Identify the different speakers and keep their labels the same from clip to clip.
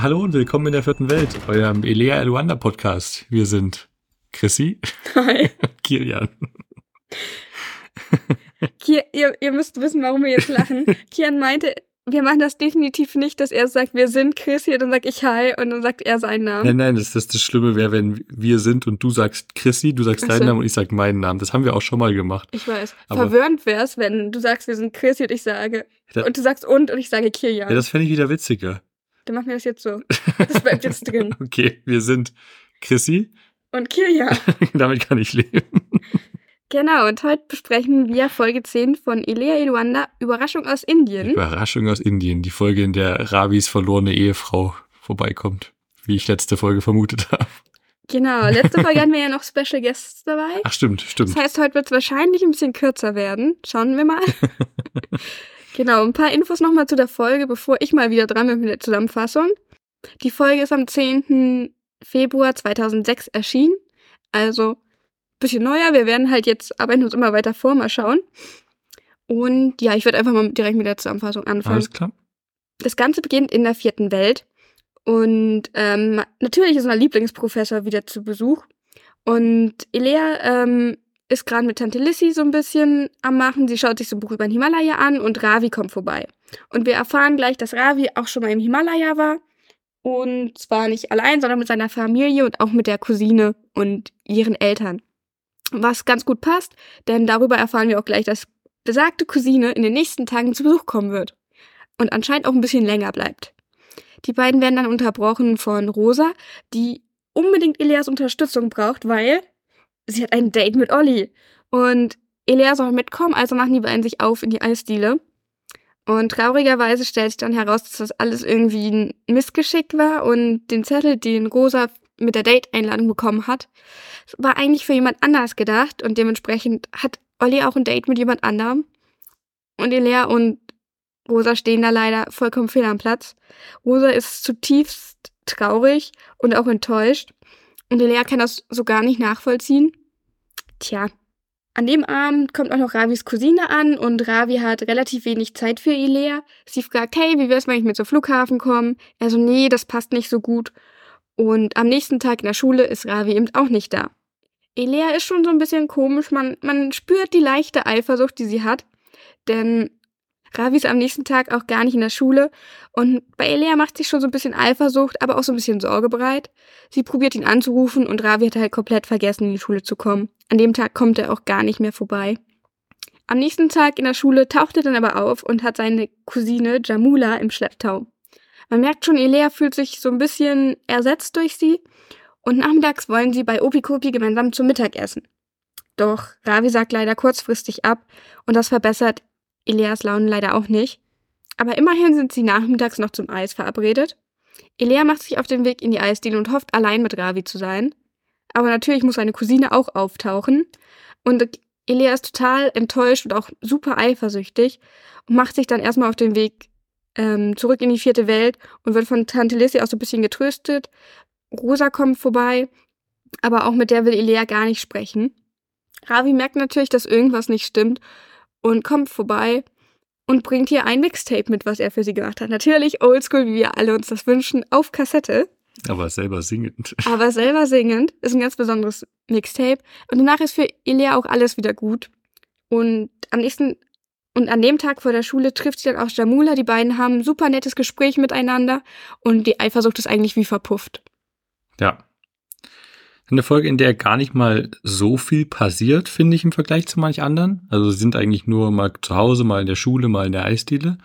Speaker 1: Hallo und willkommen in der vierten Welt, eurem Elea Luanda Podcast. Wir sind Chrissy.
Speaker 2: Hi.
Speaker 1: Kirian.
Speaker 2: Kian, ihr, ihr müsst wissen, warum wir jetzt lachen. Kian meinte, wir machen das definitiv nicht, dass er sagt, wir sind Chrissy, dann sag ich Hi und dann sagt er seinen Namen.
Speaker 1: Nein, nein, das, das, das Schlimme wäre, wenn wir sind und du sagst Chrissy, du sagst deinen
Speaker 2: so.
Speaker 1: Namen und ich sag meinen Namen. Das haben wir auch schon mal gemacht.
Speaker 2: Ich weiß.
Speaker 1: Aber-
Speaker 2: Verwirrend wär's, wenn du sagst, wir sind Chrissy und ich sage.
Speaker 1: Da-
Speaker 2: und du sagst und und ich sage Kilian.
Speaker 1: Ja, das fände ich wieder witziger.
Speaker 2: Dann machen wir das jetzt so. Das bleibt jetzt drin.
Speaker 1: Okay, wir sind Chrissy.
Speaker 2: Und Kilian.
Speaker 1: Damit kann ich leben.
Speaker 2: Genau, und heute besprechen wir Folge 10 von Elea Eluanda, Überraschung aus Indien.
Speaker 1: Überraschung aus Indien. Die Folge, in der Ravis verlorene Ehefrau vorbeikommt. Wie ich letzte Folge vermutet habe.
Speaker 2: Genau, letzte Folge hatten wir ja noch Special Guests dabei.
Speaker 1: Ach, stimmt, stimmt.
Speaker 2: Das heißt, heute wird es wahrscheinlich ein bisschen kürzer werden. Schauen wir mal. genau, ein paar Infos nochmal zu der Folge, bevor ich mal wieder dran bin mit der Zusammenfassung. Die Folge ist am 10. Februar 2006 erschienen. Also ein bisschen neuer. Wir werden halt jetzt arbeiten uns immer weiter vor, mal schauen. Und ja, ich würde einfach mal direkt mit der Zusammenfassung anfangen.
Speaker 1: Alles klar.
Speaker 2: Das Ganze beginnt in der vierten Welt. Und ähm, natürlich ist unser Lieblingsprofessor wieder zu Besuch. Und Elea ähm, ist gerade mit Tante Lissy so ein bisschen am Machen. Sie schaut sich so ein Buch über den Himalaya an und Ravi kommt vorbei. Und wir erfahren gleich, dass Ravi auch schon mal im Himalaya war. Und zwar nicht allein, sondern mit seiner Familie und auch mit der Cousine und ihren Eltern. Was ganz gut passt, denn darüber erfahren wir auch gleich, dass besagte Cousine in den nächsten Tagen zu Besuch kommen wird. Und anscheinend auch ein bisschen länger bleibt. Die beiden werden dann unterbrochen von Rosa, die unbedingt Elias Unterstützung braucht, weil sie hat ein Date mit Olli. Und Elia soll mitkommen, also machen die beiden sich auf in die Eisdiele. Und traurigerweise stellt sich dann heraus, dass das alles irgendwie ein Missgeschick war und den Zettel, den Rosa mit der Date-Einladung bekommen hat, war eigentlich für jemand anders gedacht und dementsprechend hat Olli auch ein Date mit jemand anderem. Und Elia und Rosa stehen da leider vollkommen fehl am Platz. Rosa ist zutiefst traurig und auch enttäuscht. Und Elia kann das so gar nicht nachvollziehen. Tja, an dem Abend kommt auch noch Ravis Cousine an und Ravi hat relativ wenig Zeit für Elea. Sie fragt, hey, wie wär's, wenn ich mit zum Flughafen komme? Er so, nee, das passt nicht so gut. Und am nächsten Tag in der Schule ist Ravi eben auch nicht da. Elea ist schon so ein bisschen komisch. Man, man spürt die leichte Eifersucht, die sie hat. Denn Ravi ist am nächsten Tag auch gar nicht in der Schule. Und bei Elea macht sich schon so ein bisschen Eifersucht, aber auch so ein bisschen Sorge bereit. Sie probiert ihn anzurufen und Ravi hat halt komplett vergessen, in die Schule zu kommen. An dem Tag kommt er auch gar nicht mehr vorbei. Am nächsten Tag in der Schule taucht er dann aber auf und hat seine Cousine Jamula im Schlepptau. Man merkt schon, Elea fühlt sich so ein bisschen ersetzt durch sie und nachmittags wollen sie bei Opikopi gemeinsam zum Mittagessen. Doch Ravi sagt leider kurzfristig ab und das verbessert Eleas Laune leider auch nicht. Aber immerhin sind sie nachmittags noch zum Eis verabredet. Elea macht sich auf den Weg in die Eisdiele und hofft, allein mit Ravi zu sein. Aber natürlich muss seine Cousine auch auftauchen. Und Elea ist total enttäuscht und auch super eifersüchtig und macht sich dann erstmal auf den Weg ähm, zurück in die vierte Welt und wird von Tante Lissy auch so ein bisschen getröstet. Rosa kommt vorbei, aber auch mit der will Elea gar nicht sprechen. Ravi merkt natürlich, dass irgendwas nicht stimmt und kommt vorbei und bringt hier ein Mixtape mit, was er für sie gemacht hat. Natürlich oldschool, wie wir alle uns das wünschen, auf Kassette,
Speaker 1: Aber selber singend.
Speaker 2: aber selber singend. Ist ein ganz besonderes Mixtape. Und danach ist für Ilya auch alles wieder gut. Und am nächsten und an dem Tag vor der Schule trifft sie dann auch Jamula. Die beiden haben ein super nettes Gespräch miteinander und die Eifersucht ist eigentlich wie verpufft.
Speaker 1: Ja. Eine Folge, in der gar nicht mal so viel passiert, finde ich, im Vergleich zu manch anderen. Also sie sind eigentlich nur mal zu Hause, mal in der Schule, mal in der Eisdiele.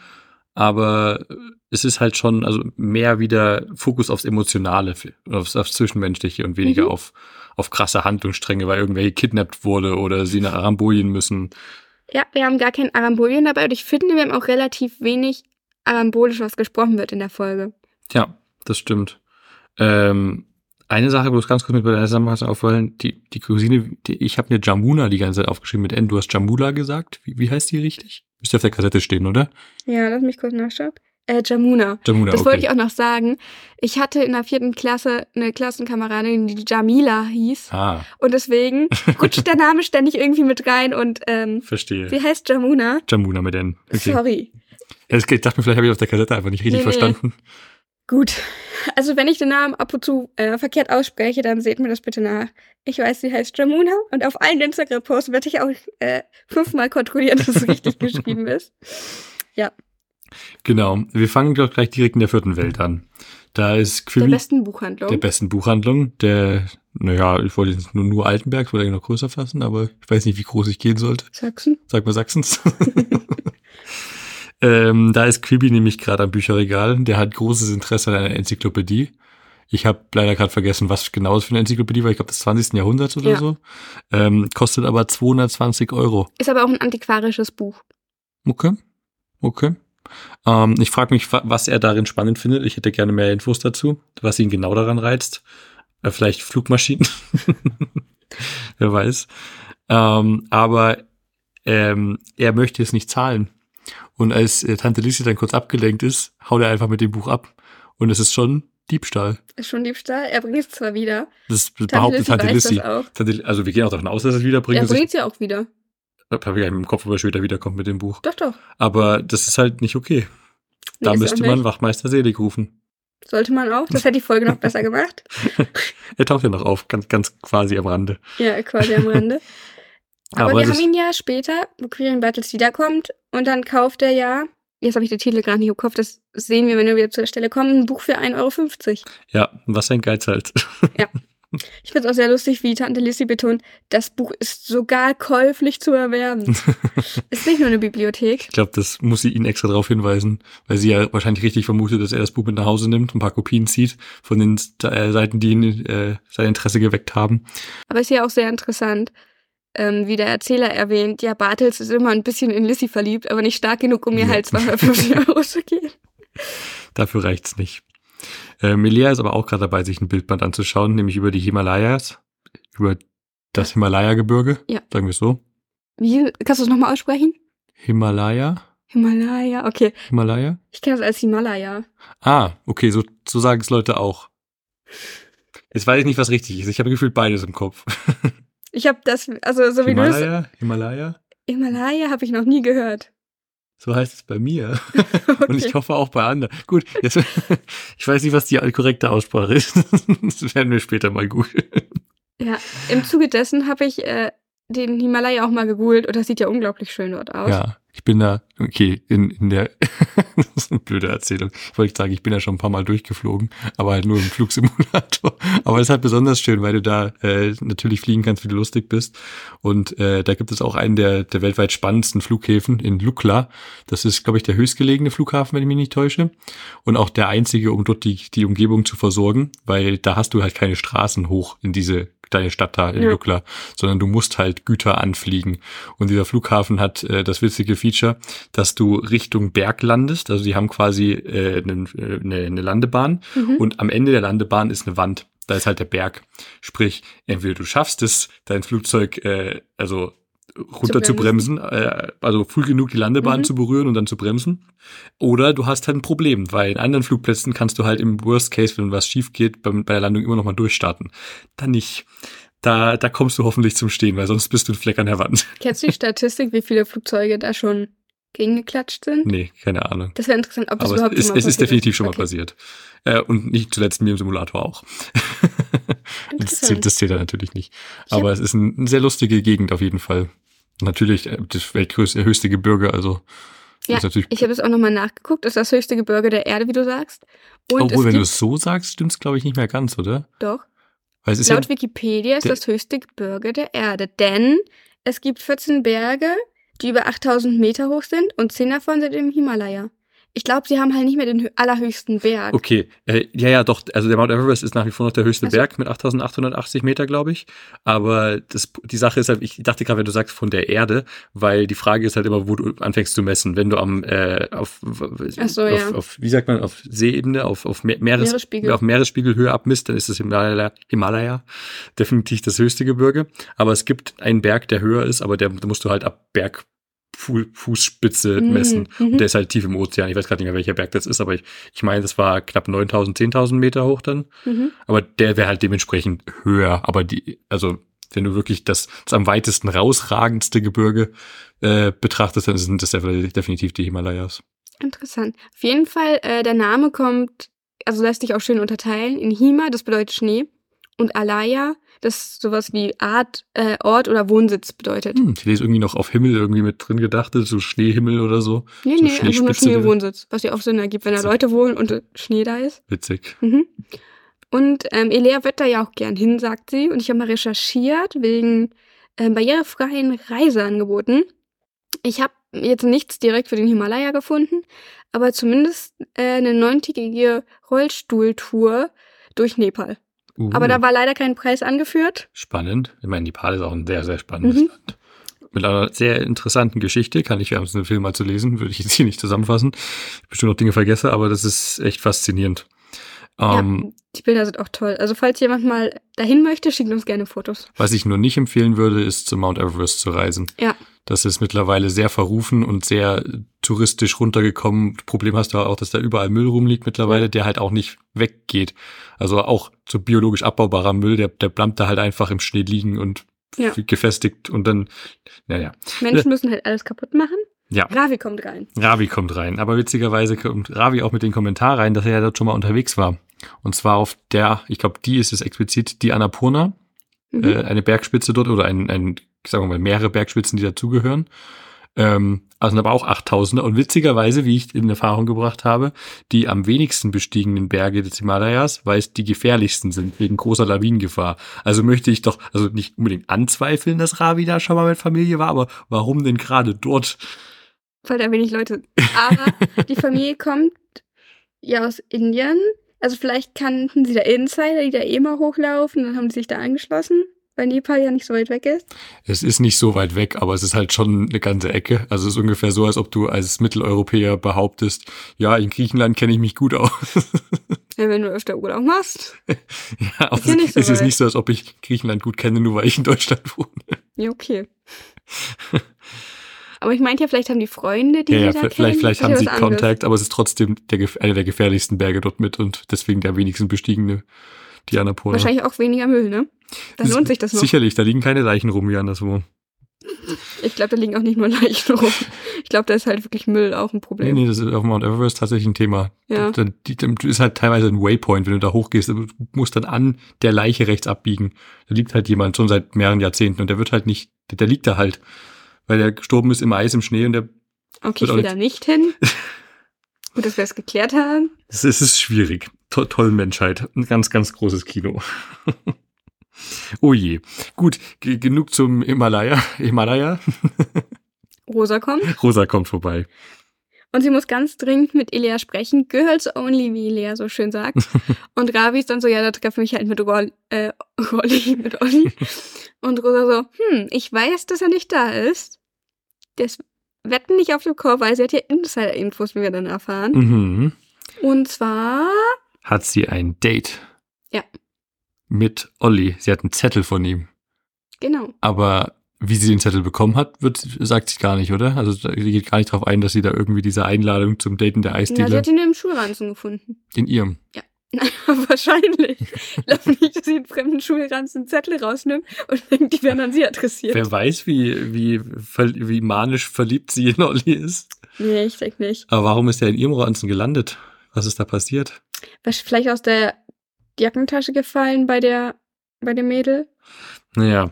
Speaker 1: Aber es ist halt schon, also mehr wieder Fokus aufs Emotionale, aufs, aufs Zwischenmenschliche und weniger
Speaker 2: Mhm.
Speaker 1: auf, auf krasse Handlungsstränge, weil irgendwer gekidnappt wurde oder sie nach Aramboien müssen.
Speaker 2: Ja, wir haben gar kein Arambolien dabei und ich finde, wir haben auch relativ wenig Arambolisch, was gesprochen wird in der Folge.
Speaker 1: Ja, das stimmt. Ähm, eine Sache, bloß ganz kurz mit bei der Zusammenfassung auffallen, die, die Cousine, die, ich habe mir Jamuna die ganze Zeit aufgeschrieben mit N, du hast Jamula gesagt. Wie, wie heißt die richtig? Müsste auf der Kassette stehen, oder?
Speaker 2: Ja, lass mich kurz nachschauen. Äh, Jamuna.
Speaker 1: Jamuna,
Speaker 2: Das
Speaker 1: okay.
Speaker 2: wollte ich auch noch sagen. Ich hatte in der vierten Klasse eine Klassenkameradin, die Jamila hieß.
Speaker 1: Ah,
Speaker 2: Und deswegen rutscht der Name ständig irgendwie mit rein und ähm,
Speaker 1: verstehe.
Speaker 2: sie heißt Jamuna.
Speaker 1: Jamuna mit N. Okay.
Speaker 2: Sorry.
Speaker 1: Ich dachte mir, vielleicht habe ich auf der Kassette einfach nicht richtig
Speaker 2: Nee, nee. Gut. Also wenn ich den Namen ab und zu äh, verkehrt ausspreche, dann seht mir das bitte nach. Ich weiß, sie heißt Jamuna und auf allen Instagram-Posts werde ich auch äh, fünfmal kontrollieren, dass es richtig geschrieben ist. Ja.
Speaker 1: Genau. Wir fangen doch gleich direkt in der vierten Welt an. Da ist Quibi
Speaker 2: Der besten Buchhandlung.
Speaker 1: der besten Buchhandlung, der, naja, ich wollte jetzt nur, nur Altenberg, ich wollte eigentlich noch größer fassen, aber ich weiß nicht, wie groß ich gehen sollte.
Speaker 2: Sachsen.
Speaker 1: Sag mal Sachsens. ähm, da ist Quibi nämlich gerade am Bücherregal. Der hat großes Interesse an einer Enzyklopädie. Ich habe leider gerade vergessen, was genau es für eine Enzyklopädie war. Ich glaube, des 20. Jahrhunderts oder
Speaker 2: Ja.
Speaker 1: so. Ähm, kostet aber 220 Euro.
Speaker 2: Ist aber auch ein antiquarisches Buch.
Speaker 1: Okay. Okay. Ähm, ich frage mich, wa- was er darin spannend findet. Ich hätte gerne mehr Infos dazu, was ihn genau daran reizt. Äh, vielleicht Flugmaschinen. Wer weiß. Ähm, aber ähm, er möchte es nicht zahlen. Und als äh, Tante Lisi dann kurz abgelenkt ist, haut er einfach mit dem Buch ab. Und es ist schon Diebstahl.
Speaker 2: Ist schon Diebstahl. Er bringt es zwar wieder.
Speaker 1: Das
Speaker 2: Tante
Speaker 1: behauptet Tante. Tante, also wir gehen auch davon aus, dass er es wiederbringt.
Speaker 2: Er bringt es ja auch wieder.
Speaker 1: Habe ich im Kopf, ob er später wiederkommt mit dem Buch.
Speaker 2: Doch, doch.
Speaker 1: Aber das ist halt nicht okay.
Speaker 2: Nee,
Speaker 1: Da müsste man. Wachmeister Selig rufen.
Speaker 2: Sollte man auch. Das hätte die Folge noch besser gemacht.
Speaker 1: Er taucht ja noch auf, ganz, ganz quasi am Rande.
Speaker 2: Ja, quasi am Rande. Aber,
Speaker 1: Aber
Speaker 2: wir haben ihn ja später, wo Queering Battles wiederkommt, und dann kauft er ja, jetzt habe ich den Titel gerade nicht im Kopf, das sehen wir, wenn wir wieder zu der Stelle kommen, ein Buch für 1,50 Euro.
Speaker 1: Ja, was ein Geiz halt.
Speaker 2: Ich finde es auch sehr lustig, wie Tante Lissy betont, das Buch ist sogar käuflich zu erwerben. ist nicht nur eine Bibliothek.
Speaker 1: Ich glaube, das muss sie ihn extra darauf hinweisen, weil sie ja wahrscheinlich richtig vermutet, dass er das Buch mit nach Hause nimmt, ein paar Kopien zieht von den äh, Seiten, die ihn, äh, sein Interesse geweckt haben.
Speaker 2: Aber ist ja auch sehr interessant, ähm, wie der Erzähler erwähnt, ja, Bartels ist immer ein bisschen in Lissy verliebt, aber nicht stark genug, um ihr
Speaker 1: Ja.
Speaker 2: halt 250 Euro zu geben.
Speaker 1: Dafür reicht's nicht. Äh, Melia ist aber auch gerade dabei, sich ein Bildband anzuschauen, nämlich über die Himalayas, über das Himalaya-Gebirge,
Speaker 2: Ja.
Speaker 1: sagen wir es so.
Speaker 2: Wie, kannst du es nochmal aussprechen?
Speaker 1: Himalaya?
Speaker 2: Himalaya, okay.
Speaker 1: Himalaya?
Speaker 2: Ich kenne das als Himalaya.
Speaker 1: Ah, okay, so, so sagen es Leute auch. Jetzt weiß ich nicht, was richtig ist. Ich habe gefühlt beides im Kopf.
Speaker 2: Ich habe das, also so wie du das,
Speaker 1: Himalaya? Himalaya?
Speaker 2: Himalaya habe ich noch nie gehört.
Speaker 1: So heißt es bei mir.
Speaker 2: Okay.
Speaker 1: Und ich hoffe auch bei anderen. Gut, jetzt, ich weiß nicht, was die korrekte Aussprache ist. Das werden wir später mal googeln.
Speaker 2: Ja, im Zuge dessen habe ich äh, den Himalaya auch mal gegoogelt und das sieht ja unglaublich schön dort aus.
Speaker 1: Ja, ich bin da, okay, in, in der, das ist eine blöde Erzählung. Ich wollte sagen, ich bin da schon ein paar Mal durchgeflogen, aber halt nur im Flugsimulator. Aber es ist halt besonders schön, weil du da äh, natürlich fliegen kannst, wie du lustig bist. Und äh, da gibt es auch einen der, der weltweit spannendsten Flughäfen in Lukla. Das ist, glaube ich, der höchstgelegene Flughafen, wenn ich mich nicht täusche. Und auch der einzige, um dort die, die Umgebung zu versorgen, weil da hast du halt keine Straßen hoch in diese kleine Stadt da in
Speaker 2: Ja.
Speaker 1: Lukla, sondern du musst halt Güter anfliegen. Und dieser Flughafen hat äh, das witzige Feature, dass du Richtung Berg landest. Also die haben quasi äh, eine, eine, eine Landebahn
Speaker 2: Mhm.
Speaker 1: und am Ende der Landebahn ist eine Wand. Da ist halt der Berg. Sprich, entweder du schaffst es, dein Flugzeug äh, also runter zu bremsen, äh, also früh genug die Landebahn
Speaker 2: Mhm.
Speaker 1: zu berühren und dann zu bremsen. Oder du hast halt ein Problem, weil in anderen Flugplätzen kannst du halt im Worst Case, wenn was schief geht, beim, bei der Landung immer noch mal durchstarten. Dann nicht. Da, da kommst du hoffentlich zum Stehen, weil sonst bist du ein Fleck an der Wand.
Speaker 2: Kennst du die Statistik, wie viele Flugzeuge da schon gegengeklatscht sind?
Speaker 1: nee, keine Ahnung.
Speaker 2: Das wäre interessant, ob das
Speaker 1: Aber es
Speaker 2: überhaupt
Speaker 1: ist,
Speaker 2: schon mal
Speaker 1: es ist definitiv schon mal
Speaker 2: Okay.
Speaker 1: passiert. Äh, und nicht zuletzt mir im Simulator auch. das, zählt, das zählt ja natürlich nicht.
Speaker 2: Ich
Speaker 1: Aber es ist ein, eine sehr lustige Gegend auf jeden Fall. Natürlich äh, das weltgrößte, höchste Gebirge, also
Speaker 2: Ja,
Speaker 1: ist natürlich.
Speaker 2: Ich habe es auch nochmal nachgeguckt. Ist das höchste Gebirge der Erde, wie du sagst. Und
Speaker 1: obwohl,
Speaker 2: es
Speaker 1: wenn du es so sagst, stimmt's glaube ich nicht mehr ganz, oder?
Speaker 2: doch,
Speaker 1: es
Speaker 2: laut
Speaker 1: ja,
Speaker 2: Wikipedia ist das höchste Gebirge der Erde. Denn es gibt 14 Berge, die über 8000 Meter hoch sind und 10 davon sind im Himalaya. Ich glaube, sie haben halt nicht mehr den hö- allerhöchsten Berg.
Speaker 1: Okay, äh, ja, ja, doch, also der Mount Everest ist nach wie vor noch der höchste
Speaker 2: Ach so.
Speaker 1: Berg mit 8880 Meter, glaube ich. Aber das, die Sache ist halt, ich dachte gerade, wenn du sagst von der Erde, weil die Frage ist halt immer, wo du anfängst zu messen. Wenn du am, äh, auf,
Speaker 2: so,
Speaker 1: auf,
Speaker 2: ja.
Speaker 1: auf, wie sagt man, auf Seeebene, auf, auf Me- Meeres,
Speaker 2: Meeresspiegel.
Speaker 1: auf Meeresspiegelhöhe abmisst, dann ist das Himalaya, Himalaya definitiv das höchste Gebirge. Aber es gibt einen Berg, der höher ist, aber der, da musst du halt ab Berg Fußspitze
Speaker 2: Mhm,
Speaker 1: messen.
Speaker 2: mhm.
Speaker 1: Und der ist halt tief im Ozean. Ich weiß gerade nicht mehr, welcher Berg das ist, aber ich, ich meine, das war knapp 9000, 10.000 Meter hoch dann.
Speaker 2: Mhm.
Speaker 1: Aber der wäre halt dementsprechend höher. Aber die, also, wenn du wirklich das, das am weitesten rausragendste Gebirge äh, betrachtest, dann sind das definitiv die Himalayas.
Speaker 2: Interessant. Auf jeden Fall, äh, der Name kommt also lässt sich auch schön unterteilen in Hima, das bedeutet Schnee, und Alaya, das sowas wie Art, äh, Ort oder Wohnsitz bedeutet.
Speaker 1: Hm, ich lese irgendwie noch auf Himmel irgendwie mit drin gedacht, so Schneehimmel oder so.
Speaker 2: Nee,
Speaker 1: so
Speaker 2: nee, einfach nur. Schnee-Wohnsitz, was ja auch Sinn ergibt, wenn da. Leute wohnen und Schnee da ist.
Speaker 1: Witzig.
Speaker 2: Mhm. Und ähm, Elea wird da ja auch gern hin, sagt sie. Und ich habe mal recherchiert wegen ähm, barrierefreien Reiseangeboten. Ich habe jetzt nichts direkt für den Himalaya gefunden, aber zumindest äh, eine neuntägige Rollstuhltour durch Nepal.
Speaker 1: Uh,
Speaker 2: Aber da war leider kein Preis angeführt.
Speaker 1: spannend. Ich meine, Nepal ist auch ein sehr, sehr spannendes
Speaker 2: Mhm.
Speaker 1: Land. Mit einer sehr interessanten Geschichte, kann ich wärmstens den Film mal zu lesen, würde ich jetzt hier nicht zusammenfassen. Ich bestimmt noch Dinge vergesse, aber das ist echt faszinierend. Ähm,
Speaker 2: ja, die Bilder sind auch toll. Also falls jemand mal dahin möchte, schickt uns gerne Fotos.
Speaker 1: Was ich nur nicht empfehlen würde, ist zu Mount Everest zu reisen.
Speaker 2: Ja.
Speaker 1: Das ist mittlerweile sehr verrufen und sehr touristisch runtergekommen. Problem hast du auch, dass da überall Müll rumliegt mittlerweile, der halt auch nicht weggeht. Also auch so biologisch abbaubarer Müll, der, der bleibt da halt einfach im Schnee liegen und
Speaker 2: Ja.
Speaker 1: gefestigt und dann, naja.
Speaker 2: Menschen müssen halt alles kaputt machen.
Speaker 1: Ja,
Speaker 2: Ravi kommt rein.
Speaker 1: Ravi kommt rein. Aber witzigerweise kommt Ravi auch mit den Kommentar rein, dass er ja dort schon mal unterwegs war. Und zwar auf der, ich glaube, die ist es explizit, die Annapurna,
Speaker 2: Mhm.
Speaker 1: äh, eine Bergspitze dort oder ein, ein, sagen wir mal, mehrere Bergspitzen, die dazugehören. Ähm, also sind aber auch 8000er. Und witzigerweise, wie ich in Erfahrung gebracht habe, die am wenigsten bestiegenen Berge des Himalayas, weil es die gefährlichsten sind, wegen großer Lawinengefahr. Also möchte ich doch, also nicht unbedingt anzweifeln, dass Ravi da schon mal mit Familie war, aber warum denn gerade dort?
Speaker 2: Weil da wenig Leute. Aber die Familie kommt ja aus Indien. Also vielleicht kannten sie da Insider, die da eh mal hochlaufen. Dann haben sie sich da angeschlossen, weil Nepal ja nicht so weit weg ist.
Speaker 1: Es ist nicht so weit weg, aber es ist halt schon eine ganze Ecke. Also es ist ungefähr so, als ob du als Mitteleuropäer behauptest, ja, in Griechenland kenne ich mich gut aus.
Speaker 2: Ja, wenn du öfter Urlaub machst.
Speaker 1: ja, aber
Speaker 2: Ist
Speaker 1: es
Speaker 2: nicht so
Speaker 1: ist jetzt
Speaker 2: weit.
Speaker 1: nicht so, als ob ich Griechenland gut kenne, nur weil ich in Deutschland wohne.
Speaker 2: Ja, okay. Aber ich meinte ja, vielleicht haben die Freunde, die
Speaker 1: ja, ja,
Speaker 2: da
Speaker 1: vielleicht,
Speaker 2: kennen,
Speaker 1: vielleicht
Speaker 2: ist
Speaker 1: haben sie. Kontakt, aber es ist trotzdem der, einer der gefährlichsten Berge dort mit und deswegen der wenigsten bestiegene, die Annapurna.
Speaker 2: Wahrscheinlich auch weniger Müll, ne? Dann lohnt sich das noch.
Speaker 1: Sicherlich, da liegen keine Leichen rum wie anderswo.
Speaker 2: Ich glaube, da liegen auch nicht nur Leichen rum. Ich glaube, da ist halt wirklich Müll auch ein
Speaker 1: Nee,
Speaker 2: Problem.
Speaker 1: nee, das ist auf Mount Everest tatsächlich ein Thema.
Speaker 2: Ja.
Speaker 1: Da, da ist halt teilweise ein Waypoint, wenn du da hochgehst. Du musst dann an der Leiche rechts abbiegen. Da liegt halt jemand schon seit mehreren Jahrzehnten und der wird halt nicht, der, der liegt da halt. Weil der gestorben ist im Eis, im Schnee und der,
Speaker 2: Okay, ich will da nicht hin. Gut, dass wir es geklärt haben.
Speaker 1: es ist, es ist schwierig. To toll Menschheit. Ein ganz, ganz großes Kino. oh je. Gut, ge- genug zum Himalaya. Himalaya.
Speaker 2: Rosa kommt.
Speaker 1: Rosa kommt vorbei.
Speaker 2: Und sie muss ganz dringend mit Ilea sprechen. Girls only, wie Ilea so schön sagt. Und Ravi ist dann so, ja, da treffe ich mich halt mit Roll, äh, Rolli, mit Olli. Und Rosa so, hm, ich weiß, dass er nicht da ist. Das wetten nicht auf den Chor, weil sie hat ja Insider-Infos, wie wir dann erfahren.
Speaker 1: Mhm.
Speaker 2: Und zwar,
Speaker 1: Hat sie ein Date?
Speaker 2: Ja.
Speaker 1: Mit Olli. Sie hat einen Zettel von ihm.
Speaker 2: genau.
Speaker 1: Aber wie sie den Zettel bekommen hat, wird, sagt sie gar nicht, oder? Also sie geht gar nicht darauf ein, dass sie da irgendwie diese Einladung zum Daten der
Speaker 2: Na, sie
Speaker 1: Eisdiele
Speaker 2: hat ihn im Schulranzen gefunden.
Speaker 1: in ihrem.
Speaker 2: Wahrscheinlich. Ich glaube nicht, dass sie einen fremden Schulranzen Zettel rausnimmt und denkt, die werden an sie adressiert.
Speaker 1: Wer weiß, wie, wie, wie manisch verliebt sie in Olli ist.
Speaker 2: Nee, ich denke nicht.
Speaker 1: Aber warum ist er in ihrem Ranzen gelandet? Was ist da passiert?
Speaker 2: Was vielleicht aus der Jackentasche gefallen bei der bei dem Mädel?
Speaker 1: Naja.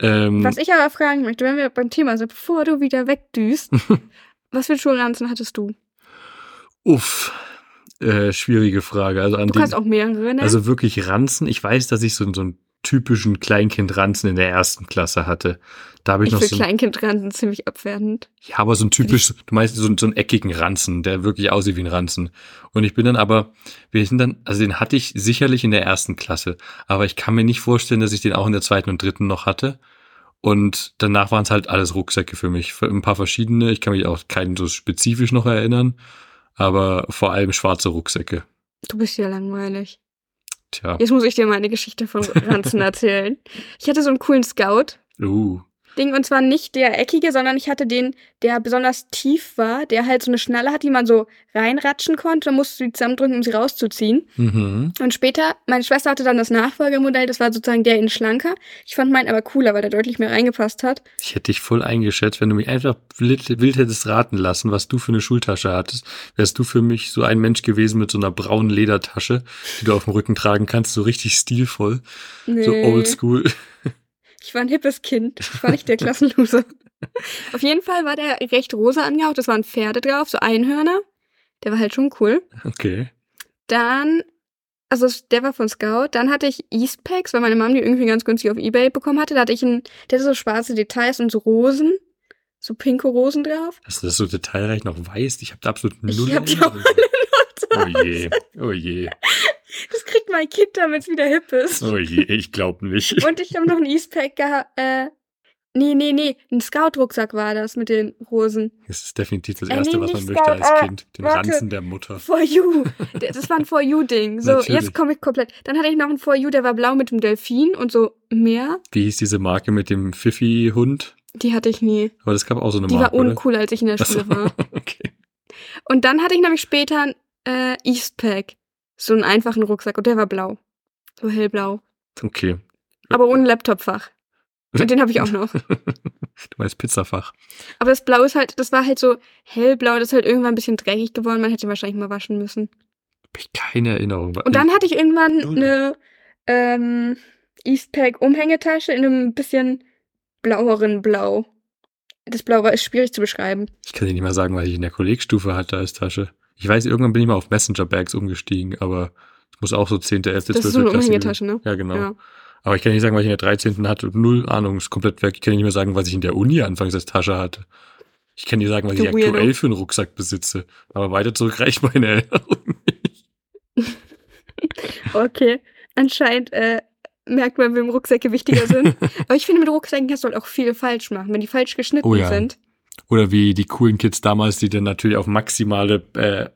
Speaker 1: Ähm,
Speaker 2: Was ich aber fragen möchte, wenn wir beim Thema sind, bevor du wieder wegdüst, was für Schulranzen hattest du?
Speaker 1: uff. Äh, schwierige Frage. Also an
Speaker 2: Du
Speaker 1: den,
Speaker 2: kannst auch mehrere, ne?
Speaker 1: Also wirklich Ranzen. Ich weiß, dass ich so, so einen typischen Kleinkind-Ranzen in der ersten Klasse hatte. Da habe ich,
Speaker 2: ich
Speaker 1: noch so,
Speaker 2: Kleinkindranzen ziemlich abwertend.
Speaker 1: ja, aber so ein typisch, du meinst so, so einen eckigen Ranzen, der wirklich aussieht wie ein Ranzen. Und ich bin dann aber, wir sind dann, also den hatte ich sicherlich in der ersten Klasse, aber ich kann mir nicht vorstellen, dass ich den auch in der zweiten und dritten noch hatte. Und danach waren es halt alles Rucksäcke für mich. Für Ein paar verschiedene, ich kann mich auch keinen so spezifisch noch erinnern, aber vor allem schwarze Rucksäcke.
Speaker 2: Du bist ja langweilig.
Speaker 1: Tja,
Speaker 2: Jetzt muss ich dir meine Geschichte von Ranzen erzählen. Ich hatte so einen coolen Scout.
Speaker 1: uh,
Speaker 2: Ding und zwar nicht der eckige, sondern ich hatte den, der besonders tief war, der halt so eine Schnalle hat, die man so reinratschen konnte. Dann musst du die zusammendrücken, um sie rauszuziehen.
Speaker 1: Mhm.
Speaker 2: Und später, meine Schwester hatte dann das Nachfolgemodell, das war sozusagen der in schlanker. Ich fand meinen aber cooler, weil der deutlich mehr reingepasst hat.
Speaker 1: Ich hätte dich voll eingeschätzt, wenn du mich einfach wild, wild hättest raten lassen, was du für eine Schultasche hattest. Wärst du für mich so ein Mensch gewesen mit so einer braunen Ledertasche, die du auf dem Rücken tragen kannst, so richtig stilvoll,
Speaker 2: Nee.
Speaker 1: so oldschool.
Speaker 2: Ich war ein hippes Kind. Ich war nicht der Klassenloser. Auf jeden Fall war der recht rosa angehaucht. Es waren Pferde drauf, so Einhörner. Der war halt schon cool.
Speaker 1: Okay.
Speaker 2: Dann, also der war von Scout. Dann hatte ich Eastpacks, weil meine Mom die irgendwie ganz günstig auf Ebay bekommen hatte. Da hatte ich einen, der hatte so schwarze Details und so Rosen. So pinke Rosen drauf.
Speaker 1: Dass du das so detailreich noch weißt, ich habe da absolut null
Speaker 2: Ich hab die auch alle
Speaker 1: Oh je, oh je,
Speaker 2: Das kriegt mein Kind, damit es wieder hip ist.
Speaker 1: oh je, ich glaube nicht.
Speaker 2: Und ich habe noch einen Eastpack gehabt. Äh, nee, nee, nee. Ein Scout-Rucksack war das mit den Rosen.
Speaker 1: Das ist definitiv das
Speaker 2: Äh,
Speaker 1: Erste,
Speaker 2: nee,
Speaker 1: was man möchte
Speaker 2: Scout,
Speaker 1: als
Speaker 2: äh,
Speaker 1: Kind. Den
Speaker 2: warte.
Speaker 1: Ranzen der Mutter.
Speaker 2: For You. Das war ein For You-Ding. So,
Speaker 1: Natürlich.
Speaker 2: jetzt komme ich komplett. Dann hatte ich noch ein For You, der war blau mit dem Delfin und so Meer.
Speaker 1: Wie hieß diese Marke mit dem Pfiffi-Hund?
Speaker 2: Die hatte ich nie.
Speaker 1: Aber das gab auch so eine
Speaker 2: Die
Speaker 1: Marke,
Speaker 2: war
Speaker 1: oder?
Speaker 2: uncool, als ich in der Schule war.
Speaker 1: okay.
Speaker 2: Und dann hatte ich nämlich später ein äh, Eastpack. So einen einfachen Rucksack und der war blau. So hellblau.
Speaker 1: Okay.
Speaker 2: Aber ohne Laptopfach. Und den habe ich auch noch.
Speaker 1: Du meinst Pizzafach.
Speaker 2: Aber das Blau ist halt, das war halt so hellblau, das ist halt irgendwann ein bisschen dreckig geworden. Man hätte ihn wahrscheinlich mal waschen müssen.
Speaker 1: Hab ich keine Erinnerung.
Speaker 2: Und dann hatte ich irgendwann eine ähm, Eastpack-Umhängetasche in einem bisschen blaueren Blau. Das Blau war ist schwierig zu beschreiben.
Speaker 1: Ich kann dir nicht mal sagen, was ich in der Kollegstufe hatte als Tasche. Ich weiß, irgendwann bin ich mal auf Messenger-Bags umgestiegen, aber es muss auch so 10., 11., 12.
Speaker 2: Das ist so eine Umhängetasche, ne?
Speaker 1: Ja, genau.
Speaker 2: Ja.
Speaker 1: Aber ich kann nicht sagen, was ich in der 13. hatte. Null Ahnung, ist komplett weg. Ich kann nicht mehr sagen, was ich in der Uni anfangs als Tasche hatte. Ich kann dir sagen, was
Speaker 2: Du
Speaker 1: ich aktuell
Speaker 2: Weirdo.
Speaker 1: für einen Rucksack besitze. Aber weiter zurück reicht meine Erinnerung nicht.
Speaker 2: Okay. Anscheinend äh, merkt man, wem Rucksäcke wichtiger sind. Aber ich finde, mit Rucksäcken kannst du halt auch viel falsch machen, wenn die falsch geschnitten
Speaker 1: Oh ja.
Speaker 2: sind.
Speaker 1: Oder wie die coolen Kids damals, die dann natürlich auf maximale äh,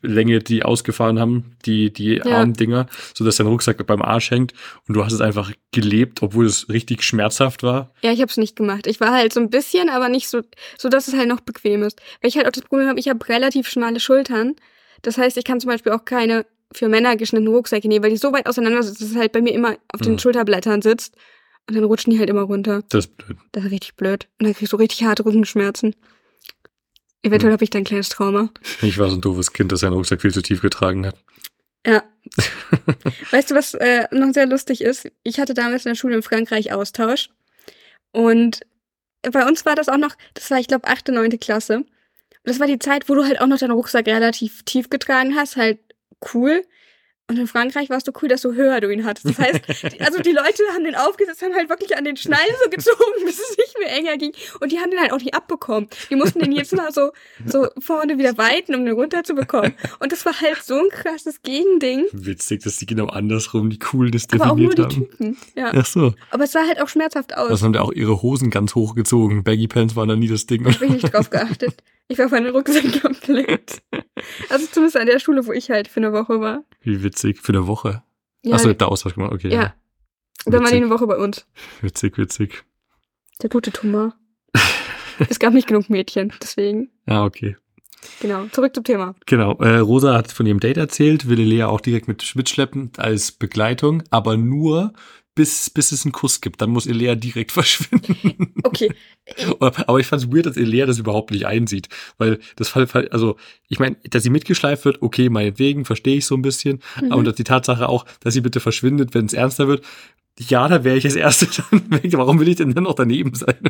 Speaker 1: Länge die ausgefahren haben, die, die
Speaker 2: Ja.
Speaker 1: Armdinger, sodass dein Rucksack beim Arsch hängt und du hast es einfach gelebt, obwohl es richtig schmerzhaft war.
Speaker 2: Ja, ich habe es nicht gemacht. Ich war halt so ein bisschen, aber nicht so, so dass es halt noch bequem ist. Weil ich halt auch das Problem habe, ich habe relativ schmale Schultern. Das heißt, ich kann zum Beispiel auch keine für Männer geschnittenen Rucksäcke nehmen, weil die so weit auseinander sind, dass es halt bei mir immer auf den
Speaker 1: Mhm.
Speaker 2: Schulterblättern sitzt. Und dann rutschen die halt immer runter.
Speaker 1: Das ist blöd.
Speaker 2: Das ist richtig blöd. Und dann kriegst du richtig harte Rückenschmerzen. Eventuell
Speaker 1: Mhm.
Speaker 2: habe ich dann ein kleines Trauma.
Speaker 1: Ich war so ein doofes Kind, das seinen Rucksack viel zu tief getragen hat.
Speaker 2: Ja. weißt du, was äh, noch sehr lustig ist? Ich hatte damals in der Schule in Frankreich Austausch. Und bei uns war das auch noch, das war, ich glaube, achte, neunte Klasse. Und das war die Zeit, wo du halt auch noch deinen Rucksack relativ tief getragen hast, halt cool. Und in Frankreich war es so cool, dass so höher du ihn hattest. Das heißt, die- also die Leute haben den aufgesetzt, haben halt wirklich an den Schnallen so gezogen, bis es nicht mehr enger ging. Und die haben den halt auch nicht abbekommen. Die mussten den jetzt mal so, so vorne wieder weiten, um den runterzubekommen. Und das war halt so ein krasses Gegending.
Speaker 1: Witzig, dass die genau andersrum die Coolness
Speaker 2: Aber auch nur
Speaker 1: definiert
Speaker 2: die
Speaker 1: haben.
Speaker 2: Typen. Ja.
Speaker 1: Ach so.
Speaker 2: Aber es sah halt auch schmerzhaft aus.
Speaker 1: Das haben die auch ihre Hosen ganz hochgezogen. Baggy Pants waren da nie das Ding.
Speaker 2: Hab ich nicht drauf geachtet. Ich war auf meinen Rucksack komplett. Also zumindest an der Schule, wo ich halt für eine Woche war.
Speaker 1: Wie witzig. Für eine Woche.
Speaker 2: Ja,
Speaker 1: Achso, ihr habt da Austausch gemacht. Okay.
Speaker 2: ja. Und dann war die eine Woche bei uns.
Speaker 1: Witzig, witzig.
Speaker 2: Der gute Thomas. es gab nicht genug Mädchen, deswegen.
Speaker 1: Ja, okay.
Speaker 2: Genau. Zurück zum Thema.
Speaker 1: Genau. Äh, Rosa hat von ihrem Date erzählt, will Lea auch direkt mit mitschleppen als Begleitung, aber nur bis, bis es einen Kuss gibt. Dann muss Elea direkt verschwinden.
Speaker 2: Okay.
Speaker 1: aber ich fand es weird, dass Elea das überhaupt nicht einsieht. Weil das Fall, also ich meine, dass sie mitgeschleift wird, okay, meinetwegen, verstehe ich so ein bisschen.
Speaker 2: Mhm.
Speaker 1: Aber die Tatsache auch, dass sie bitte verschwindet, wenn es ernster wird. Ja, da wäre ich das Erste dann weg. Warum will ich denn dann noch daneben sein?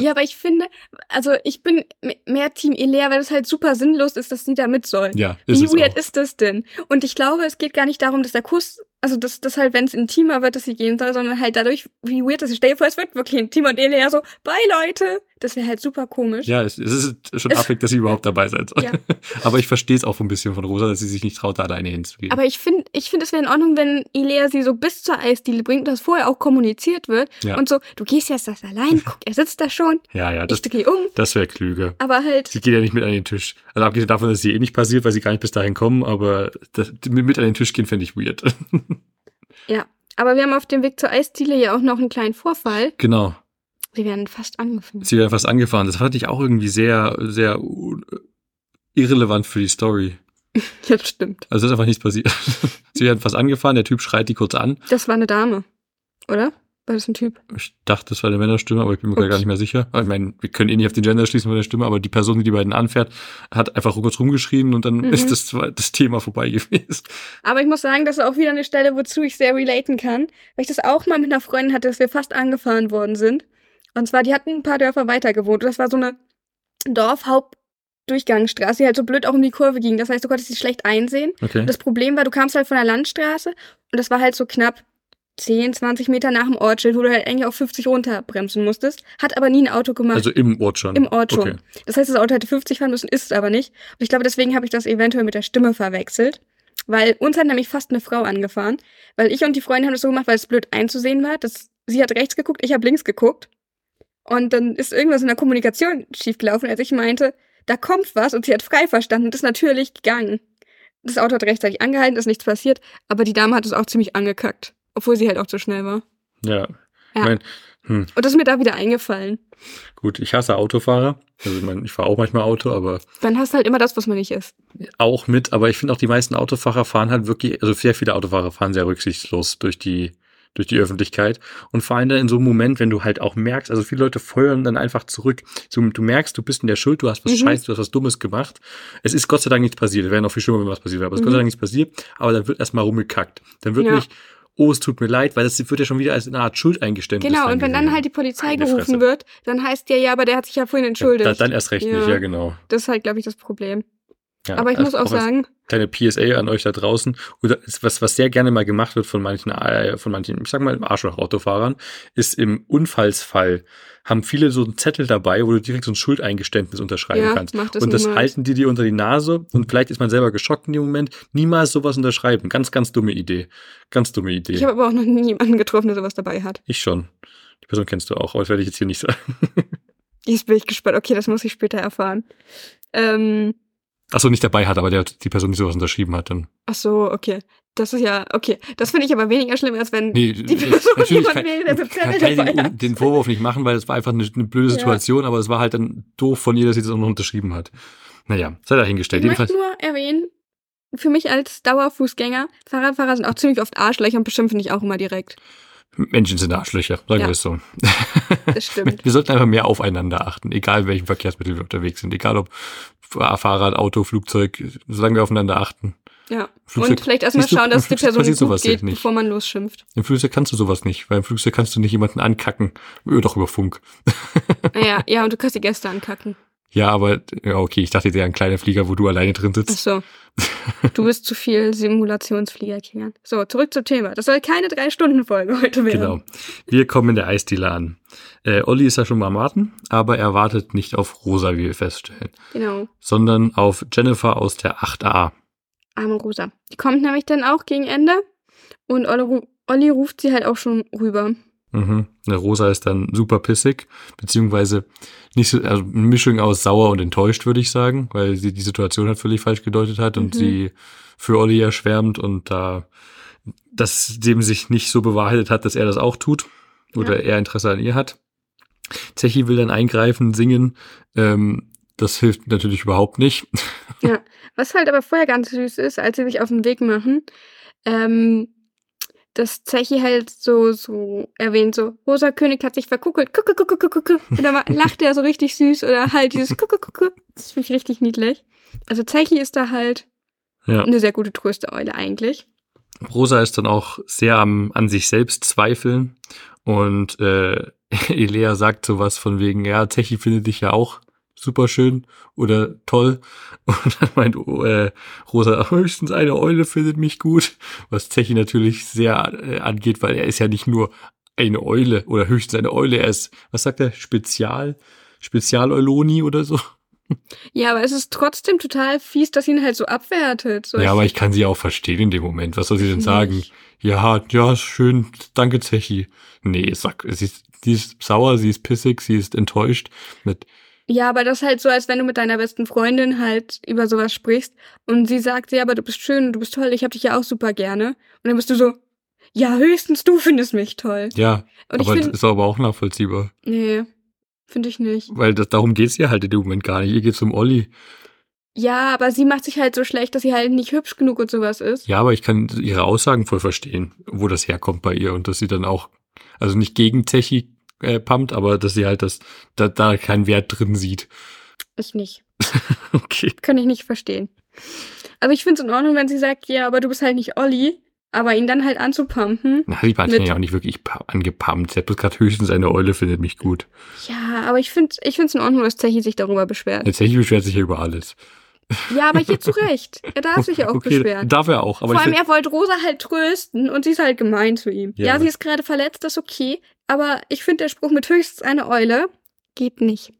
Speaker 2: Ja, aber ich finde, also ich bin mehr Team Elea, weil es halt super sinnlos ist, dass sie da mit soll.
Speaker 1: Ja, ist
Speaker 2: Wie weird ist das denn? Und ich glaube, es geht gar nicht darum, dass der Kuss, also dass, dass halt, wenn es intimer wird, dass sie gehen soll, sondern halt dadurch, wie weird das ist. Stell dir vor, es wird wirklich intimer und Elea so, bye Leute. Das wäre halt super komisch.
Speaker 1: Ja, es, es ist schon
Speaker 2: Es-
Speaker 1: affig, dass sie überhaupt dabei sein soll.
Speaker 2: Ja.
Speaker 1: Aber ich verstehe es auch ein bisschen von Rosa, dass sie sich nicht traut, da alleine hinzugehen.
Speaker 2: Aber ich finde, ich finde, es wäre in Ordnung, wenn Ilea sie so bis zur Eisdiele bringt und das vorher auch kommuniziert wird.
Speaker 1: Ja.
Speaker 2: Und so, du gehst jetzt das allein, guck, er sitzt da schon,
Speaker 1: ja, ja, das,
Speaker 2: ich gehe um.
Speaker 1: das wäre klüger.
Speaker 2: Aber halt,
Speaker 1: Sie geht ja nicht mit an den Tisch. Also abgesehen davon, dass sie eh nicht passiert, weil sie gar nicht bis dahin kommen, aber das, mit mit an den Tisch gehen fände ich weird.
Speaker 2: ja. Aber wir haben auf dem Weg zur Eisdiele ja auch noch einen kleinen Vorfall.
Speaker 1: genau.
Speaker 2: Sie werden fast angefahren.
Speaker 1: Sie werden fast angefahren. Das fand ich auch irgendwie sehr, sehr irrelevant für die Story.
Speaker 2: Ja, das stimmt.
Speaker 1: Also ist einfach nichts passiert. Sie werden fast angefahren, der Typ schreit die kurz an.
Speaker 2: Das war eine Dame, oder? War das ein Typ?
Speaker 1: Ich dachte, das war eine Männerstimme, aber ich bin mir
Speaker 2: Ups.
Speaker 1: gar nicht mehr sicher. Ich meine, wir können eh nicht auf den Gender schließen von der Stimme, aber die Person, die die beiden anfährt, hat einfach kurz rumgeschrien und dann
Speaker 2: Mhm.
Speaker 1: ist das, das Thema vorbei gewesen.
Speaker 2: Aber ich muss sagen, das ist auch wieder eine Stelle, wozu ich sehr relaten kann, weil ich das auch mal mit einer Freundin hatte, dass wir fast angefahren worden sind. Und zwar, die hatten ein paar Dörfer weiter gewohnt. Und das war so eine Dorfhauptdurchgangsstraße, die halt so blöd auch um die Kurve ging. Das heißt, du konntest sie schlecht einsehen.
Speaker 1: Okay.
Speaker 2: Und das Problem war, du kamst halt von der Landstraße und das war halt so knapp 10, 20 Meter nach dem Ortsschild, wo du halt eigentlich auf 50 runterbremsen musstest. Hat aber nie ein Auto gemacht.
Speaker 1: Also im Ort schon.
Speaker 2: Im Ort schon.
Speaker 1: Okay.
Speaker 2: Das heißt, das Auto hätte 50 fahren müssen, ist es aber nicht. Und ich glaube, deswegen habe ich das eventuell mit der Stimme verwechselt. Weil uns hat nämlich fast eine Frau angefahren. Weil ich und die Freundin haben das so gemacht, weil es blöd einzusehen war. Dass sie hat rechts geguckt, ich habe links geguckt. Und dann ist irgendwas in der Kommunikation schiefgelaufen, als ich meinte, da kommt was und sie hat frei verstanden und ist natürlich gegangen. Das Auto hat rechtzeitig angehalten, ist nichts passiert, aber die Dame hat es auch ziemlich angekackt. Obwohl sie halt auch zu schnell war.
Speaker 1: Ja.
Speaker 2: Ja.
Speaker 1: Mein, hm,
Speaker 2: Und das ist mir da wieder eingefallen.
Speaker 1: gut, ich hasse Autofahrer. Also ich, mein, ich fahre auch manchmal Auto, aber
Speaker 2: Dann hast du halt immer das, was man nicht ist.
Speaker 1: auch mit. Aber ich finde auch, die meisten Autofahrer fahren halt wirklich, also sehr viele Autofahrer fahren sehr rücksichtslos durch die durch die Öffentlichkeit und vor allem dann in so einem Moment, wenn du halt auch merkst, also viele Leute feuern dann einfach zurück. So, du merkst, du bist in der Schuld, du hast was
Speaker 2: Mhm.
Speaker 1: Scheiß, du hast was Dummes gemacht. Es ist Gott sei Dank nichts passiert. Es wäre noch viel schlimmer, wenn was passiert wäre, aber es ist
Speaker 2: Mhm.
Speaker 1: Gott sei Dank nichts passiert. Aber dann wird erstmal rumgekackt. Dann wird
Speaker 2: Ja.
Speaker 1: nicht, oh, es tut mir leid, weil das wird ja schon wieder als eine Art Schuldeingeständnis.
Speaker 2: Genau, und wenn dann halt die Polizei
Speaker 1: Meine
Speaker 2: gerufen wird, dann heißt ja, ja, aber der hat sich ja vorhin entschuldigt.
Speaker 1: Dann, dann erst recht nicht,
Speaker 2: Ja.
Speaker 1: ja genau.
Speaker 2: das ist halt, glaube ich, das Problem.
Speaker 1: Ja,
Speaker 2: aber ich
Speaker 1: also
Speaker 2: muss auch sagen,
Speaker 1: kleine PSA an euch da draußen. Oder was, was sehr gerne mal gemacht wird von manchen, äh, von manchen, ich sag mal, Arschloch-Autofahrern, ist im Unfallsfall haben viele so einen Zettel dabei, wo du direkt so ein Schuldeingeständnis unterschreiben
Speaker 2: ja,
Speaker 1: kannst.
Speaker 2: macht das
Speaker 1: Und das
Speaker 2: niemals.
Speaker 1: halten die dir unter die Nase und vielleicht ist man selber geschockt in dem Moment. Niemals sowas unterschreiben. Ganz, ganz dumme Idee. Ganz dumme Idee.
Speaker 2: Ich habe aber auch noch nie jemanden getroffen, der sowas dabei hat.
Speaker 1: ich schon. Die Person kennst du auch, aber das werde ich jetzt hier nicht sagen.
Speaker 2: Jetzt bin ich gespannt. Okay, das muss ich später erfahren. Ähm,
Speaker 1: Achso, nicht dabei hat, aber der, die Person, die sowas unterschrieben hat, dann.
Speaker 2: ach so, okay. Das ist ja, okay. Das finde ich aber weniger schlimm, als wenn
Speaker 1: Nee,
Speaker 2: die Person
Speaker 1: natürlich kann,
Speaker 2: wäre, der
Speaker 1: kann, kann
Speaker 2: dabei
Speaker 1: den, den Vorwurf nicht machen, weil es war einfach eine, eine blöde
Speaker 2: Ja.
Speaker 1: Situation, aber es war halt dann doof von ihr, dass sie das auch noch unterschrieben hat. Naja, sei dahingestellt.
Speaker 2: Ich möchte nur erwähnen, für mich als Dauerfußgänger, Fahrradfahrer sind auch ziemlich oft Arschlöcher und beschimpfen dich auch immer direkt.
Speaker 1: Menschen sind Arschlöcher, sagen
Speaker 2: Ja.
Speaker 1: wir es so.
Speaker 2: Das stimmt.
Speaker 1: Wir sollten einfach mehr aufeinander achten, egal in welchem Verkehrsmittel wir unterwegs sind, egal ob Fahrrad, Auto, Flugzeug, solange wir aufeinander achten.
Speaker 2: Ja.
Speaker 1: Flugzeug-
Speaker 2: und vielleicht erstmal schauen, dass die Person gut
Speaker 1: sowas
Speaker 2: geht,
Speaker 1: nicht.
Speaker 2: bevor man losschimpft.
Speaker 1: Im Flugzeug kannst du sowas nicht, weil im Flugzeug kannst du nicht jemanden ankacken. Doch über Funk.
Speaker 2: Ja, ja, und du kannst die Gäste ankacken.
Speaker 1: Ja, aber, ja, okay, ich dachte, der ein kleiner Flieger, wo du alleine drin
Speaker 2: Ach
Speaker 1: sitzt.
Speaker 2: so. Du bist zu viel Simulationsflieger, Kilian. So, zurück zum Thema. Das soll keine Drei-Stunden-Folge heute werden.
Speaker 1: Genau. Wir kommen in der Eisdiele an. Äh, Olli ist ja schon mal am Warten, aber er wartet nicht auf Rosa, wie wir feststellen,
Speaker 2: Genau.
Speaker 1: sondern auf Jennifer aus der 8a.
Speaker 2: Arme Rosa. Die kommt nämlich dann auch gegen Ende. Und Olli ruft sie halt auch schon rüber.
Speaker 1: Mhm. Eine Rosa ist dann super pissig, beziehungsweise nicht so, also eine Mischung aus sauer und enttäuscht, würde ich sagen, weil sie die Situation halt völlig falsch gedeutet hat und
Speaker 2: Mhm.
Speaker 1: sie für Olli erschwärmt und da das dem sich nicht so bewahrheitet hat, dass er das auch tut oder er Interesse an ihr hat. Zechi will dann eingreifen, singen. Ähm, das hilft natürlich überhaupt nicht.
Speaker 2: Was halt aber vorher ganz süß ist, als sie sich auf den Weg machen, ähm, dass Zechi halt so, so erwähnt, so, Rosa König hat sich verkuckelt, kucku, kucku, kucku, kucku. Und dann lacht er so richtig süß oder halt dieses kucku, kucku. Das finde ich richtig niedlich. Also Zechi ist da halt
Speaker 1: Ja.
Speaker 2: eine sehr gute Trösteeule eigentlich.
Speaker 1: Rosa ist dann auch sehr am, an sich selbst zweifeln und äh, Elea sagt sowas von wegen, ja, Zechi findet dich ja auch super schön oder toll und dann meint äh, Rosa, höchstens eine Eule findet mich gut, was Zechi natürlich sehr äh, angeht, weil er ist ja nicht nur eine Eule oder höchstens eine Eule, er ist, was sagt er, Spezial, Spezial-Euloni oder so.
Speaker 2: Ja, aber es ist trotzdem total fies, dass ihn halt so abwertet. So,
Speaker 1: Ja, aber ich kann sie auch verstehen in dem Moment. Was soll sie denn sagen?
Speaker 2: Nicht.
Speaker 1: Ja, ja, schön, danke Zechi. Nee, sag, sie ist, sie ist sauer, sie ist pissig, sie ist enttäuscht. Mit,
Speaker 2: Ja, aber das ist halt so, als wenn du mit deiner besten Freundin halt über sowas sprichst und sie sagt, ja, aber du bist schön, du bist toll, ich hab dich ja auch super gerne. Und dann bist du so, ja, höchstens du findest mich toll.
Speaker 1: Ja,
Speaker 2: Und
Speaker 1: aber das
Speaker 2: finde,
Speaker 1: ist aber auch nachvollziehbar.
Speaker 2: nee, finde ich nicht.
Speaker 1: Weil das, darum geht's ihr halt in dem Moment gar nicht. Ihr geht's um Olli.
Speaker 2: Ja, aber sie macht sich halt so schlecht, dass sie halt nicht hübsch genug und sowas ist.
Speaker 1: Ja, aber ich kann ihre Aussagen voll verstehen, wo das herkommt bei ihr und dass sie dann auch, also nicht gegen Zechi äh, pumpt, aber dass sie halt das, da, da keinen Wert drin sieht.
Speaker 2: Ich nicht.
Speaker 1: Okay.
Speaker 2: Kann ich nicht verstehen. Also ich finde es in Ordnung, wenn sie sagt, ja, aber du bist halt nicht Olli, aber ihn dann halt anzupumpen.
Speaker 1: Na, die waren
Speaker 2: Mit-
Speaker 1: ja auch nicht wirklich angepumpt. Sie hat bloß gerade höchstens eine Eule findet mich gut.
Speaker 2: Ja, aber ich finde ich find's in Ordnung, dass Zechi sich darüber beschwert.
Speaker 1: Der Zechi beschwert sich ja über alles.
Speaker 2: Ja, aber hier zu Recht. Er darf sich ja auch
Speaker 1: okay,
Speaker 2: beschweren.
Speaker 1: darf er auch. Aber
Speaker 2: Vor allem, er wollte Rosa halt trösten und sie ist halt gemein zu ihm.
Speaker 1: Ja.
Speaker 2: Ja, sie ist gerade verletzt, das ist okay. Aber ich finde, der Spruch mit höchstens eine Eule geht nicht.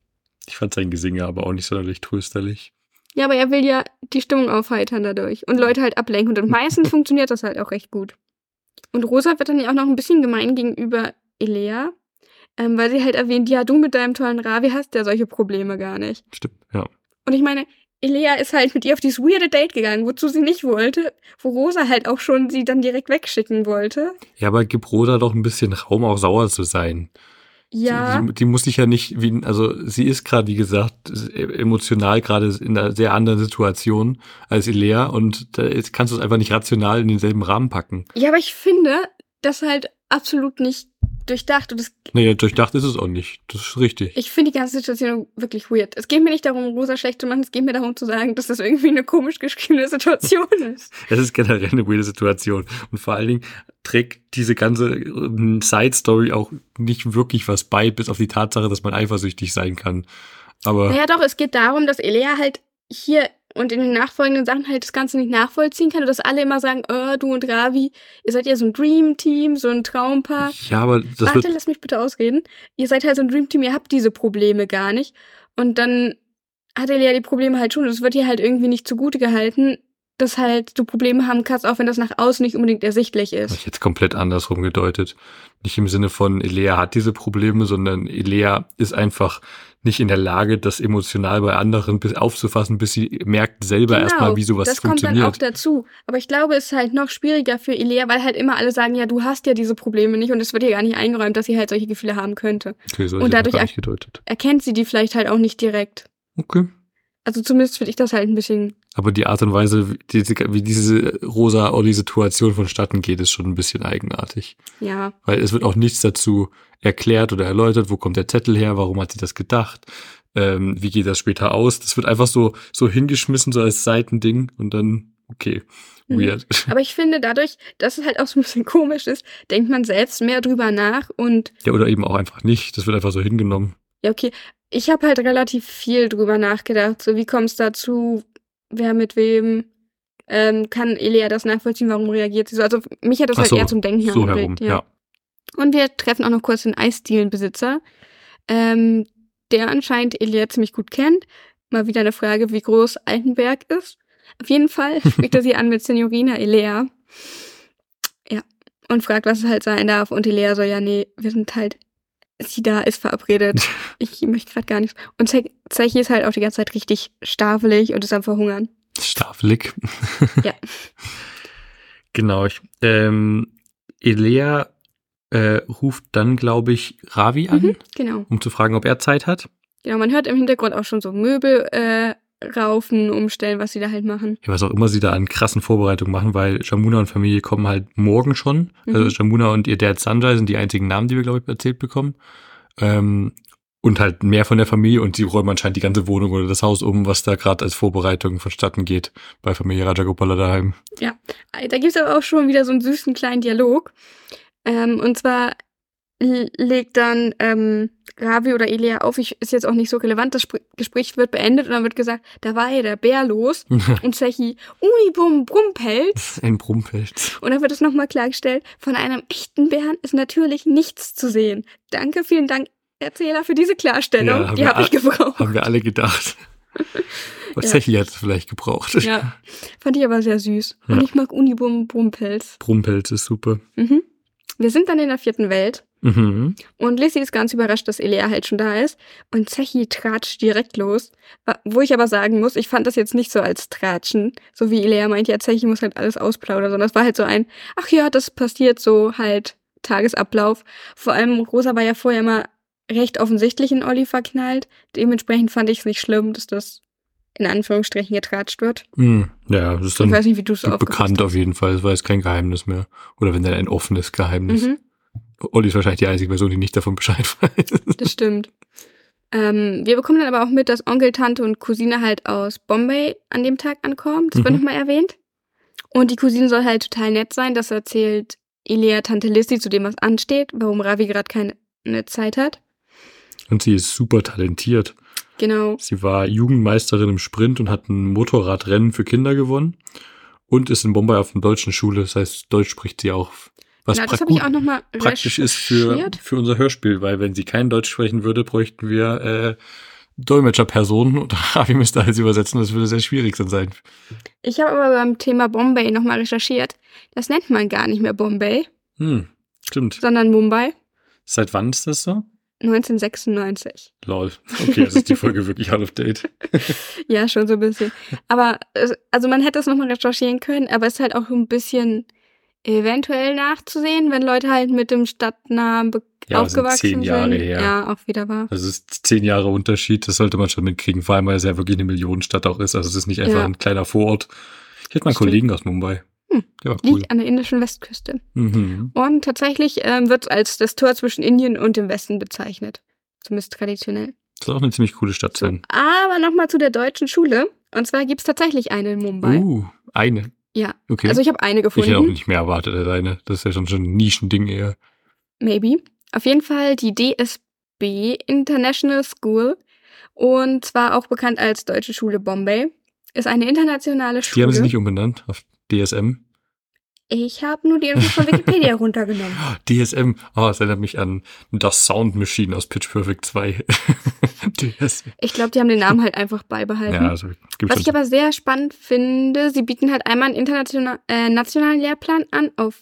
Speaker 1: ich fand sein Gesinge aber auch nicht sonderlich trösterlich.
Speaker 2: Ja, aber er will ja die Stimmung aufheitern dadurch und Leute halt ablenken. Und meistens funktioniert das halt auch recht gut. Und Rosa wird dann ja auch noch ein bisschen gemein gegenüber Elea, ähm, weil sie halt erwähnt, ja, du mit deinem tollen Ravi hast ja solche Probleme gar nicht.
Speaker 1: Stimmt, ja.
Speaker 2: Und ich meine, Elea ist halt mit ihr auf dieses weirde Date gegangen, wozu sie nicht wollte, wo Rosa halt auch schon sie dann direkt wegschicken wollte.
Speaker 1: Ja, aber gib Rosa doch ein bisschen Raum, auch sauer zu sein.
Speaker 2: Ja,
Speaker 1: Die, die muss sich ja nicht, wie, also sie ist gerade, wie gesagt, emotional gerade in einer sehr anderen Situation als Elea und da ist, kannst du es einfach nicht rational in denselben Rahmen packen.
Speaker 2: ja, aber ich finde, das halt absolut nicht durchdacht und das
Speaker 1: Naja, durchdacht ist es auch nicht. Das ist richtig.
Speaker 2: Ich finde die ganze Situation wirklich weird. Es geht mir nicht darum, Rosa schlecht zu machen, es geht mir darum zu sagen, dass das irgendwie eine komisch geschriebene Situation ist.
Speaker 1: Es ist generell eine weirde Situation. Und vor allen Dingen trägt diese ganze ähm, Side-Story auch nicht wirklich was bei, bis auf die Tatsache, dass man eifersüchtig sein kann. Aber
Speaker 2: Naja, doch, es geht darum, dass Elea halt hier und in den nachfolgenden Sachen halt das Ganze nicht nachvollziehen kann und dass alle immer sagen, oh, du und Ravi, ihr seid ja so ein Dream-Team, so ein Traumpaar.
Speaker 1: ja, aber das
Speaker 2: Warte, lass mich bitte ausreden. Ihr seid halt so ein Dream-Team, ihr habt diese Probleme gar nicht. Und dann hat Elea die Probleme halt schon und es wird ihr halt irgendwie nicht zugute gehalten, dass halt du Probleme haben kannst, auch wenn das nach außen nicht unbedingt ersichtlich ist.
Speaker 1: ich jetzt komplett andersrum gedeutet. Nicht im Sinne von Elea hat diese Probleme, sondern Elea ist einfach nicht in der Lage, das emotional bei anderen bis aufzufassen, bis sie merkt selber erstmal, wie sowas
Speaker 2: Genau, das kommt dann auch
Speaker 1: funktioniert.
Speaker 2: dazu. Aber ich glaube, es ist halt noch schwieriger für Elea, weil halt immer alle sagen, ja, du hast ja diese Probleme nicht und es wird ihr gar nicht eingeräumt, dass sie halt solche Gefühle haben könnte.
Speaker 1: Okay, so
Speaker 2: und dadurch
Speaker 1: gedeutet.
Speaker 2: Erkennt sie die vielleicht halt auch nicht direkt.
Speaker 1: Okay.
Speaker 2: Also zumindest finde ich das halt ein bisschen,
Speaker 1: Aber die Art und Weise, wie diese, wie diese rosa-Olli-Situation vonstatten geht, ist schon ein bisschen eigenartig.
Speaker 2: ja.
Speaker 1: Weil es wird auch nichts dazu erklärt oder erläutert, wo kommt der Zettel her, warum hat sie das gedacht, ähm, wie geht das später aus. Das wird einfach so, so hingeschmissen, so als Seitending und dann, okay,
Speaker 2: Mhm.
Speaker 1: weird.
Speaker 2: Aber ich finde, dadurch, dass es halt auch so ein bisschen komisch ist, denkt man selbst mehr drüber nach und
Speaker 1: Ja, oder eben auch einfach nicht. Das wird einfach so hingenommen.
Speaker 2: ja, okay. Ich habe halt relativ viel drüber nachgedacht. So, wie kommt es dazu? Wer mit wem? Ähm, kann Elia das nachvollziehen? Warum reagiert sie so? Also mich hat das
Speaker 1: Ach
Speaker 2: halt
Speaker 1: so,
Speaker 2: eher zum Denken
Speaker 1: So
Speaker 2: angeregt,
Speaker 1: herum, ja.
Speaker 2: Und wir treffen auch noch kurz den Eisdielenbesitzer, ähm, der anscheinend Elia ziemlich gut kennt. Mal wieder eine Frage, wie groß Altenberg ist. Auf jeden Fall spricht er sie an mit Signorina Elea. Ja. Und fragt, was es halt sein darf. Und Elea so, ja, nee, wir sind halt, sie da ist verabredet. Ich möchte gerade gar nichts. Und Ze- ist halt auch die ganze Zeit richtig stafelig und ist am Verhungern.
Speaker 1: Stafelig.
Speaker 2: Ja.
Speaker 1: genau. Ich, ähm, Elea äh, ruft dann, glaube ich, Ravi an,
Speaker 2: Mhm, genau.
Speaker 1: um zu fragen, ob er Zeit hat.
Speaker 2: Genau, man hört im Hintergrund auch schon so Möbel äh, raufen, umstellen, was sie da halt machen.
Speaker 1: Ja, was auch immer sie da an krassen Vorbereitungen machen, weil Jamuna und Familie kommen halt morgen schon.
Speaker 2: Mhm.
Speaker 1: Also Jamuna und ihr Dad Sanjay sind die einzigen Namen, die wir, glaube ich, erzählt bekommen. Ähm, und halt mehr von der Familie und sie räumen anscheinend die ganze Wohnung oder das Haus um, was da gerade als Vorbereitung vonstatten geht bei Familie Rajagopala daheim.
Speaker 2: Äh, Da gibt's aber auch schon wieder so einen süßen kleinen Dialog. Ähm, und zwar legt dann ähm, Ravi oder Elia auf, ich, ist jetzt auch nicht so relevant, das Spr Gespräch wird beendet und dann wird gesagt, da war ja der Bär los und Zechi, Unibum Brumpelz.
Speaker 1: Ein Brumpelz.
Speaker 2: Und dann wird es nochmal klargestellt, von einem echten Bären ist natürlich nichts zu sehen. Danke, vielen Dank, Erzähler, für diese Klarstellung.
Speaker 1: Ja,
Speaker 2: Die habe ich gebraucht.
Speaker 1: Haben wir alle gedacht. Was
Speaker 2: Ja.
Speaker 1: Zechi hat es vielleicht gebraucht.
Speaker 2: Ja, fand ich aber sehr süß.
Speaker 1: Ja.
Speaker 2: Und ich mag Unibum Brumpelz.
Speaker 1: Brumpelz ist super.
Speaker 2: Mhm. Wir sind dann in der vierten Welt
Speaker 1: Mhm.
Speaker 2: und Lissy ist ganz überrascht, dass Elea halt schon da ist und Zechi tratscht direkt los. Wo ich aber sagen muss, ich fand das jetzt nicht so als Tratschen, so wie Elea meint, ja, Zechi muss halt alles ausplaudern, sondern es war halt so ein, ach ja, das passiert so halt Tagesablauf. Vor allem Rosa war ja vorher immer recht offensichtlich in Olli verknallt. Dementsprechend fand ich es nicht schlimm, dass das in Anführungsstrichen getratscht wird.
Speaker 1: Mhm. Ja, das ist
Speaker 2: Ich
Speaker 1: dann
Speaker 2: weiß nicht, wie du es
Speaker 1: bekannt auf jeden Fall. Es war jetzt kein Geheimnis mehr. Oder wenn dann ein offenes Geheimnis.
Speaker 2: Mhm.
Speaker 1: Olli ist wahrscheinlich die einzige Person, die nicht davon Bescheid weiß.
Speaker 2: Das stimmt. Ähm, wir bekommen dann aber auch mit, dass Onkel, Tante und Cousine halt aus Bombay an dem Tag ankommen. Das wird
Speaker 1: Mhm.
Speaker 2: nochmal erwähnt. Und die Cousine soll halt total nett sein. Das erzählt Elia Tante Lissy zu dem, was ansteht, warum Ravi gerade keine Zeit hat.
Speaker 1: Und sie ist super talentiert.
Speaker 2: Genau.
Speaker 1: Sie war Jugendmeisterin im Sprint und hat ein Motorradrennen für Kinder gewonnen. Und ist in Bombay auf einer deutschen Schule. Das heißt, Deutsch spricht sie auch. Was
Speaker 2: genau, das
Speaker 1: pra-
Speaker 2: habe ich
Speaker 1: gut
Speaker 2: auch nochmal
Speaker 1: praktisch ist für, für unser Hörspiel, weil wenn sie kein Deutsch sprechen würde, bräuchten wir äh, Dolmetscherpersonen und Ravi müsste alles übersetzen. Das würde sehr schwierig dann sein.
Speaker 2: Ich habe aber beim Thema Bombay nochmal recherchiert. Das nennt man gar nicht mehr Bombay,
Speaker 1: Hm, stimmt.
Speaker 2: sondern Mumbai.
Speaker 1: Seit wann ist das so?
Speaker 2: 1996.
Speaker 1: Lol. Okay, das ist die Folge wirklich out of date.
Speaker 2: Ja, schon so ein bisschen. Aber, also man hätte es nochmal recherchieren können, aber es ist halt auch ein bisschen eventuell nachzusehen, wenn Leute halt mit dem Stadtnamen
Speaker 1: Ja, das sind
Speaker 2: aufgewachsen
Speaker 1: zehn Jahre
Speaker 2: sind.
Speaker 1: her.
Speaker 2: Ja, auch wieder wahr.
Speaker 1: Das ist zehn Jahre Unterschied, das sollte man schon mitkriegen, vor allem weil es ja wirklich eine Millionenstadt auch ist. Also es ist nicht einfach
Speaker 2: Ja.
Speaker 1: ein kleiner Vorort. Ich hätte mal einen. Kollegen aus Mumbai.
Speaker 2: Hm.
Speaker 1: Cool.
Speaker 2: Liegt an der indischen Westküste.
Speaker 1: Mhm.
Speaker 2: Und tatsächlich ähm, wird es als das Tor zwischen Indien und dem Westen bezeichnet. Zumindest traditionell.
Speaker 1: Das soll auch eine ziemlich coole Stadt
Speaker 2: So,
Speaker 1: sein.
Speaker 2: aber nochmal zu der deutschen Schule. Und zwar gibt es tatsächlich eine in Mumbai.
Speaker 1: Uh, eine.
Speaker 2: Ja.
Speaker 1: Okay.
Speaker 2: Also ich habe eine
Speaker 1: ich hätte auch
Speaker 2: gefunden.
Speaker 1: nicht mehr erwartet als eine. Das ist ja schon, schon ein Nischending eher.
Speaker 2: Maybe. Auf jeden Fall die DSB International School und zwar auch bekannt als Deutsche Schule Bombay. Ist eine internationale
Speaker 1: Die
Speaker 2: Schule.
Speaker 1: haben sie nicht umbenannt auf DSM.
Speaker 2: Ich habe nur die Infos von Wikipedia runtergenommen.
Speaker 1: DSM. Oh, das erinnert mich an das Sound Machine aus Pitch Perfect 2. DSM.
Speaker 2: Ich glaube, die haben den Namen halt einfach beibehalten.
Speaker 1: Ja, also
Speaker 2: Was ich aber sehr spannend finde, sie bieten halt einmal einen international, äh, nationalen Lehrplan an, auf,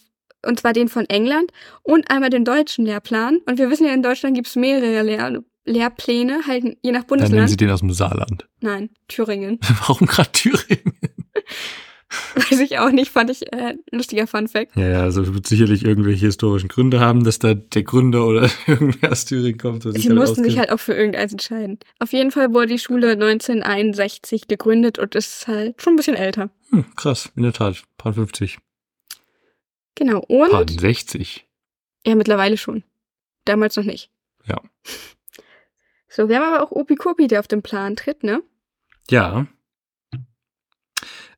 Speaker 2: und zwar den von England, und einmal den deutschen Lehrplan. Und wir wissen ja, in Deutschland gibt es mehrere Lehr Lehrpläne, halt je nach
Speaker 1: Dann nehmen
Speaker 2: Bundesland.
Speaker 1: sie den aus dem Saarland.
Speaker 2: Nein, Thüringen.
Speaker 1: Warum gerade Thüringen?
Speaker 2: Weiß ich auch nicht, fand ich äh, ein lustiger Funfact.
Speaker 1: Ja, ja, also wird sicherlich irgendwelche historischen Gründe haben, dass da der Gründer oder irgendwer aus Thüringen kommt.
Speaker 2: Sie mussten sich
Speaker 1: auskennt.
Speaker 2: halt auch für irgendeins entscheiden. Auf jeden Fall wurde die Schule 1961 gegründet und ist halt schon ein bisschen älter.
Speaker 1: Hm, krass, in der Tat. Paar 50.
Speaker 2: Genau. Und
Speaker 1: Paar 60.
Speaker 2: ja, mittlerweile schon. Damals noch nicht.
Speaker 1: Ja.
Speaker 2: So, wir haben aber auch Opi Kopi, der auf den Plan tritt, ne?
Speaker 1: Ja.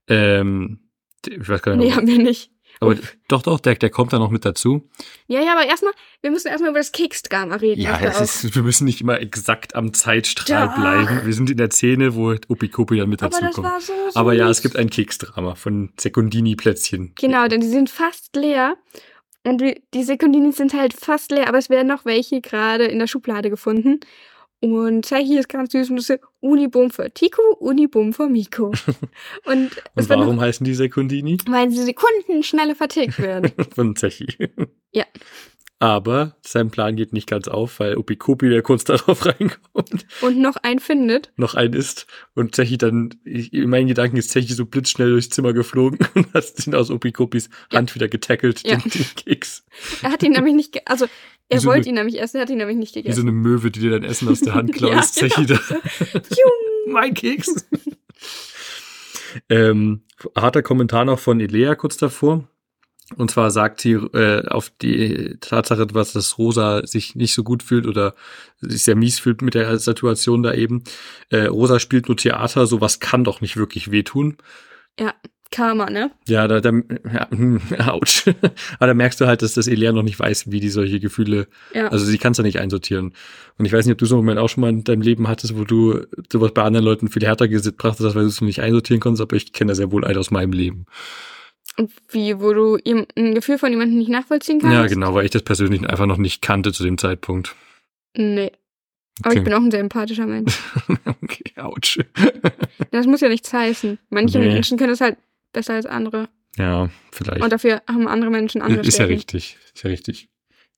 Speaker 1: Ähm, ich weiß gar nicht,
Speaker 2: Nee, haben wir nicht.
Speaker 1: aber doch, doch, der, der kommt da noch mit dazu.
Speaker 2: Ja, ja, aber erstmal, wir müssen erstmal über das Keksdrama reden.
Speaker 1: Ja, ist, wir müssen nicht immer exakt am Zeitstrahl
Speaker 2: Doch.
Speaker 1: bleiben. Wir sind in der Szene, wo Opikopi dann mit
Speaker 2: aber
Speaker 1: dazu
Speaker 2: das
Speaker 1: kommt.
Speaker 2: war so süß.
Speaker 1: Aber ja, es gibt ein Keksdrama von Sekundini-Plätzchen.
Speaker 2: Genau, denn die sind fast leer. Und die, die Sekundinis sind halt fast leer, aber es werden noch welche gerade in der Schublade gefunden. Und Zechi ist ganz süß und das ist Unibum für Tico, Unibum für Miko. Und,
Speaker 1: Und warum
Speaker 2: noch,
Speaker 1: heißen die Sekundini?
Speaker 2: weil sie Sekunden schneller vertilgt werden.
Speaker 1: Von Zechi.
Speaker 2: Ja.
Speaker 1: Aber sein Plan geht nicht ganz auf, weil Opikopi, der kurz darauf reinkommt,
Speaker 2: und noch einen findet.
Speaker 1: noch ein ist. Und Zechi dann, ich, in meinen Gedanken ist Zechi so blitzschnell durchs Zimmer geflogen und hat ihn aus Opikopis
Speaker 2: Ja.
Speaker 1: Hand wieder getackelt,
Speaker 2: Ja.
Speaker 1: den, den Keks.
Speaker 2: Er hat ihn nämlich nicht, also er
Speaker 1: so
Speaker 2: wollte
Speaker 1: eine-
Speaker 2: ihn nämlich essen, er hat ihn nämlich nicht
Speaker 1: Wie so
Speaker 2: gegessen.
Speaker 1: eine Möwe, die dir dein Essen aus der Hand klaut,
Speaker 2: Ja,
Speaker 1: ist Zechi da. mein Keks. ähm, harter Kommentar noch von Elea kurz davor. Und zwar sagt sie äh, auf die Tatsache, was das Rosa sich nicht so gut fühlt oder sich sehr mies fühlt mit der Situation da eben. Äh, Rosa spielt nur Theater, sowas kann doch nicht wirklich wehtun.
Speaker 2: Karma, ne?
Speaker 1: Ja, da, da ja, hm, ouch. Aber da merkst du halt, dass das Elea noch nicht weiß, wie die solche Gefühle
Speaker 2: Ja.
Speaker 1: also sie kann es ja nicht einsortieren. Und ich weiß nicht, ob du so einen Moment auch schon mal in deinem Leben hattest, wo du sowas bei anderen Leuten viel härter gebracht hast, weil du es nicht einsortieren konntest, aber ich kenne das sehr wohl ein aus meinem Leben.
Speaker 2: Und wie, wo du ein Gefühl von jemandem nicht nachvollziehen kannst?
Speaker 1: Ja, genau, weil ich das persönlich einfach noch nicht kannte zu dem Zeitpunkt.
Speaker 2: Nee. Aber
Speaker 1: Okay.
Speaker 2: ich bin auch ein sehr empathischer Mensch.
Speaker 1: okay, ouch.
Speaker 2: Das muss ja nichts heißen. Manche
Speaker 1: Nee.
Speaker 2: Menschen können das halt besser als andere.
Speaker 1: Ja, vielleicht.
Speaker 2: Und dafür haben andere Menschen andere
Speaker 1: ist ja
Speaker 2: Stärken.
Speaker 1: richtig. Ist ja richtig.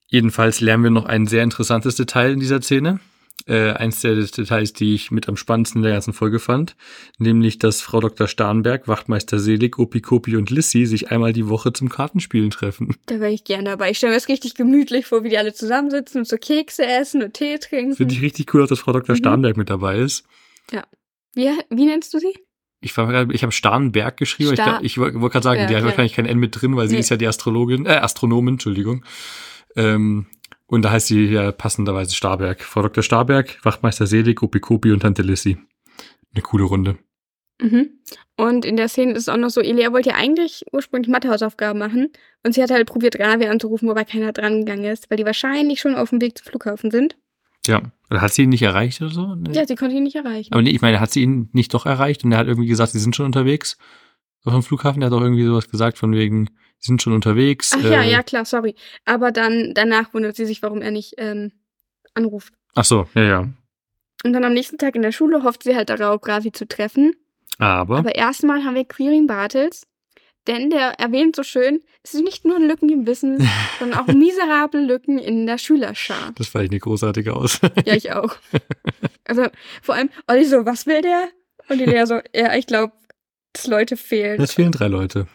Speaker 1: Jedenfalls lernen wir noch ein sehr interessantes Detail in dieser Szene. Äh, eins der Details, die ich mit am spannendsten der ganzen Folge fand, nämlich, dass Frau Dr. Starnberg, Wachtmeister Selig, Opi Kopi und Lissy sich einmal die Woche zum Kartenspielen treffen.
Speaker 2: Da wäre ich gern dabei. Ich stelle mir das richtig gemütlich vor, wie die alle zusammensitzen und so Kekse essen und Tee trinken.
Speaker 1: Finde ich richtig cool, dass Frau Dr.
Speaker 2: Mhm.
Speaker 1: Starnberg mit dabei ist.
Speaker 2: Wie, wie nennst du sie?
Speaker 1: Ich, war gerade- ich habe Starnberg geschrieben. aber
Speaker 2: Star-
Speaker 1: ich ich wollte gerade sagen,
Speaker 2: Ja,
Speaker 1: die hat
Speaker 2: ja.
Speaker 1: wahrscheinlich kein N mit drin, weil sie
Speaker 2: Nee.
Speaker 1: ist ja die Astrologin, äh, Astronomin, Entschuldigung. Ähm, und da heißt sie ja passenderweise Starberg. Frau Dr. Starberg, Wachtmeister Selig, Opi Kopi und Tante Lissy. Eine coole Runde.
Speaker 2: Mhm. Und in der Szene ist es auch noch so, Elia wollte ja eigentlich ursprünglich Mathehausaufgaben machen und sie hat halt probiert, Ravi anzurufen, wobei keiner dran gegangen ist, weil die wahrscheinlich schon auf dem Weg zum Flughafen sind.
Speaker 1: Ja. Oder hat sie ihn nicht erreicht oder so? Nee.
Speaker 2: Ja, sie konnte ihn nicht erreichen.
Speaker 1: Aber nee, ich meine, hat sie ihn nicht doch erreicht und er hat irgendwie gesagt, sie sind schon unterwegs auf dem Flughafen. Er hat auch irgendwie sowas gesagt von wegen, sie sind schon unterwegs.
Speaker 2: Ach ja,
Speaker 1: äh,
Speaker 2: ja, klar, sorry. Aber dann danach wundert sie sich, warum er nicht ähm, anruft.
Speaker 1: Ach so, ja, ja.
Speaker 2: Und dann am nächsten Tag in der Schule hofft sie halt darauf, Ravi zu treffen.
Speaker 1: Aber,
Speaker 2: Aber erstmal haben wir Quirin Bartels, denn der erwähnt so schön, es sind nicht nur Lücken im Wissen, sondern auch miserable Lücken in der Schülerschar.
Speaker 1: das fand ich eine großartige aus.
Speaker 2: Ja, ich auch. Also vor allem, Olli so, was will der? Und die Lea so, ja, ich glaube, dass Leute fehlen.
Speaker 1: Es fehlen drei Leute.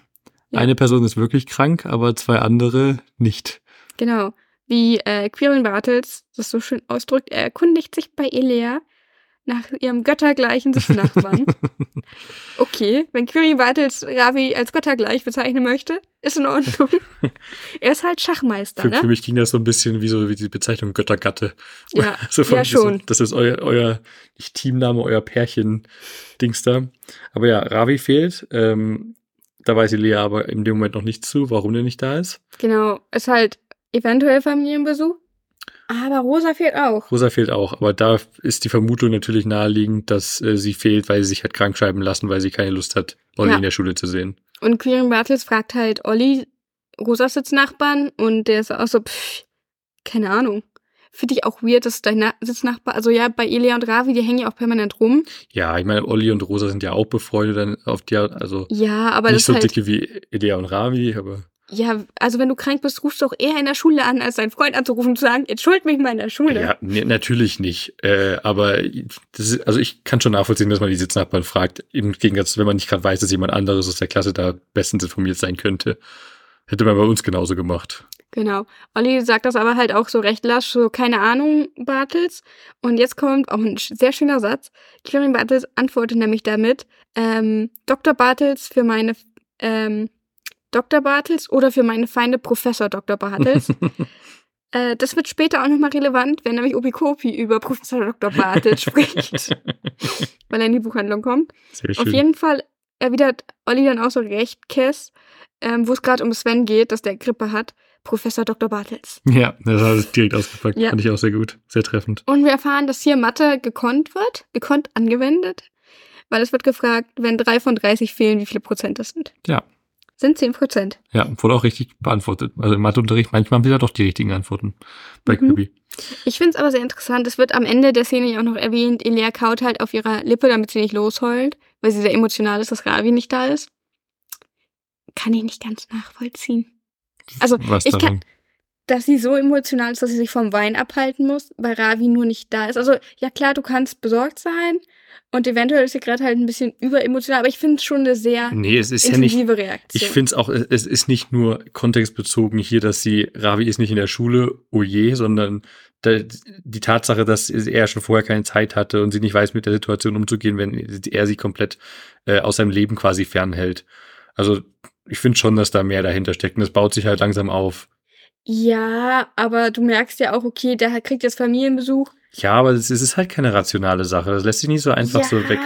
Speaker 2: Ja.
Speaker 1: Eine Person ist wirklich krank, aber zwei andere nicht.
Speaker 2: Genau. Wie äh, Quirin Bartels das so schön ausdrückt, er erkundigt sich bei Elea nach ihrem göttergleichen Sitznachbarn. Okay, wenn Quirin Bartels Ravi als göttergleich bezeichnen möchte, ist in Ordnung. er ist halt Schachmeister,
Speaker 1: Für, für
Speaker 2: ne?
Speaker 1: mich ging das so ein bisschen wie so wie die Bezeichnung Göttergatte.
Speaker 2: Ja,
Speaker 1: so
Speaker 2: ja, schon.
Speaker 1: So, das ist euer, euer nicht Teamname, euer Pärchen-Dings da. Aber ja, Ravi fehlt. Ähm, da weiß Lea aber in dem Moment noch nicht zu, warum der nicht da ist.
Speaker 2: Genau, ist halt eventuell Familienbesuch. Aber Rosa fehlt auch.
Speaker 1: Rosa fehlt auch, aber da ist die Vermutung natürlich naheliegend, dass äh, sie fehlt, weil sie sich hat krank schreiben lassen, weil sie keine Lust hat, Olli
Speaker 2: Ja.
Speaker 1: in der Schule zu sehen.
Speaker 2: Und Quirin Bartels fragt halt Olli, Rosas Sitznachbarn, und der ist auch so, pff, keine Ahnung. Finde ich auch weird, dass dein Na Sitznachbar, also ja, bei Elia und Ravi, die hängen ja auch permanent rum.
Speaker 1: Ja, ich meine, Olli und Rosa sind ja auch befreundet, dann auf die, also
Speaker 2: Ja, aber
Speaker 1: nicht so
Speaker 2: halt,
Speaker 1: dicke wie Elia und Ravi, aber
Speaker 2: ja, also wenn du krank bist, rufst du auch eher in der Schule an, als deinen Freund anzurufen und zu sagen, jetzt schuld mich mal in der Schule.
Speaker 1: ja, nee, natürlich nicht. Äh, aber das ist, also ich kann schon nachvollziehen, dass man die Sitznachbarn fragt, im Gegensatz, wenn man nicht gerade weiß, dass jemand anderes aus der Klasse da bestens informiert sein könnte. Hätte man bei uns genauso gemacht.
Speaker 2: Genau. Olli sagt das aber halt auch so recht lasch, so keine Ahnung, Bartels. Und jetzt kommt auch ein sehr schöner Satz. Quirin Bartels antwortet nämlich damit, ähm, Dr. Bartels für meine, ähm, Dr. Bartels oder für meine Feinde Professor Dr. Bartels. äh, das wird später auch nochmal relevant, wenn nämlich Obikopi über Professor Dr. Bartels spricht, weil er in die Buchhandlung kommt.
Speaker 1: Sehr
Speaker 2: Auf
Speaker 1: schön.
Speaker 2: jeden Fall erwidert Olli dann auch so recht kess, ähm, wo es gerade um Sven geht, dass der Grippe hat. Professor Dr. Bartels.
Speaker 1: Ja, das hat es direkt ausgepackt.
Speaker 2: Ja.
Speaker 1: Fand ich auch sehr gut. Sehr treffend.
Speaker 2: Und wir erfahren, dass hier Mathe gekonnt wird, gekonnt angewendet, weil es wird gefragt, wenn drei von 30 fehlen, wie viele Prozent das sind.
Speaker 1: Ja.
Speaker 2: Sind 10 Prozent.
Speaker 1: Ja, wurde auch richtig beantwortet. Also im Matheunterricht, manchmal haben wir ja doch die richtigen Antworten bei
Speaker 2: Mhm.
Speaker 1: Quibi.
Speaker 2: Ich finde es aber sehr interessant. Es wird am Ende der Szene ja auch noch erwähnt, Elea kaut halt auf ihrer Lippe, damit sie nicht losheult, weil sie sehr emotional ist, dass Ravi nicht da ist. Kann ich nicht ganz nachvollziehen. Also,
Speaker 1: Was
Speaker 2: ich
Speaker 1: daran?
Speaker 2: kann, dass sie so emotional ist, dass sie sich vom Wein abhalten muss, weil Ravi nur nicht da ist. Also, ja klar, du kannst besorgt sein und eventuell ist sie gerade halt ein bisschen überemotional, aber ich finde es schon eine sehr
Speaker 1: Nee, es ist ja nicht.
Speaker 2: intensive Reaktion.
Speaker 1: Ich finde es auch, es ist nicht nur kontextbezogen hier, dass sie, Ravi ist nicht in der Schule, oh je, sondern die Tatsache, dass er schon vorher keine Zeit hatte und sie nicht weiß, mit der Situation umzugehen, wenn er sie komplett äh, aus seinem Leben quasi fernhält. Also ich finde schon, dass da mehr dahinter steckt und das baut sich halt langsam auf.
Speaker 2: ja, aber du merkst ja auch, okay, der kriegt jetzt Familienbesuch.
Speaker 1: Ja, aber es ist halt keine rationale Sache. Das lässt sich nicht so einfach
Speaker 2: ja,
Speaker 1: so weg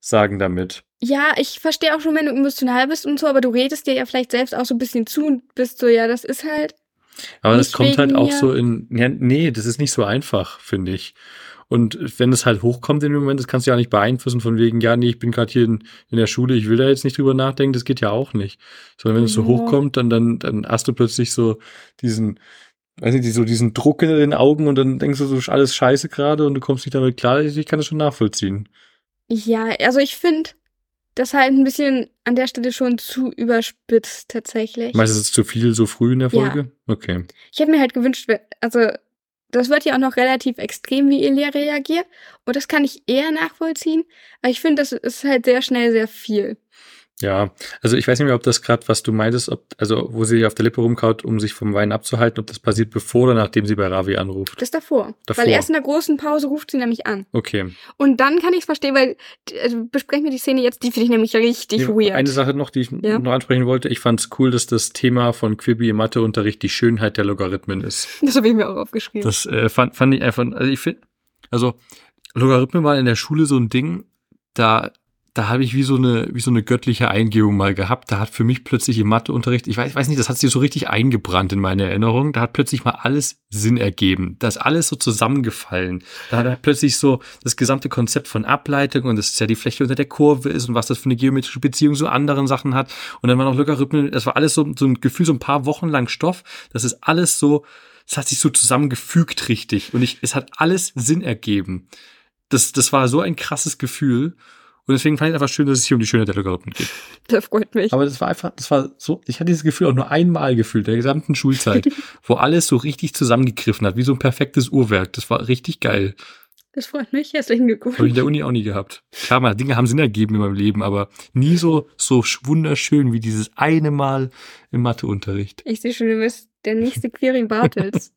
Speaker 1: sagen damit.
Speaker 2: Ja, ich verstehe auch schon, wenn du emotional bist und so, aber du redest dir ja vielleicht selbst auch so ein bisschen zu und bist so, ja, das ist halt.
Speaker 1: Aber das kommt halt auch so in, ja, nee, das ist nicht so einfach, finde ich. Und wenn es halt hochkommt in dem Moment, das kannst du ja auch nicht beeinflussen von wegen, ja, nee, ich bin gerade hier in, in der Schule, ich will da jetzt nicht drüber nachdenken, das geht ja auch nicht. Sondern wenn es so hochkommt, dann, dann, dann hast du plötzlich so diesen, weiß nicht, so diesen Druck in den Augen und dann denkst du so, alles scheiße gerade und du kommst nicht damit klar. Ich kann das schon nachvollziehen.
Speaker 2: Ja, also ich finde, das halt ein bisschen an der Stelle schon zu überspitzt tatsächlich.
Speaker 1: Meinst du, es ist zu viel so früh in der
Speaker 2: Ja.
Speaker 1: Folge? Okay.
Speaker 2: Ich hätte mir halt gewünscht, also das wird ja auch noch relativ extrem, wie Elia reagiert. Und das kann ich eher nachvollziehen. Aber ich finde, das ist halt sehr schnell sehr viel.
Speaker 1: Ja, also ich weiß nicht mehr, ob das gerade, was du meintest, ob, also wo sie auf der Lippe rumkaut, um sich vom Wein abzuhalten, ob das passiert bevor oder nachdem sie bei Ravi anruft.
Speaker 2: Das davor.
Speaker 1: Davor.
Speaker 2: Weil erst in der großen Pause ruft sie nämlich an.
Speaker 1: Okay.
Speaker 2: Und dann kann ich es verstehen, weil also besprechen wir die Szene jetzt, die finde ich nämlich richtig
Speaker 1: Ja,
Speaker 2: weird.
Speaker 1: Eine Sache noch, die ich
Speaker 2: Ja.
Speaker 1: noch ansprechen wollte. Ich fand es cool, dass das Thema von Quibi im Matheunterricht die Schönheit der Logarithmen ist.
Speaker 2: Das habe ich mir auch aufgeschrieben.
Speaker 1: Das äh, fand, fand ich einfach, also ich finde, also Logarithmen waren in der Schule so ein Ding, da, da habe ich wie so eine, wie so eine göttliche Eingebung mal gehabt. Da hat für mich plötzlich im Matheunterricht, ich weiß, weiß nicht, das hat sich so richtig eingebrannt in meine Erinnerung. Da hat plötzlich mal alles Sinn ergeben. Da ist alles so zusammengefallen. Da hat plötzlich so das gesamte Konzept von Ableitung und das ist ja die Fläche unter der Kurve ist und was das für eine geometrische Beziehung zu anderen Sachen hat. Und dann waren noch Logarithmen, das war alles so, so ein Gefühl, so ein paar Wochen lang Stoff. Das ist alles so, es hat sich so zusammengefügt richtig und ich, es hat alles Sinn ergeben. Das, das war so ein krasses Gefühl und deswegen fand ich einfach schön, dass es hier um die Schönheit der Logarithmen geht.
Speaker 2: Das freut mich.
Speaker 1: Aber das war einfach, das war so, ich hatte dieses Gefühl auch nur einmal gefühlt, der gesamten Schulzeit, wo alles so richtig zusammengegriffen hat, wie so ein perfektes Uhrwerk. Das war richtig geil.
Speaker 2: Das freut mich. Herzlichen
Speaker 1: Habe ich in
Speaker 2: Glückwunsch.
Speaker 1: der Uni auch nie gehabt. Klar, mal Dinge haben Sinn ergeben in meinem Leben, aber nie so, so wunderschön wie dieses eine Mal im Matheunterricht.
Speaker 2: Ich sehe schon, du bist der nächste Queering Bartels.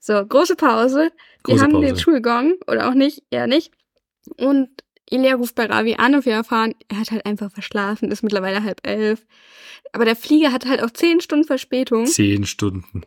Speaker 2: so, große Pause. Wir
Speaker 1: Große
Speaker 2: haben
Speaker 1: Pause.
Speaker 2: den Schulgong oder auch nicht, eher nicht. Und Elia ruft bei Ravi an und wir erfahren, er hat halt einfach verschlafen, ist mittlerweile halb elf. Aber der Flieger hat halt auch zehn Stunden Verspätung.
Speaker 1: Zehn Stunden.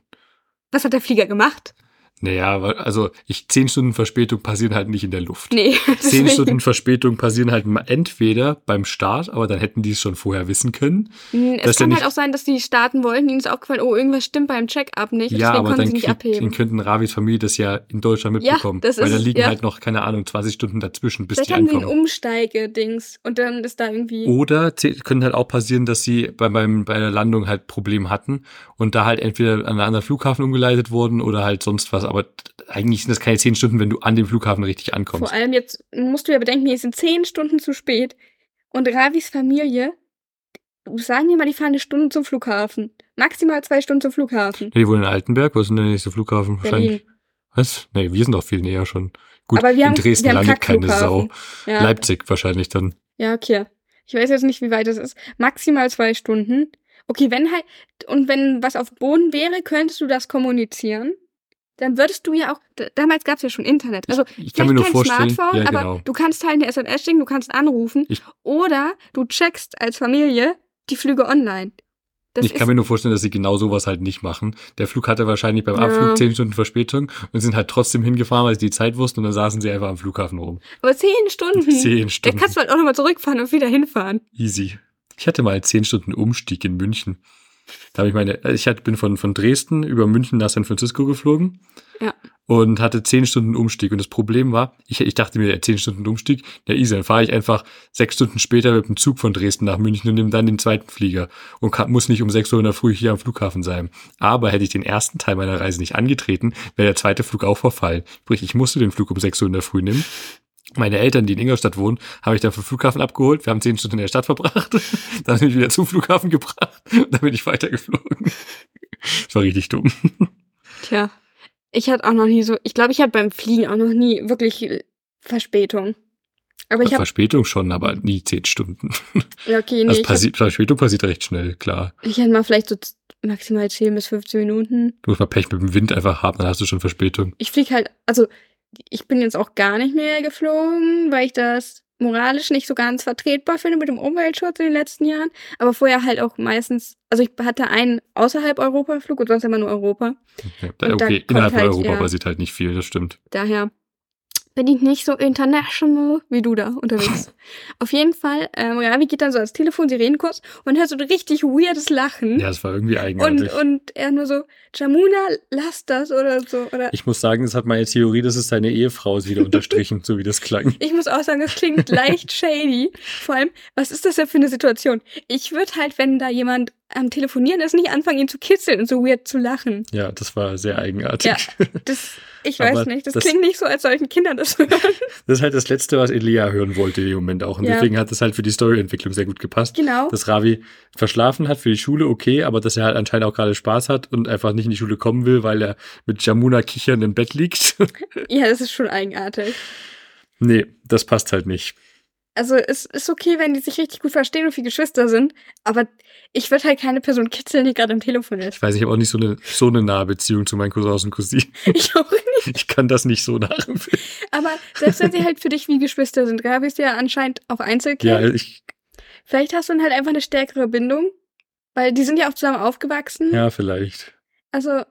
Speaker 2: Was hat der Flieger gemacht?
Speaker 1: Naja, also ich, zehn Stunden Verspätung passieren halt nicht in der Luft.
Speaker 2: Nee.
Speaker 1: Zehn. Stunden Verspätung passieren halt entweder beim Start, aber dann hätten die es schon vorher wissen können.
Speaker 2: Hm, Es kann halt auch sein, dass die starten wollten, ihnen ist auch gefallen, oh, irgendwas stimmt beim Check-up nicht.
Speaker 1: ja,
Speaker 2: deswegen
Speaker 1: aber
Speaker 2: konnten
Speaker 1: dann,
Speaker 2: sie nicht
Speaker 1: krieg,
Speaker 2: abheben.
Speaker 1: dann könnten Ravis Familie das ja in Deutschland
Speaker 2: Ja,
Speaker 1: mitbekommen.
Speaker 2: das
Speaker 1: weil da
Speaker 2: ist-
Speaker 1: liegen
Speaker 2: ja.
Speaker 1: halt noch, keine Ahnung, 20 Stunden dazwischen, bis
Speaker 2: Vielleicht
Speaker 1: die
Speaker 2: haben sie ein
Speaker 1: ankommen.
Speaker 2: Umsteige-Dings und dann ist da irgendwie.
Speaker 1: Oder können halt auch passieren, dass sie bei, beim, bei der Landung halt Probleme hatten und da halt entweder an einen anderen Flughafen umgeleitet wurden oder halt sonst was. Aber eigentlich sind das keine zehn Stunden, wenn du an dem Flughafen richtig ankommst.
Speaker 2: Vor allem jetzt musst du ja bedenken, wir sind zehn Stunden zu spät. Und Ravis Familie, sagen wir mal, die fahren eine Stunde zum Flughafen. Maximal zwei Stunden zum Flughafen.
Speaker 1: Die wohnen in Altenberg, was ist denn der nächste Flughafen? Wahrscheinlich.
Speaker 2: Berlin.
Speaker 1: Was? Nee, wir sind doch viel näher schon. Gut,
Speaker 2: Aber wir
Speaker 1: in
Speaker 2: haben,
Speaker 1: Dresden
Speaker 2: wir haben
Speaker 1: landet keine Sau.
Speaker 2: Ja.
Speaker 1: Leipzig wahrscheinlich dann.
Speaker 2: ja, okay. Ich weiß jetzt nicht, wie weit es ist. Maximal zwei Stunden. Okay, wenn halt, und wenn was auf Boden wäre, könntest du das kommunizieren. Dann würdest du ja auch, damals gab es ja schon Internet. Also
Speaker 1: Ich kann mir nur
Speaker 2: kein
Speaker 1: vorstellen,
Speaker 2: Smartphone,
Speaker 1: ja,
Speaker 2: aber
Speaker 1: genau.
Speaker 2: du kannst halt eine SMS schicken, du kannst anrufen.
Speaker 1: Ich-
Speaker 2: oder du checkst als Familie die Flüge online. Das
Speaker 1: ich kann mir nur vorstellen, dass sie genau sowas halt nicht machen. Der Flug hatte wahrscheinlich beim
Speaker 2: Ja.
Speaker 1: Abflug zehn Stunden Verspätung und sind halt trotzdem hingefahren, weil sie die Zeit wussten und dann saßen sie einfach am Flughafen rum.
Speaker 2: aber zehn Stunden.
Speaker 1: Zehn
Speaker 2: Da
Speaker 1: Stunden.
Speaker 2: kannst du halt auch nochmal zurückfahren und wieder hinfahren.
Speaker 1: Easy. Ich hatte mal zehn Stunden Umstieg in München. Da habe ich meine, ich hatte, bin von, von Dresden über München nach San Francisco geflogen.
Speaker 2: Ja.
Speaker 1: Und hatte zehn Stunden Umstieg. Und das Problem war, ich, ich dachte mir, zehn Stunden Umstieg, ja easy, dann fahre ich einfach sechs Stunden später mit dem Zug von Dresden nach München und nehme dann den zweiten Flieger und kann, muss nicht um sechs Uhr in der Früh hier am Flughafen sein. Aber hätte ich den ersten Teil meiner Reise nicht angetreten, wäre der zweite Flug auch verfallen. Sprich, ich musste den Flug um sechs Uhr in der Früh nehmen. Meine Eltern, die in Ingolstadt wohnen, habe ich dann vom Flughafen abgeholt. Wir haben zehn Stunden in der Stadt verbracht. Dann bin ich wieder zum Flughafen gebracht. Und dann bin ich weitergeflogen. Das war richtig dumm.
Speaker 2: Tja. Ich hatte auch noch nie so, ich glaube, ich hatte beim Fliegen auch noch nie wirklich Verspätung. Aber ich habe,
Speaker 1: Verspätung schon, aber nie zehn Stunden.
Speaker 2: ja, okay, nee,
Speaker 1: Also
Speaker 2: ich, hab,
Speaker 1: passi Verspätung passiert recht schnell, klar.
Speaker 2: ich hatte mal vielleicht so maximal 10 bis 15 Minuten.
Speaker 1: Du musst mal Pech mit dem Wind einfach haben, dann hast du schon Verspätung.
Speaker 2: Ich fliege halt, also ich bin jetzt auch gar nicht mehr geflogen, weil ich das moralisch nicht so ganz vertretbar finde mit dem Umweltschutz in den letzten Jahren. Aber vorher halt auch meistens, also ich hatte einen außerhalb Europa-Flug und sonst immer nur Europa.
Speaker 1: Okay,
Speaker 2: kommt
Speaker 1: innerhalb
Speaker 2: halt,
Speaker 1: Europa
Speaker 2: ja.
Speaker 1: passiert halt nicht viel, das stimmt.
Speaker 2: Daher bin ich nicht so international wie du da unterwegs. Auf jeden Fall, ähm, Ravi geht dann so ans Telefon, sie reden kurz und hört so ein richtig weirdes Lachen.
Speaker 1: Ja, das war irgendwie
Speaker 2: und,
Speaker 1: eigenartig.
Speaker 2: und er nur so, Jamuna, lass das oder so. Oder
Speaker 1: ich muss sagen, es hat meine Theorie, dass es seine Ehefrau ist, wieder unterstrichen, so wie das klang.
Speaker 2: ich muss auch sagen, das klingt leicht shady. Vor allem, was ist das denn für eine Situation? Ich würde halt, wenn da jemand am Telefonieren ist, nicht anfangen, ihn zu kitzeln und so weird zu lachen.
Speaker 1: Ja, das war sehr eigenartig.
Speaker 2: Ja. Das, ich weiß nicht, das,
Speaker 1: das-
Speaker 2: klingt nicht so, als sollten Kinder das aufzuhören.
Speaker 1: Das ist halt das Letzte, was Elia hören wollte im Moment auch. Und
Speaker 2: Ja.
Speaker 1: deswegen hat das halt für die Storyentwicklung sehr gut gepasst.
Speaker 2: Genau.
Speaker 1: Dass Ravi verschlafen hat für die Schule, okay, aber dass er halt anscheinend auch gerade Spaß hat und einfach nicht in die Schule kommen will, weil er mit Jamuna kichern im Bett liegt.
Speaker 2: Ja, das ist schon eigenartig.
Speaker 1: nee, das passt halt nicht.
Speaker 2: Also es ist okay, wenn die sich richtig gut verstehen und viele Geschwister sind, aber ich würde halt keine Person kitzeln, die gerade am Telefon ist.
Speaker 1: Ich weiß, ich habe auch nicht so eine, so eine nahe Beziehung zu meinen Cousins und Cousinen.
Speaker 2: Ich auch nicht.
Speaker 1: Ich kann das nicht so nachempfinden.
Speaker 2: Aber selbst wenn sie halt für dich wie Geschwister sind, Gabi ist ja anscheinend auch Einzelkind.
Speaker 1: Ja, ich,
Speaker 2: Vielleicht hast du dann halt einfach eine stärkere Bindung, weil die sind ja auch zusammen aufgewachsen.
Speaker 1: ja, vielleicht.
Speaker 2: Also,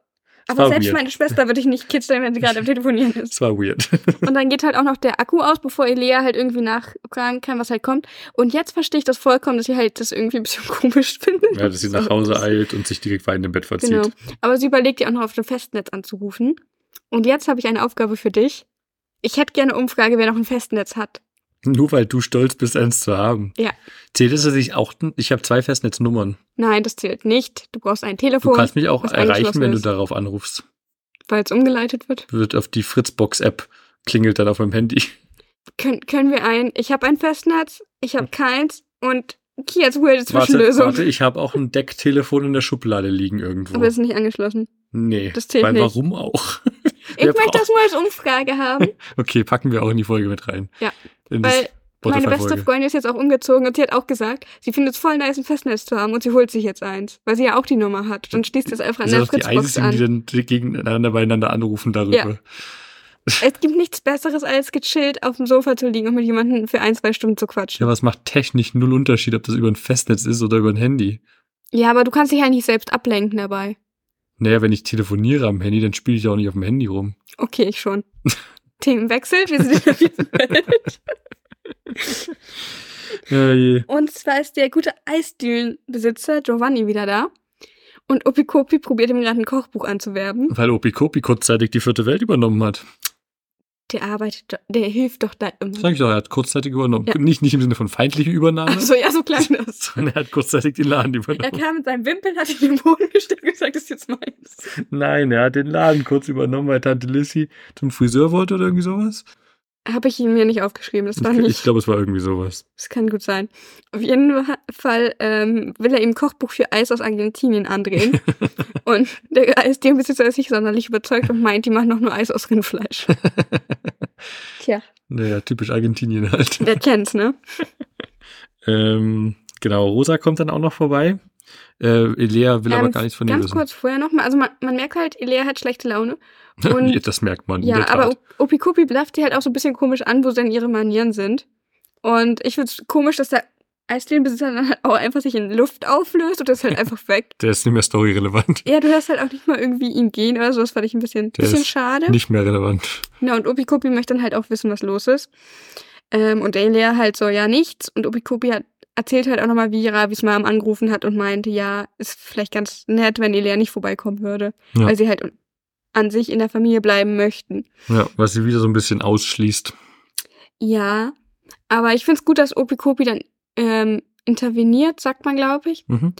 Speaker 1: war
Speaker 2: aber selbst
Speaker 1: weird.
Speaker 2: meine Schwester würde ich nicht kitzeln, wenn sie gerade am Telefonieren ist.
Speaker 1: Es war weird.
Speaker 2: Und dann geht halt auch noch der Akku aus, bevor Elea halt irgendwie nachfragen kann, was halt kommt. Und jetzt verstehe ich das vollkommen, dass sie halt das irgendwie ein bisschen komisch finden.
Speaker 1: ja, dass sie nach Hause eilt und sich direkt weinend im Bett verzieht.
Speaker 2: Genau. Aber sie überlegt ja auch noch auf dem Festnetz anzurufen. Und jetzt habe ich eine Aufgabe für dich. Ich hätte gerne eine Umfrage, wer noch ein Festnetz hat.
Speaker 1: Nur weil du stolz bist, eins zu haben.
Speaker 2: Ja.
Speaker 1: Zählt es, dass ich auch, ich habe zwei Festnetznummern.
Speaker 2: Nein, das zählt nicht. Du brauchst ein
Speaker 1: Du
Speaker 2: Telefon,
Speaker 1: kannst mich auch erreichen, wenn du darauf anrufst.
Speaker 2: weil es umgeleitet wird.
Speaker 1: Wird auf die Fritzbox-App klingelt dann auf meinem Handy.
Speaker 2: Können, können wir ein, ich habe ein Festnetz, ich habe keins und jetzt weirde
Speaker 1: Hm. Warte,
Speaker 2: Zwischenlösung.
Speaker 1: warte, ich habe auch ein Decktelefon in der Schublade liegen irgendwo.
Speaker 2: Aber es ist nicht angeschlossen.
Speaker 1: nee,
Speaker 2: das zählt
Speaker 1: weil
Speaker 2: nicht.
Speaker 1: warum auch?
Speaker 2: Ich möchte das nur als Umfrage haben,
Speaker 1: Okay, packen wir auch in die Folge mit rein.
Speaker 2: Ja,
Speaker 1: In
Speaker 2: weil meine beste. Freundin ist jetzt auch umgezogen und sie hat auch gesagt, sie findet es voll nice, ein Festnetz zu haben und sie holt sich jetzt eins, weil sie ja auch die Nummer hat. Dann schließt es einfach an
Speaker 1: Das
Speaker 2: der
Speaker 1: sind doch die
Speaker 2: Fritzbox
Speaker 1: Einzigen, die
Speaker 2: an.
Speaker 1: dann gegeneinander beieinander anrufen darüber.
Speaker 2: Ja. Es gibt nichts Besseres, als gechillt auf dem Sofa zu liegen und mit jemandem für ein, zwei Stunden zu quatschen.
Speaker 1: Ja, aber es macht technisch null Unterschied, ob das über ein Festnetz ist oder über ein Handy.
Speaker 2: Ja, aber du kannst dich halt nicht selbst ablenken dabei.
Speaker 1: Naja, wenn ich telefoniere am Handy, dann spiele ich auch nicht auf dem Handy rum.
Speaker 2: Okay, ich schon. Themenwechsel, wir sind in der Welt.
Speaker 1: Ja, je.
Speaker 2: Und zwar ist der gute Eisdülenbesitzer Giovanni wieder da. Und Opikopi probiert ihm gerade ein Kochbuch anzuwerben.
Speaker 1: Weil Opikopi kurzzeitig die vierte Welt übernommen hat.
Speaker 2: Der arbeitet, der hilft doch da immer.
Speaker 1: Sag ich doch, er hat kurzzeitig übernommen.
Speaker 2: Ja.
Speaker 1: Nicht, nicht im Sinne von feindliche Übernahme,
Speaker 2: Ach so, ja, so klang das.
Speaker 1: sondern er hat kurzzeitig den Laden
Speaker 2: Er
Speaker 1: übernommen.
Speaker 2: kam mit seinem Wimpel, hat ihn in den Boden gestellt und gesagt, das ist jetzt meins.
Speaker 1: Nein, er hat den Laden kurz übernommen, weil Tante Lissy zum Friseur wollte oder irgendwie sowas.
Speaker 2: Habe ich ihn mir nicht aufgeschrieben, das war
Speaker 1: Ich,
Speaker 2: nicht.
Speaker 1: ich glaube, es war irgendwie sowas.
Speaker 2: Das kann gut sein. Auf jeden Fall ähm, will er ihm ein Kochbuch für Eis aus Argentinien andrehen. und der Eisdielenbesitzer ist nicht sonderlich überzeugt und meint, die machen doch nur Eis aus Rindfleisch. Tja,
Speaker 1: Naja, typisch Argentinien halt.
Speaker 2: der kennt's, ne?
Speaker 1: Ähm, genau, Rosa kommt dann auch noch vorbei. Äh, Elea will aber
Speaker 2: Ähm,
Speaker 1: gar nichts von ihr
Speaker 2: Ganz
Speaker 1: wissen.
Speaker 2: kurz vorher nochmal, also man, man merkt halt, Elea hat schlechte Laune. und-
Speaker 1: das merkt man.
Speaker 2: Ja, aber Opikopi blafft die halt auch so ein bisschen komisch an, wo denn ihre Manieren sind. Und ich find's komisch, dass der Eisdielenbesitzer dann halt auch einfach sich in Luft auflöst und das ist halt einfach weg.
Speaker 1: Der ist nicht mehr storyrelevant.
Speaker 2: Ja, du hörst halt auch nicht mal irgendwie ihn gehen oder so. Das fand ich ein bisschen,
Speaker 1: Der
Speaker 2: bisschen schade.
Speaker 1: Nicht mehr relevant.
Speaker 2: Ja, und Opikopi möchte dann halt auch wissen, was los ist. Ähm, und Elia halt so, ja, nichts. Und Opikopi hat, erzählt halt auch nochmal, wie Ravis Mom angerufen hat und meinte, ja, ist vielleicht ganz nett, wenn Elia nicht vorbeikommen würde.
Speaker 1: Ja.
Speaker 2: Weil sie halt an sich in der Familie bleiben möchten.
Speaker 1: Ja, was sie wieder so ein bisschen ausschließt.
Speaker 2: Ja, aber ich find's gut, dass Opikopi dann ähm, interveniert, sagt man, glaube ich.
Speaker 1: Mhm.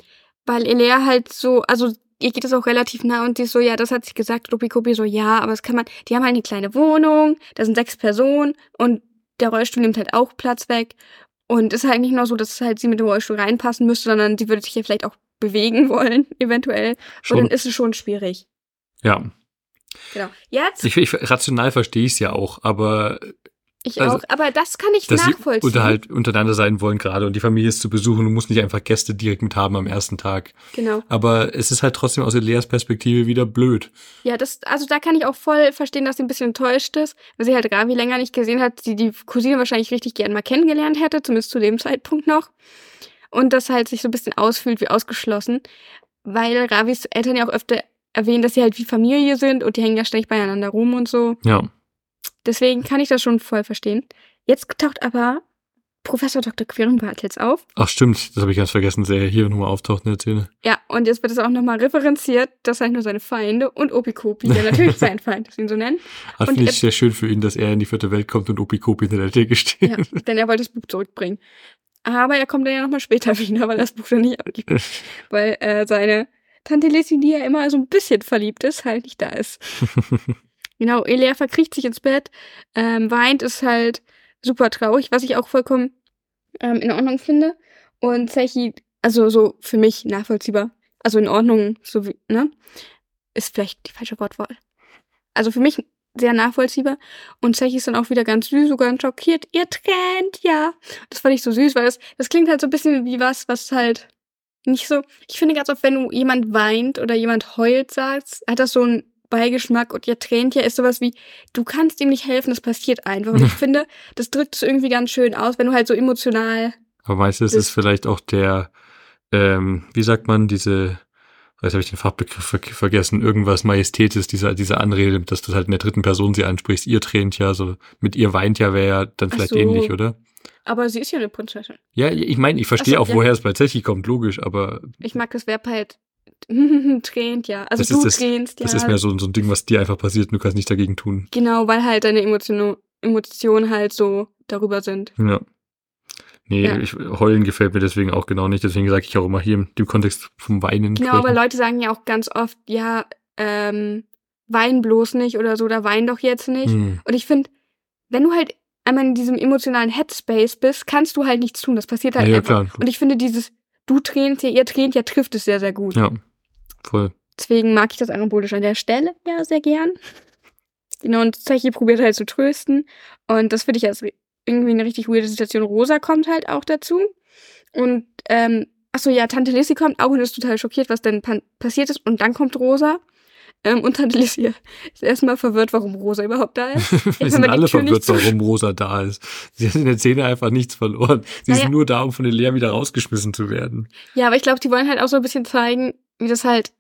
Speaker 2: Weil Elea halt so, also ihr geht es auch relativ nah und die ist so, ja, das hat sich gesagt, Opikopi so, ja, aber das kann man, die haben halt eine kleine Wohnung, da sind sechs Personen und der Rollstuhl nimmt halt auch Platz weg. Und es ist halt nicht nur so, dass halt sie mit dem Rollstuhl reinpassen müsste, sondern sie würde sich ja vielleicht auch bewegen wollen, eventuell. Und
Speaker 1: Schon.
Speaker 2: dann ist es schon schwierig.
Speaker 1: Ja.
Speaker 2: Genau. Jetzt,
Speaker 1: Ich, ich, rational verstehe ich es ja auch, aber
Speaker 2: ich
Speaker 1: also,
Speaker 2: auch, aber das kann ich
Speaker 1: dass sie
Speaker 2: nachvollziehen.
Speaker 1: unterhalt untereinander sein wollen gerade und die Familie ist zu besuchen und muss nicht einfach Gäste direkt mit haben am ersten Tag.
Speaker 2: Genau.
Speaker 1: Aber es ist halt trotzdem aus Eleas Perspektive wieder blöd.
Speaker 2: Ja, das, also da kann ich auch voll verstehen, dass sie ein bisschen enttäuscht ist, weil sie halt Ravi länger nicht gesehen hat, sie die Cousine wahrscheinlich richtig gern mal kennengelernt hätte, zumindest zu dem Zeitpunkt noch. Und das halt sich so ein bisschen ausfühlt wie ausgeschlossen, weil Ravis Eltern ja auch öfter erwähnen, dass sie halt wie Familie sind und die hängen ja ständig beieinander rum und so.
Speaker 1: Ja.
Speaker 2: Deswegen kann ich das schon voll verstehen. Jetzt taucht aber Professor Dr. Querenbartels auf.
Speaker 1: Ach stimmt, das habe ich ganz vergessen, dass er hier nochmal auftaucht in der Szene.
Speaker 2: Ja, und jetzt wird es auch nochmal referenziert, dass halt nur seine Feinde und Opikopi, der natürlich sein Feind ist, ihn so nennen.
Speaker 1: Das
Speaker 2: Und
Speaker 1: finde ich sehr schön für ihn, dass er in die vierte Welt kommt und Opikopi hinter der Theke steht.
Speaker 2: Ja, denn er wollte das Buch zurückbringen. Aber er kommt dann ja nochmal später wieder, weil das Buch dann nicht abgibt. Weil äh, seine Tante Lissy, die ja immer so ein bisschen verliebt ist, halt nicht da ist. Genau, Elea verkriecht sich ins Bett, ähm, weint, ist halt super traurig, was ich auch vollkommen ähm, in Ordnung finde. Und Zechi, also so für mich nachvollziehbar. Also in Ordnung, so wie, ne? Ist vielleicht die falsche Wortwahl. Also für mich sehr nachvollziehbar. Und Zechi ist dann auch wieder ganz süß, sogar schockiert. Ihr trennt, ja. Das fand ich so süß, weil das, das klingt halt so ein bisschen wie was, was halt nicht so. Ich finde ganz oft, wenn du jemand weint oder jemand heult sagst, hat das so einen Beigeschmack und ihr tränt ja ist sowas wie, du kannst ihm nicht helfen, das passiert einfach. Und ich finde, das drückt es irgendwie ganz schön aus, wenn du halt so emotional.
Speaker 1: Aber du, es ist vielleicht auch der, ähm, wie sagt man, diese jetzt habe ich den Fachbegriff ver vergessen, irgendwas Majestätes, diese, diese Anrede, dass du halt in der dritten Person sie ansprichst, ihr tränt ja, so mit ihr weint ja, wäre ja dann vielleicht so. ähnlich, oder?
Speaker 2: Aber sie ist ja eine Prinzessin.
Speaker 1: Ja, ich meine, ich verstehe so, auch, ja. woher es bei Zechi kommt, logisch, aber.
Speaker 2: Ich mag das Verb halt tränt ja. Also
Speaker 1: das
Speaker 2: du
Speaker 1: das,
Speaker 2: tränst
Speaker 1: ja. Das ist mehr so, so ein Ding, was dir einfach passiert und du kannst nichts dagegen tun.
Speaker 2: Genau, weil halt deine Emotionen Emotionen halt so darüber sind.
Speaker 1: Ja. Nee, ja. ich, heulen gefällt mir deswegen auch genau nicht. Deswegen sage ich auch immer hier im dem Kontext vom Weinen.
Speaker 2: Genau, aber Leute sagen ja auch ganz oft, ja, ähm, wein bloß nicht oder so, oder wein doch jetzt nicht. Hm. Und ich finde, wenn du halt einmal in diesem emotionalen Headspace bist, kannst du halt nichts tun. Das passiert halt ja, einfach. Ja, und ich finde dieses, du tränt ja, ihr tränt ja, trifft es sehr, sehr gut.
Speaker 1: Ja, voll.
Speaker 2: Deswegen mag ich das Angebot an der Stelle ja sehr gern. Genau, und Zechi probiert halt zu trösten. Und das finde ich als irgendwie eine richtig weirde Situation. Rosa kommt halt auch dazu. Und, ähm, achso, ja, Tante Lissy kommt auch und ist total schockiert, was denn passiert ist. Und dann kommt Rosa. Ähm, und Tante Lissy ist erstmal verwirrt, warum Rosa überhaupt da ist.
Speaker 1: Wir sind alle verwirrt, warum Rosa da ist. Sie hat in der Szene einfach nichts verloren. Sie naja. sind nur da, um von den Lehr wieder rausgeschmissen zu werden.
Speaker 2: Ja, aber ich glaube, die wollen halt auch so ein bisschen zeigen, wie das halt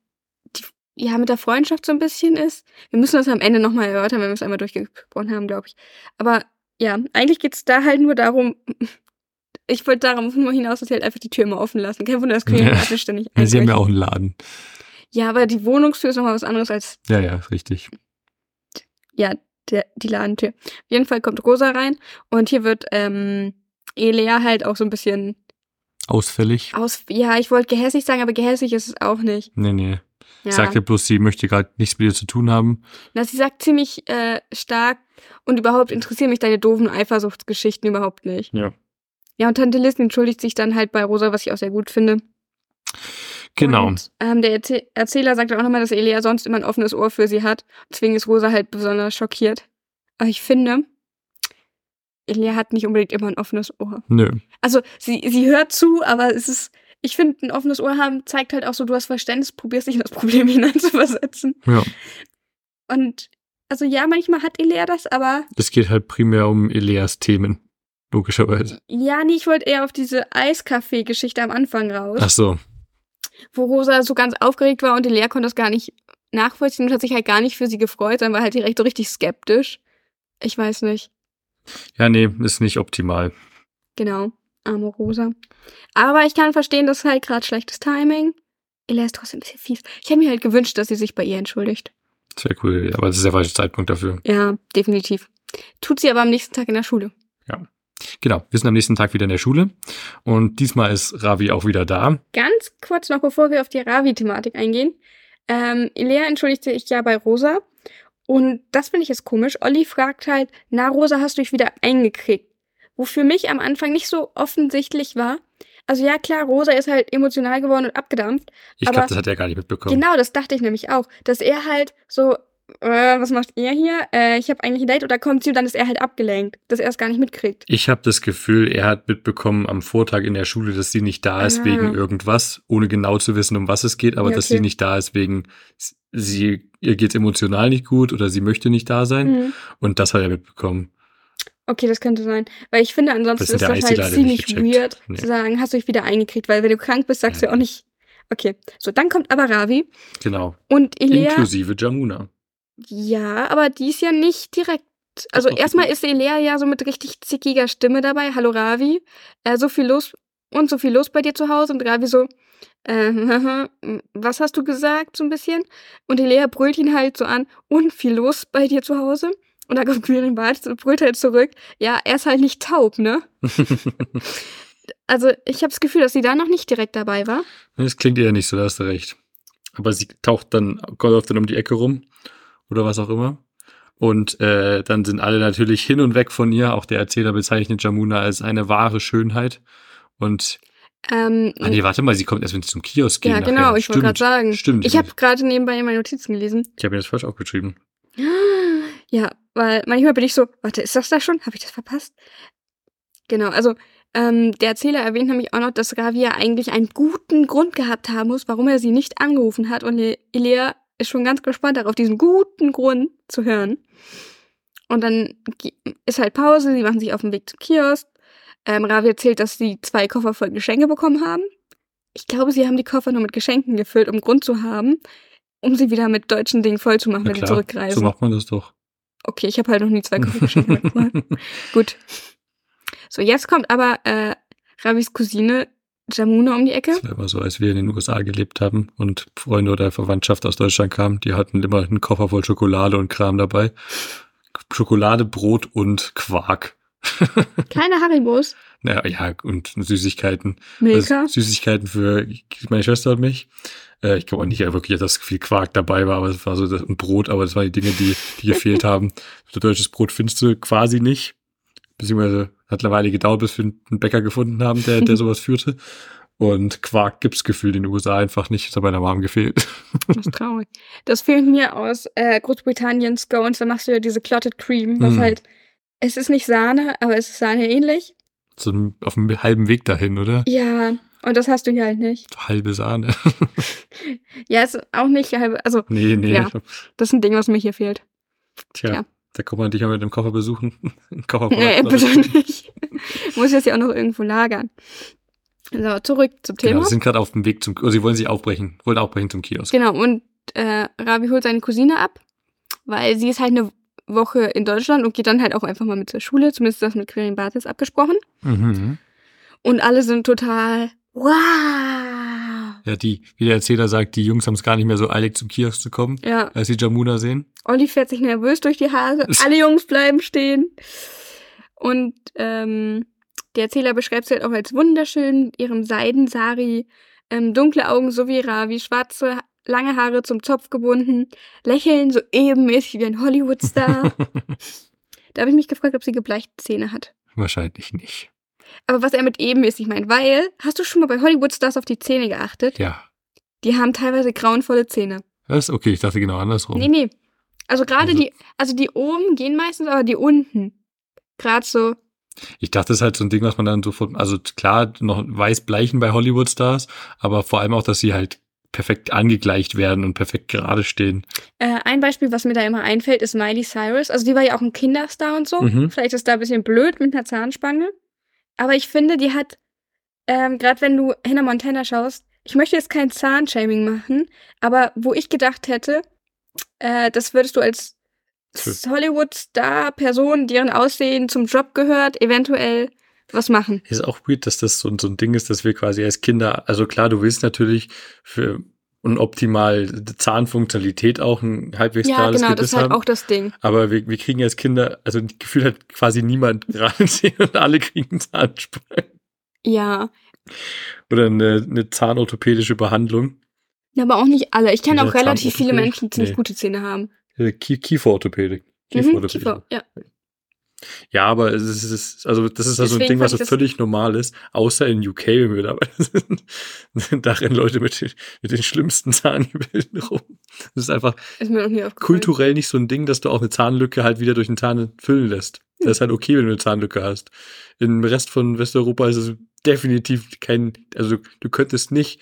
Speaker 2: ja mit der Freundschaft so ein bisschen ist. Wir müssen das am Ende nochmal erörtern, wenn wir es einmal durchgesprochen haben, glaube ich. Aber ja, eigentlich geht's da halt nur darum, ich wollte darauf nur hinaus, dass sie halt einfach die Tür immer offen lassen. Kein Wunder, das können ja.
Speaker 1: die ständig ja, Sie haben ja auch einen Laden.
Speaker 2: Ja, aber die Wohnungstür ist nochmal was anderes als.
Speaker 1: Ja, ja, richtig.
Speaker 2: Ja, der, die Ladentür. Auf jeden Fall kommt Rosa rein und hier wird ähm, Elea halt auch so ein bisschen.
Speaker 1: Ausfällig.
Speaker 2: Aus, ja, ich wollte gehässig sagen, aber gehässig ist es auch nicht.
Speaker 1: Nee, nee. Ja. Sagte bloß, sie möchte gerade nichts mit dir zu tun haben.
Speaker 2: Na, sie sagt ziemlich äh, stark und überhaupt interessieren mich deine doofen Eifersuchtsgeschichten überhaupt nicht.
Speaker 1: Ja.
Speaker 2: Ja, und Tante Liz entschuldigt sich dann halt bei Rosa, was ich auch sehr gut finde.
Speaker 1: Genau.
Speaker 2: Und, ähm, der Erzähler sagt auch nochmal, dass Elia sonst immer ein offenes Ohr für sie hat. Deswegen ist Rosa halt besonders schockiert. Aber ich finde, Elia hat nicht unbedingt immer ein offenes Ohr.
Speaker 1: Nö.
Speaker 2: Also sie, sie hört zu, aber es ist, ich finde, ein offenes Ohr haben zeigt halt auch so, du hast Verständnis, probierst dich in das Problem hineinzuversetzen.
Speaker 1: Ja.
Speaker 2: Und also ja, manchmal hat Elea das, aber.
Speaker 1: Es geht halt primär um Eleas Themen, logischerweise.
Speaker 2: Ja, nee, ich wollte eher auf diese Eiskaffee-Geschichte am Anfang raus.
Speaker 1: Ach so.
Speaker 2: Wo Rosa so ganz aufgeregt war und Elea konnte das gar nicht nachvollziehen und hat sich halt gar nicht für sie gefreut, sondern war halt direkt so richtig skeptisch. Ich weiß nicht.
Speaker 1: Ja, nee, ist nicht optimal.
Speaker 2: Genau, arme Rosa. Aber ich kann verstehen, dass halt gerade schlechtes Timing. Elea ist trotzdem ein bisschen fies. Ich hätte mir halt gewünscht, dass sie sich bei ihr entschuldigt.
Speaker 1: Sehr cool, aber es ist der falsche Zeitpunkt dafür.
Speaker 2: Ja, definitiv. Tut sie aber am nächsten Tag in der Schule.
Speaker 1: Ja. Genau, wir sind am nächsten Tag wieder in der Schule und diesmal ist Ravi auch wieder da.
Speaker 2: Ganz kurz noch, bevor wir auf die Ravi-Thematik eingehen. Ähm, Lea entschuldigt sich ja bei Rosa und das finde ich jetzt komisch. Olli fragt halt, na Rosa, hast du dich wieder eingekriegt? Wo für mich am Anfang nicht so offensichtlich war, also ja, klar, Rosa ist halt emotional geworden und abgedampft.
Speaker 1: Ich glaube, das hat er gar nicht mitbekommen.
Speaker 2: Genau, das dachte ich nämlich auch. Dass er halt so, äh, was macht ihr hier? Äh, ich habe eigentlich ein Date oder kommt sie und dann ist er halt abgelenkt, dass er es gar nicht mitkriegt.
Speaker 1: Ich habe das Gefühl, er hat mitbekommen am Vortag in der Schule, dass sie nicht da ist ah. wegen irgendwas, ohne genau zu wissen, um was es geht, aber ja, okay. dass sie nicht da ist wegen sie ihr geht's emotional nicht gut oder sie möchte nicht da sein mhm. und das hat er mitbekommen.
Speaker 2: Okay, das könnte sein. Weil ich finde, ansonsten ist das halt ziemlich weird nee. zu sagen, hast du dich wieder eingekriegt, weil wenn du krank bist, sagst ja. du auch nicht. Okay, so, dann kommt aber Ravi.
Speaker 1: Genau.
Speaker 2: Und Elea.
Speaker 1: Inklusive Jamuna.
Speaker 2: Ja, aber die ist ja nicht direkt. Also erstmal ist Elea ja so mit richtig zickiger Stimme dabei. Hallo Ravi. Äh, so viel los und so viel los bei dir zu Hause. Und Ravi so, äh, was hast du gesagt, so ein bisschen? Und Elea brüllt ihn halt so an, und viel los bei dir zu Hause. Und dann kommt Quirin Bartz und brüllt halt zurück. Ja, er ist halt nicht taub, ne? also ich habe das Gefühl, dass sie da noch nicht direkt dabei war.
Speaker 1: Das klingt eher nicht so, da hast du recht. Aber sie taucht dann, läuft dann um die Ecke rum oder was auch immer. Und äh, dann sind alle natürlich hin und weg von ihr. Auch der Erzähler bezeichnet Jamuna als eine wahre Schönheit. Und
Speaker 2: Ähm,
Speaker 1: ah nee, warte mal, sie kommt erst, wenn sie zum Kiosk gehen.
Speaker 2: ja, genau,
Speaker 1: nachher.
Speaker 2: ich wollte gerade sagen.
Speaker 1: Stimmt.
Speaker 2: Ich habe gerade nebenbei meine Notizen gelesen.
Speaker 1: ich habe mir das falsch aufgeschrieben.
Speaker 2: Ja, weil manchmal bin ich so, warte, ist das da schon? Habe ich das verpasst? Genau, also ähm, der Erzähler erwähnt nämlich auch noch, dass Ravia eigentlich einen guten Grund gehabt haben muss, warum er sie nicht angerufen hat. Und Ilea ist schon ganz gespannt darauf, diesen guten Grund zu hören. Und dann ist halt Pause, sie machen sich auf den Weg zum Kiosk. Ähm, Ravi erzählt, dass sie zwei Koffer voll Geschenke bekommen haben. Ich glaube, sie haben die Koffer nur mit Geschenken gefüllt, um Grund zu haben, um sie wieder mit deutschen Dingen voll zu machen,
Speaker 1: Na
Speaker 2: wenn sie
Speaker 1: klar,
Speaker 2: zurückreisen.
Speaker 1: so macht man das doch.
Speaker 2: Okay, ich habe halt noch nie zwei Koffergeschenke mitgebracht. Gut. So, jetzt kommt aber äh, Ravis Cousine Jamuna um die Ecke.
Speaker 1: Das war immer so, als wir in den USA gelebt haben und Freunde oder Verwandtschaft aus Deutschland kamen, die hatten immer einen Koffer voll Schokolade und Kram dabei. Schokolade, Brot und Quark.
Speaker 2: Keine Haribos.
Speaker 1: Naja, ja, und Süßigkeiten.
Speaker 2: Milka.
Speaker 1: Also Süßigkeiten für meine Schwester und mich. Äh, ich glaube auch nicht ja, wirklich, dass viel Quark dabei war, aber es war so das, und Brot, aber das waren die Dinge, die, die gefehlt haben. So deutsches Brot findest du quasi nicht. Beziehungsweise hat eine Weile gedauert, bis wir einen Bäcker gefunden haben, der, der sowas führte. Und Quark gibt's gefühlt in den USA einfach nicht. Das hat meiner Mom gefehlt.
Speaker 2: Das ist traurig. Das fehlt mir aus äh, Großbritannien Scones. Da machst du ja diese Clotted Cream, was
Speaker 1: Mm.
Speaker 2: halt, es ist nicht Sahne, aber es ist Sahne ähnlich.
Speaker 1: So auf dem halben Weg dahin, oder?
Speaker 2: Ja, und das hast du hier halt nicht.
Speaker 1: Halbe Sahne.
Speaker 2: Ja, ist auch nicht halbe, also
Speaker 1: nee, nee.
Speaker 2: Ja. das ist ein Ding, was mir hier fehlt.
Speaker 1: Tja,
Speaker 2: Ja.
Speaker 1: da kann man dich ja mit dem Koffer besuchen. Koffer
Speaker 2: Nee, bitte nicht. Muss jetzt ja auch noch irgendwo lagern. So, zurück zum
Speaker 1: Genau,
Speaker 2: Thema.
Speaker 1: sie sind gerade auf dem Weg zum, oh, sie wollen sich aufbrechen, wollen aufbrechen zum Kiosk.
Speaker 2: Genau, und äh, Ravi holt seine Cousine ab, weil sie ist halt eine Woche in Deutschland und geht dann halt auch einfach mal mit zur Schule. Zumindest das mit Quirin Bartis abgesprochen.
Speaker 1: Mhm.
Speaker 2: Und alle sind total, wow.
Speaker 1: Ja, die, wie der Erzähler sagt, die Jungs haben es gar nicht mehr so eilig zum Kiosk zu kommen,
Speaker 2: Ja,
Speaker 1: als sie Jamuna sehen.
Speaker 2: Olli fährt sich nervös durch die Haare. Alle Jungs bleiben stehen. Und ähm, der Erzähler beschreibt sie halt auch als wunderschön, mit ihrem Seidensari, ähm, dunkle Augen so wie Ravi, schwarze, lange Haare zum Zopf gebunden, lächeln so ebenmäßig wie ein Hollywood-Star. da habe ich mich gefragt, ob sie gebleichte Zähne hat.
Speaker 1: Wahrscheinlich nicht.
Speaker 2: Aber was er mit ebenmäßig meint, weil, hast du schon mal bei Hollywood-Stars auf die Zähne geachtet?
Speaker 1: Ja.
Speaker 2: Die haben teilweise grauenvolle Zähne.
Speaker 1: Das ist okay, ich dachte genau andersrum.
Speaker 2: Nee, nee. Also gerade
Speaker 1: Also-
Speaker 2: die, also die oben gehen meistens, aber die unten. Gerade so.
Speaker 1: Ich dachte, das ist halt so ein Ding, was man dann sofort, also klar, noch weiß bleichen bei Hollywood-Stars, aber vor allem auch, dass sie halt perfekt angegleicht werden und perfekt gerade stehen.
Speaker 2: Äh, ein Beispiel, was mir da immer einfällt, ist Miley Cyrus. Also die war ja auch ein Kinderstar und so.
Speaker 1: Mhm.
Speaker 2: Vielleicht ist da ein bisschen blöd mit einer Zahnspange. Aber ich finde, die hat, ähm, gerade wenn du Hannah Montana schaust, ich möchte jetzt kein Zahnshaming machen, aber wo ich gedacht hätte, äh, das würdest du als. Hollywood-Star-Person, deren Aussehen zum Job gehört, eventuell was machen.
Speaker 1: Ist auch weird, dass das so, so ein Ding ist, dass wir quasi als Kinder, also klar, du willst natürlich für und optimal Zahnfunktionalität auch ein halbwegs
Speaker 2: Ja,
Speaker 1: gerades
Speaker 2: genau, das
Speaker 1: Gebiss
Speaker 2: ist halt
Speaker 1: haben.
Speaker 2: auch das Ding.
Speaker 1: Aber wir, wir kriegen als Kinder, also gefühlt hat quasi niemand gerade Zähne und alle kriegen Zahnspangen.
Speaker 2: Ja.
Speaker 1: Oder eine, eine zahnorthopädische Behandlung.
Speaker 2: Ja, aber auch nicht alle. Ich kenne auch relativ viele? Menschen, die ziemlich
Speaker 1: Nee.
Speaker 2: gute Zähne haben.
Speaker 1: Äh, Kie Kieferorthopädik.
Speaker 2: Mhm,
Speaker 1: Kieferorthopädik.
Speaker 2: Kiefer, ja.
Speaker 1: Ja, aber es ist, also das ist also ein Ding, was so völlig normal ist, außer in UK, wenn wir dabei sind, sind da rennen Leute mit den, mit den schlimmsten Zahngebilden rum. Das ist einfach
Speaker 2: Ist aufgefallen.
Speaker 1: kulturell nicht so ein Ding, dass du auch eine Zahnlücke halt wieder durch den Zahn füllen lässt. Das ist halt okay, wenn du eine Zahnlücke hast. Im Rest von Westeuropa ist es definitiv kein, also du könntest nicht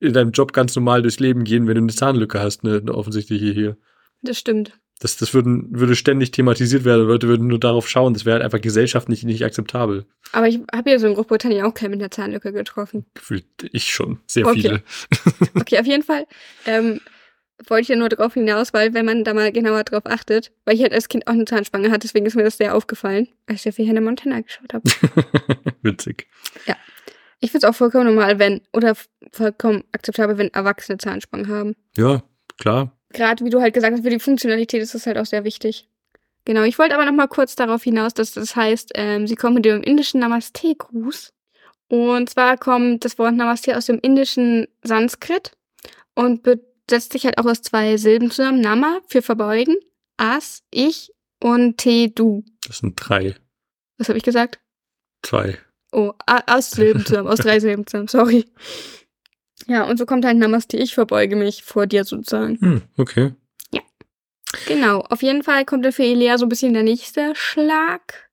Speaker 1: in deinem Job ganz normal durchs Leben gehen, wenn du eine Zahnlücke hast, eine, eine offensichtliche hier.
Speaker 2: Das stimmt.
Speaker 1: Das, das würden, würde ständig thematisiert werden. Leute würden nur darauf schauen. Das wäre halt einfach gesellschaftlich nicht akzeptabel.
Speaker 2: Aber ich habe ja so in Großbritannien auch keinen mit einer Zahnlücke getroffen.
Speaker 1: Gefühlt ich schon. Sehr
Speaker 2: Okay.
Speaker 1: viele.
Speaker 2: Okay, auf jeden Fall ähm, wollte ich ja nur darauf hinaus, weil wenn man da mal genauer drauf achtet, weil ich halt als Kind auch eine Zahnspange hatte, deswegen ist mir das sehr aufgefallen, als ich sehr viel Hannah Montana geschaut habe.
Speaker 1: Witzig.
Speaker 2: Ich finde es auch vollkommen normal, wenn, oder vollkommen akzeptabel, wenn Erwachsene Zahnspangen haben.
Speaker 1: Ja, klar.
Speaker 2: Gerade wie du halt gesagt hast, für die Funktionalität ist das halt auch sehr wichtig. Genau, ich wollte aber noch mal kurz darauf hinaus, dass das heißt, ähm, sie kommen mit dem indischen Namaste-Gruß. Und zwar kommt das Wort Namaste aus dem indischen Sanskrit und setzt sich halt auch aus zwei Silben zusammen. Nama für verbeugen, As, ich und T, du.
Speaker 1: Das sind drei.
Speaker 2: Was habe ich gesagt?
Speaker 1: Zwei.
Speaker 2: Oh, aus Silben zusammen, aus drei Silben zusammen, sorry. Ja, und so kommt halt Namaste, ich verbeuge mich vor dir sozusagen.
Speaker 1: Hm, okay.
Speaker 2: Genau, auf jeden Fall kommt dann für Elea so ein bisschen der nächste Schlag.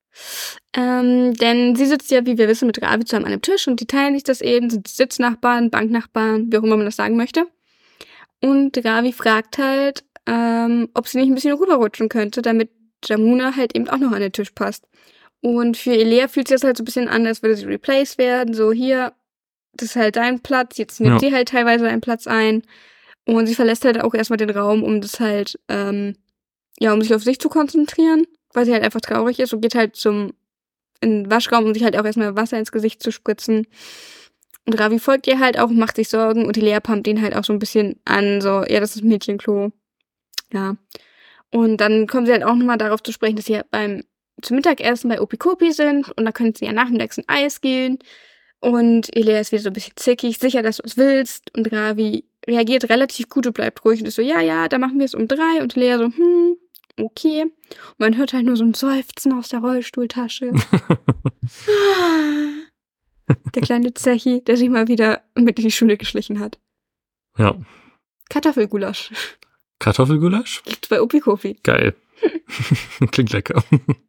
Speaker 2: Ähm, denn sie sitzt ja, wie wir wissen, mit Ravi zusammen an einem Tisch und die teilen sich das eben, sind Sitznachbarn, Banknachbarn, wie auch immer man das sagen möchte. Und Ravi fragt halt, ähm, ob sie nicht ein bisschen rüberrutschen könnte, damit Jamuna halt eben auch noch an den Tisch passt. Und für Elea fühlt sich das halt so ein bisschen an, als würde sie replaced werden. So, hier, das ist halt dein Platz, jetzt nimmt
Speaker 1: Ja.
Speaker 2: sie halt teilweise einen Platz ein. Und sie verlässt halt auch erstmal den Raum, um das halt, ähm, ja, um sich auf sich zu konzentrieren, weil sie halt einfach traurig ist und geht halt zum in den Waschraum, um sich halt auch erstmal Wasser ins Gesicht zu spritzen. Und Ravi folgt ihr halt auch, macht sich Sorgen und die Lea pumpt ihn halt auch so ein bisschen an, so, ja, das ist Mädchenklo. Ja. Und dann kommen sie halt auch nochmal darauf zu sprechen, dass sie ja beim zum Mittagessen bei Opikopi sind und da können sie ja nachmittags ein Eis gehen. Und Elea ist wieder so ein bisschen zickig, sicher, dass du es willst. Und Ravi reagiert relativ gut und bleibt ruhig und ist so, ja, ja, da machen wir es um drei. Und Lea so, hm, okay. Und man hört halt nur so ein Seufzen aus der Rollstuhltasche. der kleine Zechi, der sich mal wieder mit in die Schule geschlichen hat.
Speaker 1: Ja.
Speaker 2: Kartoffelgulasch.
Speaker 1: Kartoffelgulasch?
Speaker 2: Gibt's bei Opikopi.
Speaker 1: Geil. Klingt lecker.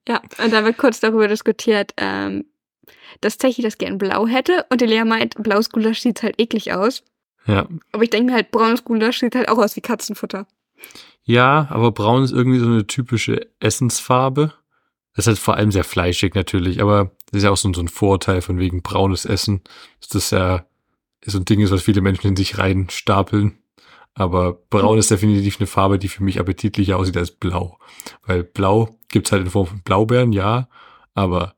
Speaker 2: Ja, und da wird kurz darüber diskutiert, ähm, dass Zechi das gern blau hätte. Und die Lea meint, blaues Gulasch sieht halt eklig aus.
Speaker 1: Ja.
Speaker 2: Aber ich denke mir halt, braunes Gulasch sieht halt auch aus wie Katzenfutter.
Speaker 1: Ja, aber braun ist irgendwie so eine typische Essensfarbe. Das ist halt vor allem sehr fleischig natürlich, aber das ist ja auch so, so ein Vorurteil von wegen braunes Essen. Dass das ja so ein Ding ist, was viele Menschen in sich reinstapeln. Aber braun ist definitiv eine Farbe, die für mich appetitlicher aussieht als blau. Weil blau gibt's halt in Form von Blaubeeren, ja, aber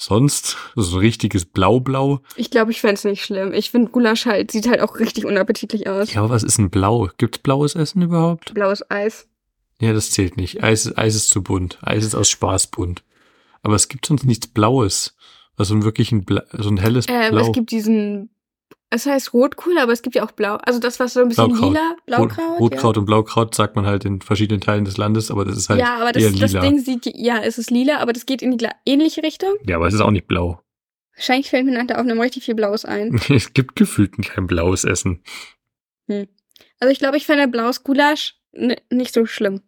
Speaker 1: sonst, so ein richtiges Blau-Blau.
Speaker 2: Ich glaube, ich fänd's nicht schlimm. Ich finde Gulasch halt, sieht halt auch richtig unappetitlich aus.
Speaker 1: Ja, aber was ist ein Blau? Gibt's blaues Essen überhaupt?
Speaker 2: Blaues Eis.
Speaker 1: Ja, das zählt nicht. Eis, Eis ist zu bunt. Eis ist aus Spaß bunt. Aber es gibt sonst nichts Blaues. Also wirklich ein, Bla so ein helles
Speaker 2: Ähm,
Speaker 1: Blau.
Speaker 2: es gibt diesen, es heißt Rotkohl, aber es gibt ja auch Blau. Also das, was so ein bisschen
Speaker 1: Blaukraut.
Speaker 2: lila, Blaukraut.
Speaker 1: Rot, Rotkraut und Blaukraut sagt man halt in verschiedenen Teilen des Landes, aber das ist
Speaker 2: ja.
Speaker 1: halt
Speaker 2: ja, aber
Speaker 1: eher
Speaker 2: das, das
Speaker 1: lila.
Speaker 2: Ding sieht, ja, es ist lila, aber das geht in die ähnliche Richtung.
Speaker 1: Ja, aber es ist auch nicht blau.
Speaker 2: Wahrscheinlich fällt mir nachher auf einem richtig viel Blaues ein.
Speaker 1: Es gibt gefühlt kein blaues Essen.
Speaker 2: Also ich glaube, ich fände blaues Gulasch nicht so schlimm.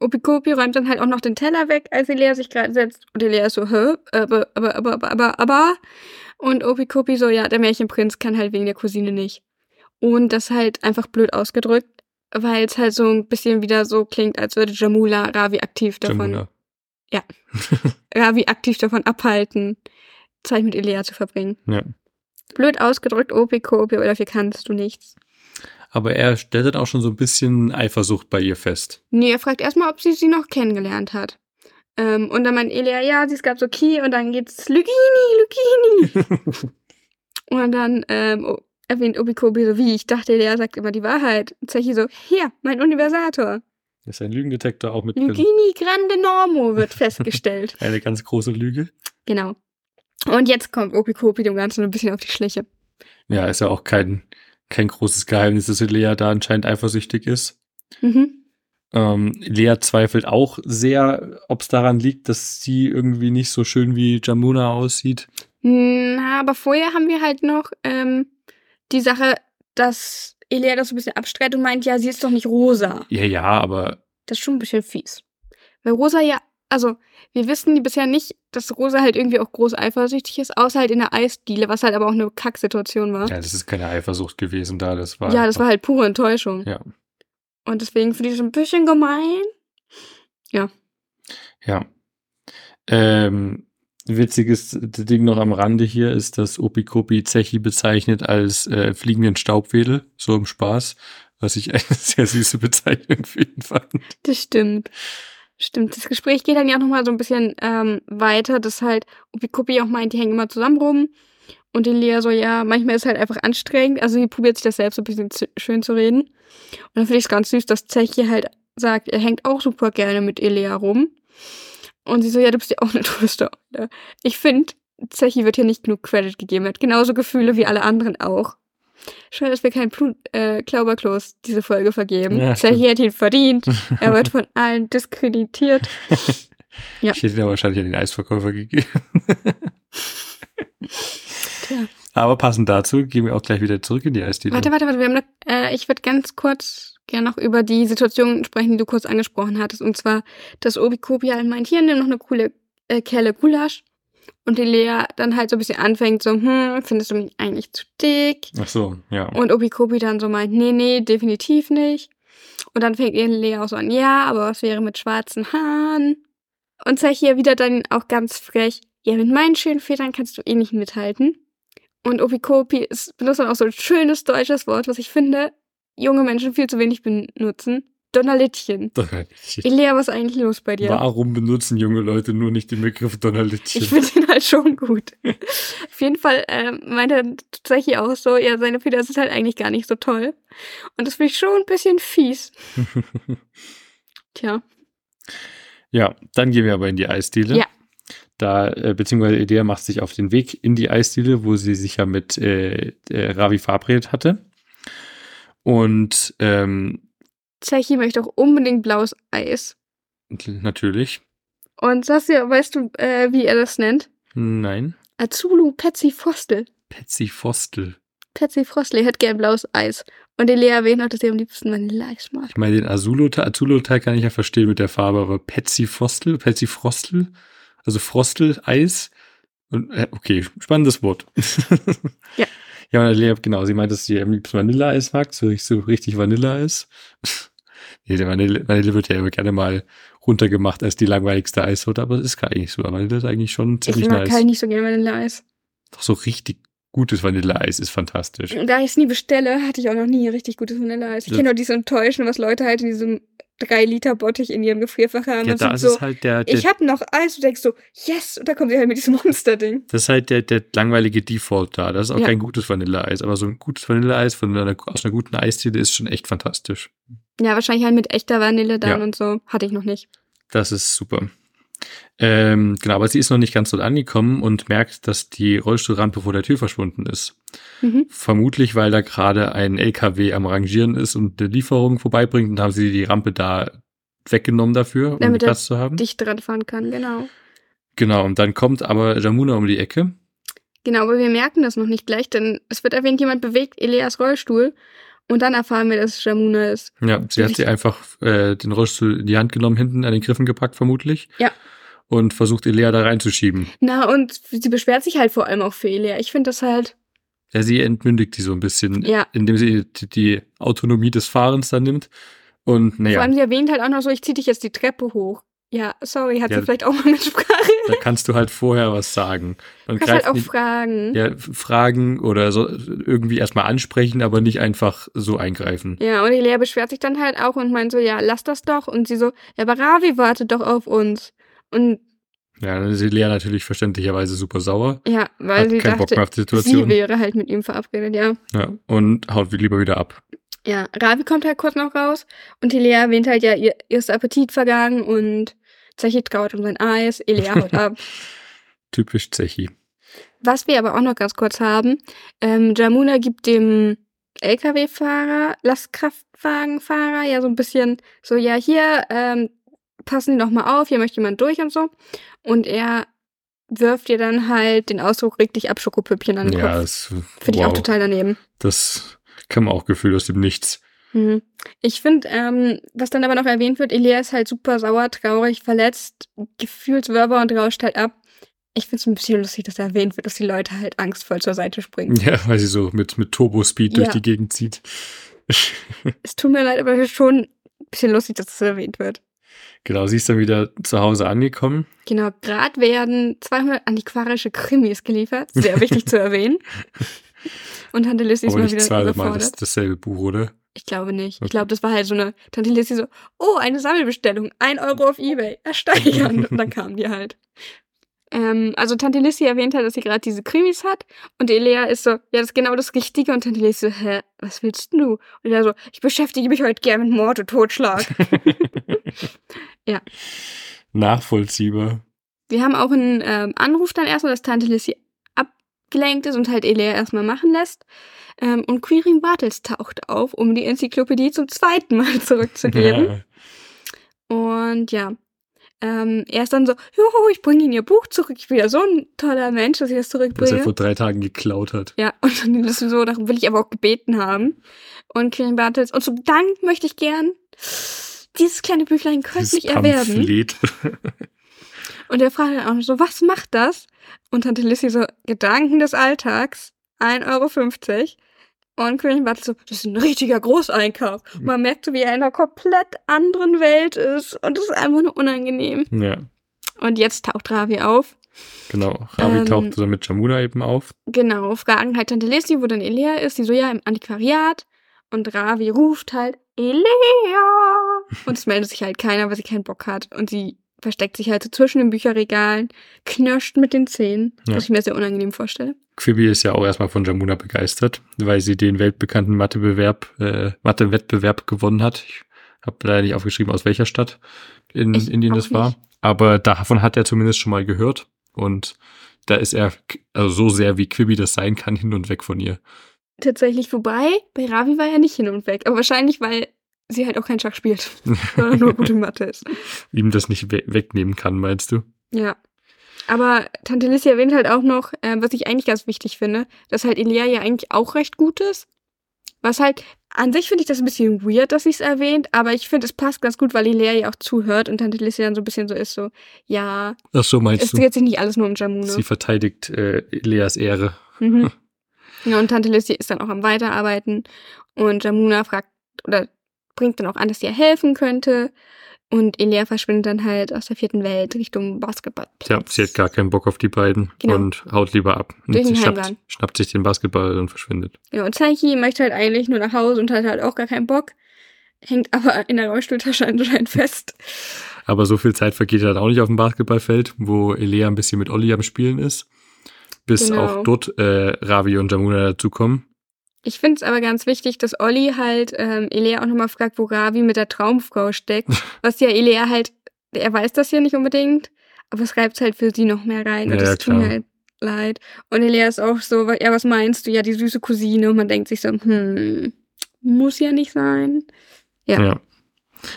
Speaker 2: Opikopi räumt dann halt auch noch den Teller weg, als Elea sich gerade setzt. Und Elea ist so, hä? Aber, aber, aber, aber, aber, aber. Und Opikopi so, ja, der Märchenprinz kann halt wegen der Cousine nicht. Und das halt einfach blöd ausgedrückt, weil es halt so ein bisschen wieder so klingt, als würde Jamula Ravi aktiv davon,
Speaker 1: Jamuna.
Speaker 2: Ravi aktiv davon abhalten, Zeit mit Elea zu verbringen.
Speaker 1: Ja.
Speaker 2: Blöd ausgedrückt, Opikopi, aber dafür kannst du nichts.
Speaker 1: Aber er stellt dann auch schon so ein bisschen Eifersucht bei ihr fest.
Speaker 2: Nee, er fragt erstmal, ob sie sie noch kennengelernt hat. Ähm, und dann meint Elia, ja, sie ist gerade so Ki und dann geht's Lugini, Lugini. und dann ähm, erwähnt Obikobi so, wie, ich dachte, Elia sagt immer die Wahrheit. Und Zechi so, hier, mein Universator.
Speaker 1: Ist ein Lügendetektor auch mit drin.
Speaker 2: Lugini Grande Normo wird festgestellt.
Speaker 1: Eine ganz große Lüge.
Speaker 2: genau. Und jetzt kommt Obikobi dem Ganzen ein bisschen auf die Schliche.
Speaker 1: Ja, ist ja auch kein, kein großes Geheimnis, dass Lea da anscheinend eifersüchtig ist.
Speaker 2: Mhm.
Speaker 1: Ähm, Lea zweifelt auch sehr, ob es daran liegt, dass sie irgendwie nicht so schön wie Jamuna aussieht.
Speaker 2: Na, aber vorher haben wir halt noch ähm, die Sache, dass Elia das so ein bisschen abstreitet und meint, ja, sie ist doch nicht rosa.
Speaker 1: Ja, ja, aber
Speaker 2: Das ist schon ein bisschen fies. Weil Rosa ja, also wir wissen bisher nicht, dass Rosa halt irgendwie auch groß eifersüchtig ist, außer halt in der Eisdiele, was halt aber auch eine Kacksituation war.
Speaker 1: ja, das ist keine Eifersucht gewesen da. Das war
Speaker 2: Ja, das war halt pure Enttäuschung.
Speaker 1: Ja.
Speaker 2: Und deswegen finde ich es ein bisschen gemein.
Speaker 1: Ja. Ähm, witziges Ding noch am Rande hier ist, dass Opikopi Zechi bezeichnet als äh, fliegenden Staubwedel, so im Spaß, was ich eine sehr süße Bezeichnung für ihn fand.
Speaker 2: Das stimmt. Stimmt. Das Gespräch geht dann ja auch nochmal so ein bisschen ähm, weiter, dass halt Upikopi auch meint, die hängen immer zusammen rum. Und die Lea so, ja, manchmal ist es halt einfach anstrengend. Also sie probiert sich das selbst so ein bisschen zu, schön zu reden. Und dann finde ich es ganz süß, dass Zechi halt sagt, er hängt auch super gerne mit Elea rum. Und sie so, ja, du bist ja auch eine Tröster. Ich finde, Zechi wird hier nicht genug Credit gegeben. Er hat genauso Gefühle wie alle anderen auch. Schön, dass wir kein Blut, äh, Klauberklos diese Folge vergeben.
Speaker 1: Ja,
Speaker 2: Serhi hat ihn verdient. er wird von allen diskreditiert. Ja.
Speaker 1: Ich hätte ihn ja wahrscheinlich an den Eisverkäufer gegeben. Aber passend dazu gehen wir auch gleich wieder zurück in die Eisdiele.
Speaker 2: Warte, warte, warte. Wir haben noch, äh, ich würde ganz kurz gerne noch über die Situation sprechen, die du kurz angesprochen hattest. Und zwar, dass Obi-Kobi halt meint, hier, nimm noch eine coole äh, Kelle Gulasch. Und die Lea dann halt so ein bisschen anfängt, so, hm, findest du mich eigentlich zu dick?
Speaker 1: Ach so, ja.
Speaker 2: Und Obi-Kobi dann so meint, nee, nee, definitiv nicht. Und dann fängt ihr Lea auch so an, ja, aber was wäre mit schwarzen Haaren? Und zeigt hier wieder dann auch ganz frech, ja, mit meinen schönen Federn kannst du eh nicht mithalten. Und Opikopi ist, benutzt dann auch so ein schönes deutsches Wort, was ich finde, junge Menschen viel zu wenig benutzen. Donnerlittchen.
Speaker 1: Donnerlittchen.
Speaker 2: Elea, was ist eigentlich los bei dir?
Speaker 1: Warum benutzen junge Leute nur nicht den Begriff Donnerlittchen?
Speaker 2: Ich finde ihn halt schon gut. Auf jeden Fall äh, meint er tatsächlich auch so, ja, seine Feder sind halt eigentlich gar nicht so toll. Und das finde ich schon ein bisschen fies. Tja.
Speaker 1: Ja, dann gehen wir aber in die Eisdiele.
Speaker 2: Ja.
Speaker 1: Da, äh, beziehungsweise Idea macht sich auf den Weg in die Eisdiele, wo sie sich ja mit äh, äh, Ravi verabredet hatte. Und ähm,
Speaker 2: Zechi möchte auch unbedingt blaues Eis.
Speaker 1: natürlich.
Speaker 2: Und Saskia, weißt du, äh, wie er das nennt?
Speaker 1: Nein.
Speaker 2: Azulu Petsy Frostel.
Speaker 1: Petsy Fostel.
Speaker 2: Petsy Frostel hätte gern blaues Eis. Und die Lea erwähnt hat, dass sie am liebsten Vanilleeis mag.
Speaker 1: Ich meine, den Azulo-Teil Azulo kann ich ja verstehen mit der Farbe, aber Petsy Fostel, Petsy Frostel, also Frostel-Eis. Und, äh, okay, spannendes Wort.
Speaker 2: Ja.
Speaker 1: Ja, genau, sie meint, dass sie am liebsten Vanilleeis mag, so, richtig- so richtig Vanilleeis. nee, der Vanille, Vanille wird ja immer gerne mal runtergemacht als die langweiligste Eissorte, aber es ist gar nicht so. Vanille ist eigentlich schon
Speaker 2: Ich
Speaker 1: ziemlich
Speaker 2: mag
Speaker 1: nice.
Speaker 2: halt nicht so gerne Vanilleeis.
Speaker 1: Doch so richtig gutes Vanilleeis ist fantastisch.
Speaker 2: Da ich es nie bestelle, hatte ich auch noch nie richtig gutes Vanilleeis. Ich kenne nur diese Enttäuschen, was Leute halt in diesem 3-Liter-Bottich in ihrem Gefrierfach haben.
Speaker 1: Ja, da ist
Speaker 2: so,
Speaker 1: halt der, der
Speaker 2: ich hab noch Eis und denkst so, yes! Und da kommt sie halt mit diesem Monster-Ding.
Speaker 1: Das ist halt der, der langweilige Default da. Das ist auch
Speaker 2: Ja.
Speaker 1: kein gutes Vanilleeis, aber so ein gutes Vanilleeis von einer, aus einer guten Eisdiele ist schon echt fantastisch.
Speaker 2: Ja, wahrscheinlich halt mit echter Vanille dann
Speaker 1: Ja.
Speaker 2: und so. Hatte ich noch nicht.
Speaker 1: Das ist super. Ähm, genau, aber sie ist noch nicht ganz dort angekommen und merkt, dass die Rollstuhlrampe vor der Tür verschwunden ist.
Speaker 2: Mhm.
Speaker 1: Vermutlich, weil da gerade ein LKW am Rangieren ist und eine Lieferung vorbeibringt und haben sie die Rampe da weggenommen dafür, um
Speaker 2: Damit er
Speaker 1: Platz zu haben.
Speaker 2: Dicht dran fahren kann, genau.
Speaker 1: Genau, und dann kommt aber Jamuna um die Ecke.
Speaker 2: Genau, aber wir merken das noch nicht gleich, denn es wird erwähnt, jemand bewegt Elias Rollstuhl. Und dann erfahren wir, dass es Jamuna ist.
Speaker 1: Ja, sie hat sie einfach äh, den Rollstuhl in die Hand genommen, hinten an den Griffen gepackt, vermutlich.
Speaker 2: Ja.
Speaker 1: Und versucht Elea da reinzuschieben.
Speaker 2: Na, und sie beschwert sich halt vor allem auch für Elia. Ich finde das halt,
Speaker 1: Ja, sie entmündigt die so ein bisschen,
Speaker 2: Ja.
Speaker 1: indem sie die, die Autonomie des Fahrens dann nimmt. Und
Speaker 2: vor
Speaker 1: naja,
Speaker 2: allem sie erwähnt halt auch noch so, ich zieh dich jetzt die Treppe hoch. Ja, sorry, hat
Speaker 1: Ja.
Speaker 2: sie vielleicht auch mal mit Sprache.
Speaker 1: da kannst du halt vorher was sagen. Dann
Speaker 2: Du kannst halt auch
Speaker 1: nicht,
Speaker 2: fragen.
Speaker 1: ja, fragen oder so irgendwie erstmal ansprechen, aber nicht einfach so eingreifen.
Speaker 2: Ja, und Elia beschwert sich dann halt auch und meint so, ja, lass das doch. Und sie so, ja, aber Ravi wartet doch auf uns. Und
Speaker 1: Ja, dann ist Elea natürlich verständlicherweise super sauer.
Speaker 2: ja, weil
Speaker 1: Hat
Speaker 2: sie
Speaker 1: keinen Bock
Speaker 2: dachte,
Speaker 1: mehr auf die
Speaker 2: sie
Speaker 1: Situation.
Speaker 2: wäre halt mit ihm verabredet, ja.
Speaker 1: Ja, und haut lieber wieder ab.
Speaker 2: Ja, Ravi kommt halt kurz noch raus und die Lea erwähnt halt ja, ihr, ihr ist Appetit vergangen und Zechi trauert um sein Eis, Elia haut ab.
Speaker 1: Typisch Zechi.
Speaker 2: Was wir aber auch noch ganz kurz haben, ähm, Jamuna gibt dem LKW-Fahrer, Lastkraftwagenfahrer ja so ein bisschen so, ja, hier, ähm, passen Sie noch mal auf, hier möchte jemand durch und so. Und er wirft ihr dann halt den Ausdruck, reg dich ab, Schokopüppchen an den
Speaker 1: Ja,
Speaker 2: Kopf.
Speaker 1: das
Speaker 2: Finde ich
Speaker 1: wow.
Speaker 2: auch total daneben.
Speaker 1: Das kann man auch gefühlt aus dem Nichts.
Speaker 2: Mhm. Ich finde, ähm, was dann aber noch erwähnt wird, Elia ist halt super sauer, traurig, verletzt, Gefühlswörter und rauscht halt ab. Ich finde es ein bisschen lustig, dass erwähnt wird, dass die Leute halt angstvoll zur Seite springen.
Speaker 1: Ja, weil sie so mit, mit Turbo-Speed durch
Speaker 2: Ja.
Speaker 1: die Gegend zieht.
Speaker 2: Es tut mir leid, aber es ist schon ein bisschen lustig, dass das erwähnt wird.
Speaker 1: Genau, sie ist dann wieder zu Hause angekommen.
Speaker 2: Genau, gerade werden 200 antiquarische Krimis geliefert. Sehr wichtig zu erwähnen. Und Tante Lissy ist mal
Speaker 1: nicht
Speaker 2: wieder
Speaker 1: zweimal
Speaker 2: überfordert.
Speaker 1: das, dasselbe Buch, oder?
Speaker 2: Ich glaube nicht.
Speaker 1: Okay.
Speaker 2: Ich glaube, das war halt so eine Tante Lissy so, oh, eine Sammelbestellung, ein Euro auf Ebay, ersteigern. Und dann kamen die halt. Ähm, also Tante Lissy erwähnt halt, dass sie gerade diese Krimis hat und Elea ist so, ja, das ist genau das Richtige und Tante Lissy so, hä, was willst du? Und er so, ich beschäftige mich heute gern mit Mord und Totschlag. Ja.
Speaker 1: Nachvollziehbar.
Speaker 2: Wir haben auch einen ähm, Anruf dann erstmal, dass Tante Lissy abgelenkt ist und halt Elea erstmal machen lässt. Ähm, und Quirin Bartels taucht auf, um die Enzyklopädie zum zweiten Mal zurückzugeben.
Speaker 1: Ja.
Speaker 2: Und ja, ähm, er ist dann so, juhu, ich bringe Ihnen Ihr Buch zurück. Ich bin ja so ein toller Mensch, dass ich das
Speaker 1: Was er
Speaker 2: zurückbringe.
Speaker 1: vor drei Tagen geklaut hat.
Speaker 2: Ja, und dann ist so, darum will ich aber auch gebeten haben. Und Quirin Bartels, und zum Dank möchte ich gern dieses kleine Büchlein käuflich erwerben.
Speaker 1: Pamphlet.
Speaker 2: Und er fragt dann auch noch so, was macht das? Und Tante Lissy so, Gedanken des Alltags, 1,50 Euro. Und Quentin Bartels so, das ist ein richtiger Großeinkauf. Und man merkt so, wie er in einer komplett anderen Welt ist. Und das ist einfach nur unangenehm.
Speaker 1: ja,
Speaker 2: Und jetzt taucht Ravi auf.
Speaker 1: genau. Ravi
Speaker 2: Ähm,
Speaker 1: taucht so mit Jamuna eben auf.
Speaker 2: Genau, fragen halt Tante Lissy, wo denn Elea ist. Die so, ja, im Antiquariat. Und Ravi ruft halt, Elea! Und es meldet sich halt keiner, weil sie keinen Bock hat. Und sie versteckt sich halt so zwischen den Bücherregalen, knirscht mit den Zähnen,
Speaker 1: Ja.
Speaker 2: was ich mir sehr unangenehm vorstelle.
Speaker 1: Quibi ist ja auch erstmal von Jamuna begeistert, weil sie den weltbekannten Mathebewerb, äh, Mathe-Wettbewerb gewonnen hat. Ich habe leider nicht aufgeschrieben, aus welcher Stadt in
Speaker 2: Ich
Speaker 1: Indien das war.
Speaker 2: nicht.
Speaker 1: Aber davon hat er zumindest schon mal gehört. Und da ist er also so sehr, wie Quibi das sein kann, hin und weg von ihr.
Speaker 2: Tatsächlich, wobei, bei Ravi war er nicht hin und weg. Aber wahrscheinlich, weil sie halt auch kein Schach spielt, sondern nur gute Mathe ist.
Speaker 1: Ihm das nicht we wegnehmen kann, meinst du?
Speaker 2: Ja. Aber Tante Lissy erwähnt halt auch noch, äh, was ich eigentlich ganz wichtig finde, dass halt Elia ja eigentlich auch recht gut ist. Was halt, an sich finde ich das ein bisschen weird, dass sie es erwähnt, aber ich finde, es passt ganz gut, weil Elia ja auch zuhört und Tante Lissy dann so ein bisschen so ist, so, ja,
Speaker 1: Ach so, meinst
Speaker 2: es
Speaker 1: du?
Speaker 2: dreht sich nicht alles nur um Jamuna.
Speaker 1: Sie verteidigt äh, Leas Ehre.
Speaker 2: Mhm. Ja, und Tante Lissy ist dann auch am Weiterarbeiten und Jamuna fragt oder bringt dann auch an, dass sie ihr helfen könnte. Und Elia verschwindet dann halt aus der vierten Welt Richtung Basketball.
Speaker 1: Tja, sie hat gar keinen Bock auf die beiden
Speaker 2: Genau.
Speaker 1: und haut lieber ab. Und
Speaker 2: Durch
Speaker 1: sie schnappt, schnappt sich den Basketball und verschwindet.
Speaker 2: Ja, und Saiki möchte halt eigentlich nur nach Hause und hat halt auch gar keinen Bock. Hängt aber in der Rollstuhltasche anscheinend fest.
Speaker 1: Aber so viel Zeit vergeht dann auch nicht auf dem Basketballfeld, wo Elea ein bisschen mit Olli am Spielen ist. Bis
Speaker 2: Genau.
Speaker 1: auch dort äh, Ravi und Jamuna dazukommen.
Speaker 2: Ich finde es aber ganz wichtig, dass Olli halt ähm, Elea auch nochmal fragt, wo Ravi mit der Traumfrau steckt. was ja Elea halt, er weiß das ja nicht unbedingt, aber es reibt halt für sie noch mehr rein. Und
Speaker 1: Ja, ja,
Speaker 2: das tut mir halt leid. Und Elea ist auch so, ja, was meinst du? Ja, die süße Cousine. Und man denkt sich so, hm, muss ja nicht sein. Ja.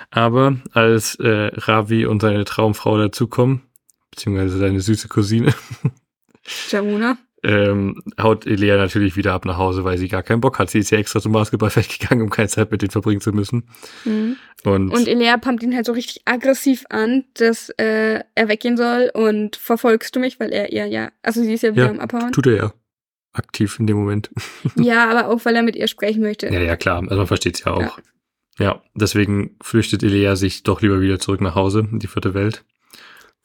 Speaker 1: Aber als äh, Ravi und seine Traumfrau dazukommen, beziehungsweise seine süße Cousine,
Speaker 2: Jamuna.
Speaker 1: Ähm, haut Elea natürlich wieder ab nach Hause, weil sie gar keinen Bock hat. Sie ist ja extra zum Basketballfeld gegangen, um keine Zeit mit denen verbringen zu müssen.
Speaker 2: Mhm.
Speaker 1: Und,
Speaker 2: Und Elea pumpt ihn halt so richtig aggressiv an, dass äh, er weggehen soll und verfolgst du mich, weil er ihr ja, also sie ist ja wieder
Speaker 1: Ja,
Speaker 2: am Abhauen.
Speaker 1: tut er ja aktiv in dem Moment.
Speaker 2: ja, aber auch weil er mit ihr sprechen möchte.
Speaker 1: Ja, ja, klar. Also man versteht's ja auch. Ja. deswegen flüchtet Elea sich doch lieber wieder zurück nach Hause in die vierte Welt,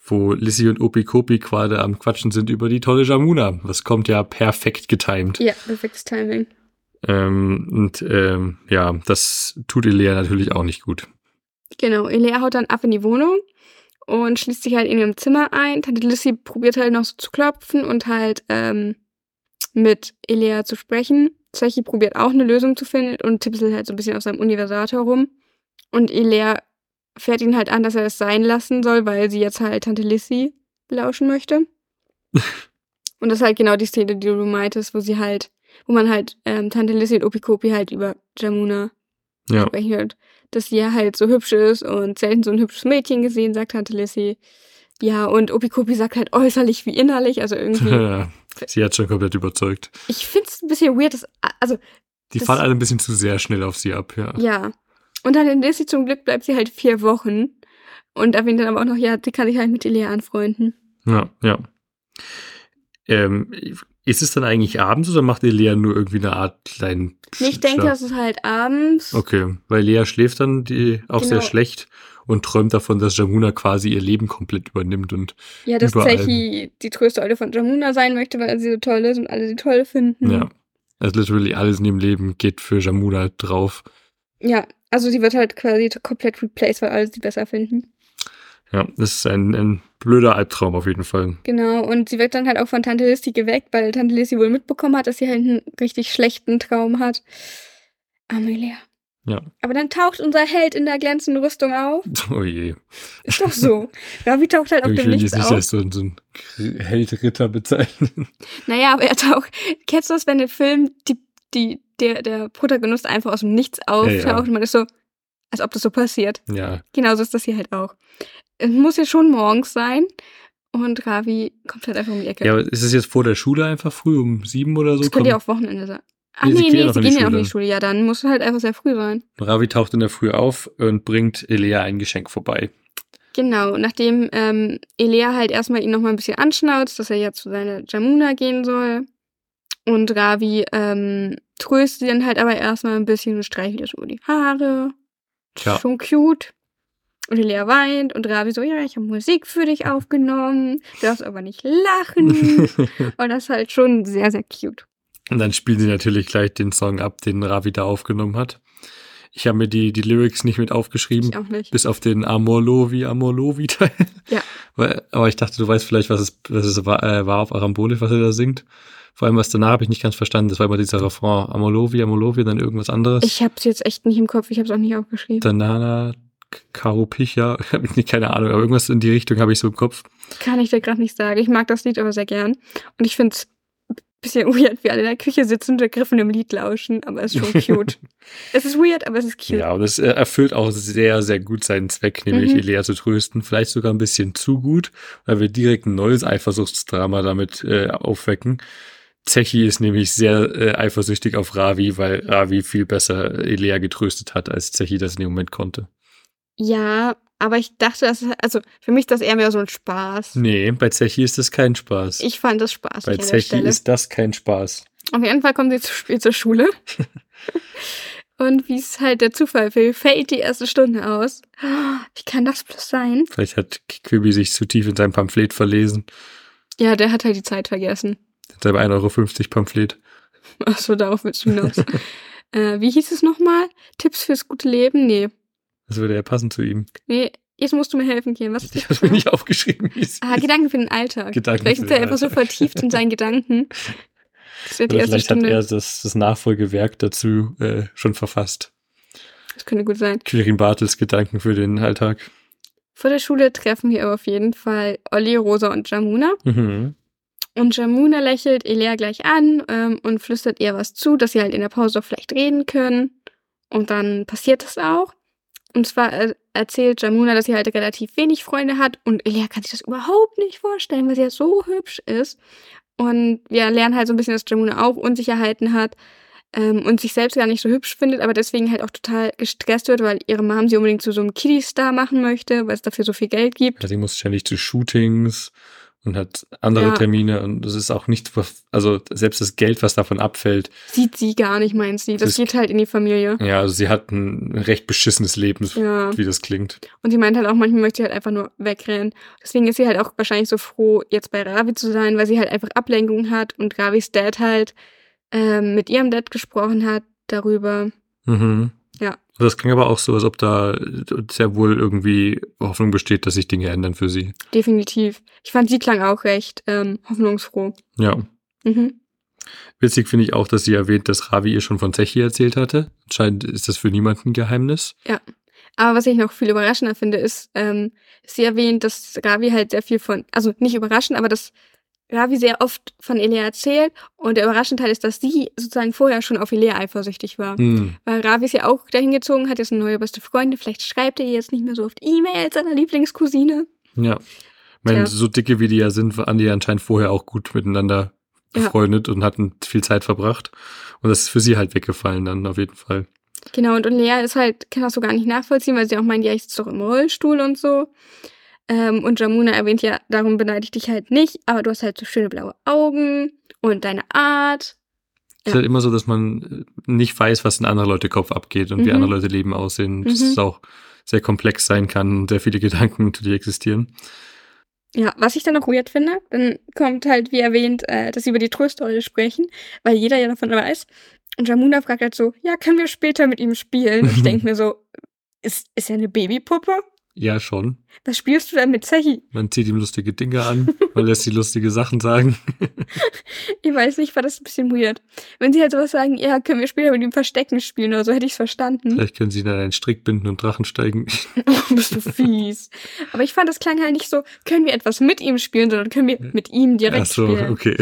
Speaker 1: wo Lissy und Opi Kopi gerade am Quatschen sind über die tolle Jamuna. Das kommt ja perfekt getimed.
Speaker 2: Ja, perfektes Timing.
Speaker 1: Ähm, und ähm, ja, das tut Elea natürlich auch nicht gut.
Speaker 2: Genau, Elea haut dann ab in die Wohnung und schließt sich halt in ihrem Zimmer ein. Tante Lissy probiert halt noch so zu klopfen und halt ähm, mit Elea zu sprechen. Zechi probiert auch eine Lösung zu finden und tipselt halt so ein bisschen auf seinem Universator rum. Und Elea fährt ihn halt an, dass er es sein lassen soll, weil sie jetzt halt Tante Lissy lauschen möchte. und das ist halt genau die Szene, die du meintest, wo sie halt, wo man halt ähm, Tante Lissy und Opikopi halt über Jamuna
Speaker 1: Ja,
Speaker 2: sprechen hört, dass sie ja halt so hübsch ist und selten so ein hübsches Mädchen gesehen, sagt Tante Lissy. Ja, und Opikopi sagt halt äußerlich wie innerlich, also irgendwie.
Speaker 1: sie hat schon komplett überzeugt.
Speaker 2: ich find's ein bisschen weird, dass, also,
Speaker 1: Die fahren alle ein bisschen zu sehr schnell auf sie ab, ja.
Speaker 2: ja. Und dann in Lissy zum Glück bleibt sie halt vier Wochen und erwähnt dann aber auch noch, ja, die kann sich halt mit Elia anfreunden.
Speaker 1: Ja, ja. Ähm, ist es dann eigentlich abends oder macht Elea nur irgendwie eine Art kleinen
Speaker 2: Nee, ich denke, das ist halt abends.
Speaker 1: Okay, weil Lea schläft dann die auch sehr
Speaker 2: Genau.
Speaker 1: schlecht und träumt davon, dass Jamuna quasi ihr Leben komplett übernimmt und
Speaker 2: Ja, dass. Zechi die tröste Eule von Jamuna sein möchte, weil sie so toll ist und alle sie toll finden.
Speaker 1: ja. Also literally alles in ihrem Leben geht für Jamuna drauf.
Speaker 2: Ja, also sie wird halt quasi komplett replaced, weil alle sie besser finden.
Speaker 1: Ja, das ist ein, ein blöder Albtraum auf jeden Fall.
Speaker 2: Genau, und sie wird dann halt auch von Tante Lissy geweckt, weil Tante Lissy wohl mitbekommen hat, dass sie halt einen richtig schlechten Traum hat. Amelia.
Speaker 1: Ja.
Speaker 2: Aber dann taucht unser Held in der glänzenden Rüstung auf.
Speaker 1: Oh je.
Speaker 2: Ist doch so. Ravi taucht halt auf
Speaker 1: Ich
Speaker 2: dem
Speaker 1: will
Speaker 2: Nichts
Speaker 1: jetzt nicht
Speaker 2: auf.
Speaker 1: als so, so ein Heldritter bezeichnen.
Speaker 2: Naja, aber er taucht. Kennst du das, wenn im Film die, die, der, der Protagonist einfach aus dem Nichts auftaucht
Speaker 1: ja.
Speaker 2: und man ist so, als ob das so passiert.
Speaker 1: Ja,
Speaker 2: Genauso ist das hier halt auch. Es muss ja schon morgens sein und Ravi kommt halt einfach um die Ecke.
Speaker 1: ja, aber ist es jetzt vor der Schule einfach früh um sieben oder so?
Speaker 2: das könnte ja auch Wochenende sein. Ach
Speaker 1: Nee,
Speaker 2: nee,
Speaker 1: sie
Speaker 2: nee,
Speaker 1: gehen ja noch
Speaker 2: sie
Speaker 1: in die
Speaker 2: gehen ja noch in
Speaker 1: Schule.
Speaker 2: die Schule. Ja, dann muss es halt einfach sehr früh sein.
Speaker 1: Ravi taucht in der Früh auf und bringt Elea ein Geschenk vorbei.
Speaker 2: Genau, nachdem ähm, Elea halt erstmal ihn nochmal ein bisschen anschnauzt, dass er ja zu seiner Jamuna gehen soll. Und Ravi ähm, tröstet ihn halt aber erstmal ein bisschen und streichelt ihr so über die Haare.
Speaker 1: Tja.
Speaker 2: Schon cute. Und Elea weint und Ravi so, ja, ich habe Musik für dich aufgenommen, du darfst aber nicht lachen. und das ist halt schon sehr, sehr cute.
Speaker 1: Und dann spielen sie natürlich gleich den Song ab, den Ravi da aufgenommen hat. Ich habe mir die, die Lyrics nicht mit aufgeschrieben,
Speaker 2: Ich auch nicht.
Speaker 1: bis auf den Amor Lovi, Amor Lovi Teil.
Speaker 2: Ja.
Speaker 1: Aber ich dachte, du weißt vielleicht, was es, was es war, äh, war auf Arambolisch, was er da singt. Vor allem, was danach habe ich nicht ganz verstanden. Das war immer dieser Refrain. Amor Lovi, Amor Lovi, dann irgendwas anderes.
Speaker 2: Ich hab's jetzt echt nicht im Kopf, ich hab's auch nicht aufgeschrieben.
Speaker 1: Danana, Karupicha, habe ich keine Ahnung, aber irgendwas in die Richtung habe ich so im Kopf.
Speaker 2: Kann ich dir gerade nicht sagen. Ich mag das Lied aber sehr gern. Und ich find's ein bisschen weird, wie alle in der Küche sitzen und der Griffen im Lied lauschen, aber es ist schon cute. es ist weird, aber es ist cute.
Speaker 1: Ja, und es äh, erfüllt auch sehr, sehr gut seinen Zweck, nämlich
Speaker 2: Mhm.
Speaker 1: Elea zu trösten. Vielleicht sogar ein bisschen zu gut, weil wir direkt ein neues Eifersuchtsdrama damit äh, aufwecken. Zechi ist nämlich sehr äh, eifersüchtig auf Ravi, weil Ravi viel besser Elea getröstet hat, als Zechi das in dem Moment konnte.
Speaker 2: Ja, aber ich dachte, das also für mich ist das eher mehr so ein Spaß.
Speaker 1: Nee, bei Zechi ist das kein Spaß.
Speaker 2: Ich fand das spaßig
Speaker 1: bei Zechi ist das kein Spaß.
Speaker 2: Auf jeden Fall kommen sie zu spät zur Schule. Und wie es halt der Zufall will, fällt die erste Stunde aus. Wie kann das bloß sein?
Speaker 1: Vielleicht hat Quibi sich zu tief in sein Pamphlet verlesen.
Speaker 2: Ja, der hat halt die Zeit vergessen.
Speaker 1: Sein 1,50 Euro Pamphlet.
Speaker 2: Achso, darauf willst du hinaus. äh, wie hieß es nochmal? Tipps fürs gute Leben? Nee.
Speaker 1: Das würde ja passen zu ihm.
Speaker 2: Nee, jetzt musst du mir helfen, Kian. Was
Speaker 1: Ich
Speaker 2: das?
Speaker 1: habe mir nicht aufgeschrieben,
Speaker 2: Ah, Gedanken für den Alltag.
Speaker 1: Gedanken
Speaker 2: Vielleicht ist er einfach so vertieft in seinen Gedanken. Das wird die
Speaker 1: Oder
Speaker 2: erste
Speaker 1: vielleicht hat
Speaker 2: Stunde.
Speaker 1: er das, das Nachfolgewerk dazu äh, schon verfasst.
Speaker 2: Das könnte gut sein.
Speaker 1: Quirin Bartels Gedanken für den Alltag.
Speaker 2: Vor der Schule treffen wir aber auf jeden Fall Olli, Rosa und Jamuna.
Speaker 1: Mhm.
Speaker 2: Und Jamuna lächelt Elea gleich an ähm, und flüstert ihr was zu, dass sie halt in der Pause doch vielleicht reden können. Und dann passiert das auch. Und zwar äh, erzählt Jamuna, dass sie halt relativ wenig Freunde hat und Elea kann sich das überhaupt nicht vorstellen, weil sie ja so hübsch ist. Und wir lernen halt so ein bisschen, dass Jamuna auch Unsicherheiten hat ähm, und sich selbst gar nicht so hübsch findet, aber deswegen halt auch total gestresst wird, weil ihre Mom sie unbedingt zu so einem Kiddie-Star machen möchte, weil es dafür so viel Geld gibt.
Speaker 1: Ja, sie muss ständig zu Shootings und hat andere
Speaker 2: Ja.
Speaker 1: Termine und das ist auch nicht, also selbst das Geld, was davon abfällt,
Speaker 2: Sieht sie gar nicht, meint sie. Das
Speaker 1: Das-
Speaker 2: geht halt in die Familie.
Speaker 1: ja, also sie hat ein recht beschissenes Leben,
Speaker 2: Ja.
Speaker 1: wie das klingt.
Speaker 2: Und sie meint halt auch, manchmal möchte sie halt einfach nur wegrennen. Deswegen ist sie halt auch wahrscheinlich so froh, jetzt bei Ravi zu sein, weil sie halt einfach Ablenkung hat und Ravis Dad halt ähm, mit ihrem Dad gesprochen hat darüber.
Speaker 1: Mhm.
Speaker 2: Ja.
Speaker 1: Das klingt aber auch so, als ob da sehr wohl irgendwie Hoffnung besteht, dass sich Dinge ändern für sie.
Speaker 2: Definitiv. Ich fand, sie klang auch recht ähm, hoffnungsfroh.
Speaker 1: Ja.
Speaker 2: Mhm.
Speaker 1: Witzig finde ich auch, dass sie erwähnt, dass Ravi ihr schon von Zechi erzählt hatte. Anscheinend ist das für niemanden ein Geheimnis.
Speaker 2: Aber was ich noch viel überraschender finde, ist, ähm, sie erwähnt, dass Ravi halt sehr viel von, also nicht überraschend, aber dass Ravi sehr oft von Elea erzählt. Und der überraschende Teil ist, dass sie sozusagen vorher schon auf Elea eifersüchtig war.
Speaker 1: Hm.
Speaker 2: Weil Ravi ist ja auch dahin gezogen, hat jetzt eine neue beste Freundin. Vielleicht schreibt er ihr jetzt nicht mehr so oft E-Mail als seiner Lieblingscousine.
Speaker 1: Ja. Ich meine, so dicke wie die ja sind, waren die ja anscheinend vorher auch gut miteinander
Speaker 2: Ja.
Speaker 1: befreundet und hatten viel Zeit verbracht. Und das ist für sie halt weggefallen dann auf jeden Fall.
Speaker 2: Genau, und, und Lea ist halt, kann das so gar nicht nachvollziehen, weil sie auch meint, ja, ich sitze doch im Rollstuhl und so. Ähm, und Jamuna erwähnt ja, darum beneide ich dich halt nicht, aber du hast halt so schöne blaue Augen und deine Art.
Speaker 1: Es ist halt immer so, dass man äh, nicht weiß, was in anderen Leute Kopf abgeht und wie
Speaker 2: Mhm.
Speaker 1: andere Leute Leben aussehen. Dass
Speaker 2: Mhm.
Speaker 1: es auch sehr komplex sein kann und sehr viele Gedanken, die existieren.
Speaker 2: Ja, was ich dann noch weird finde, dann kommt halt, wie erwähnt, äh, dass sie über die Tröstrolle sprechen, weil jeder ja davon weiß. Und Jamuna fragt halt so, ja, können wir später mit ihm spielen? Und ich denke mir so, ist, ist er eine Babypuppe?
Speaker 1: Ja, schon.
Speaker 2: Was spielst du denn mit Zechi?
Speaker 1: Man zieht ihm lustige Dinge an, man lässt sie lustige Sachen sagen.
Speaker 2: Ich weiß nicht, war das ein bisschen weird. Wenn sie halt sowas sagen, ja, können wir später mit ihm Verstecken spielen oder so, hätte ich's verstanden.
Speaker 1: Vielleicht können sie ihn an einen Strick binden und Drachen steigen.
Speaker 2: Oh, bist du fies. Aber ich fand, das klang halt nicht so, können wir etwas mit ihm spielen, sondern können wir mit ihm direkt
Speaker 1: Ach so,
Speaker 2: spielen.
Speaker 1: okay.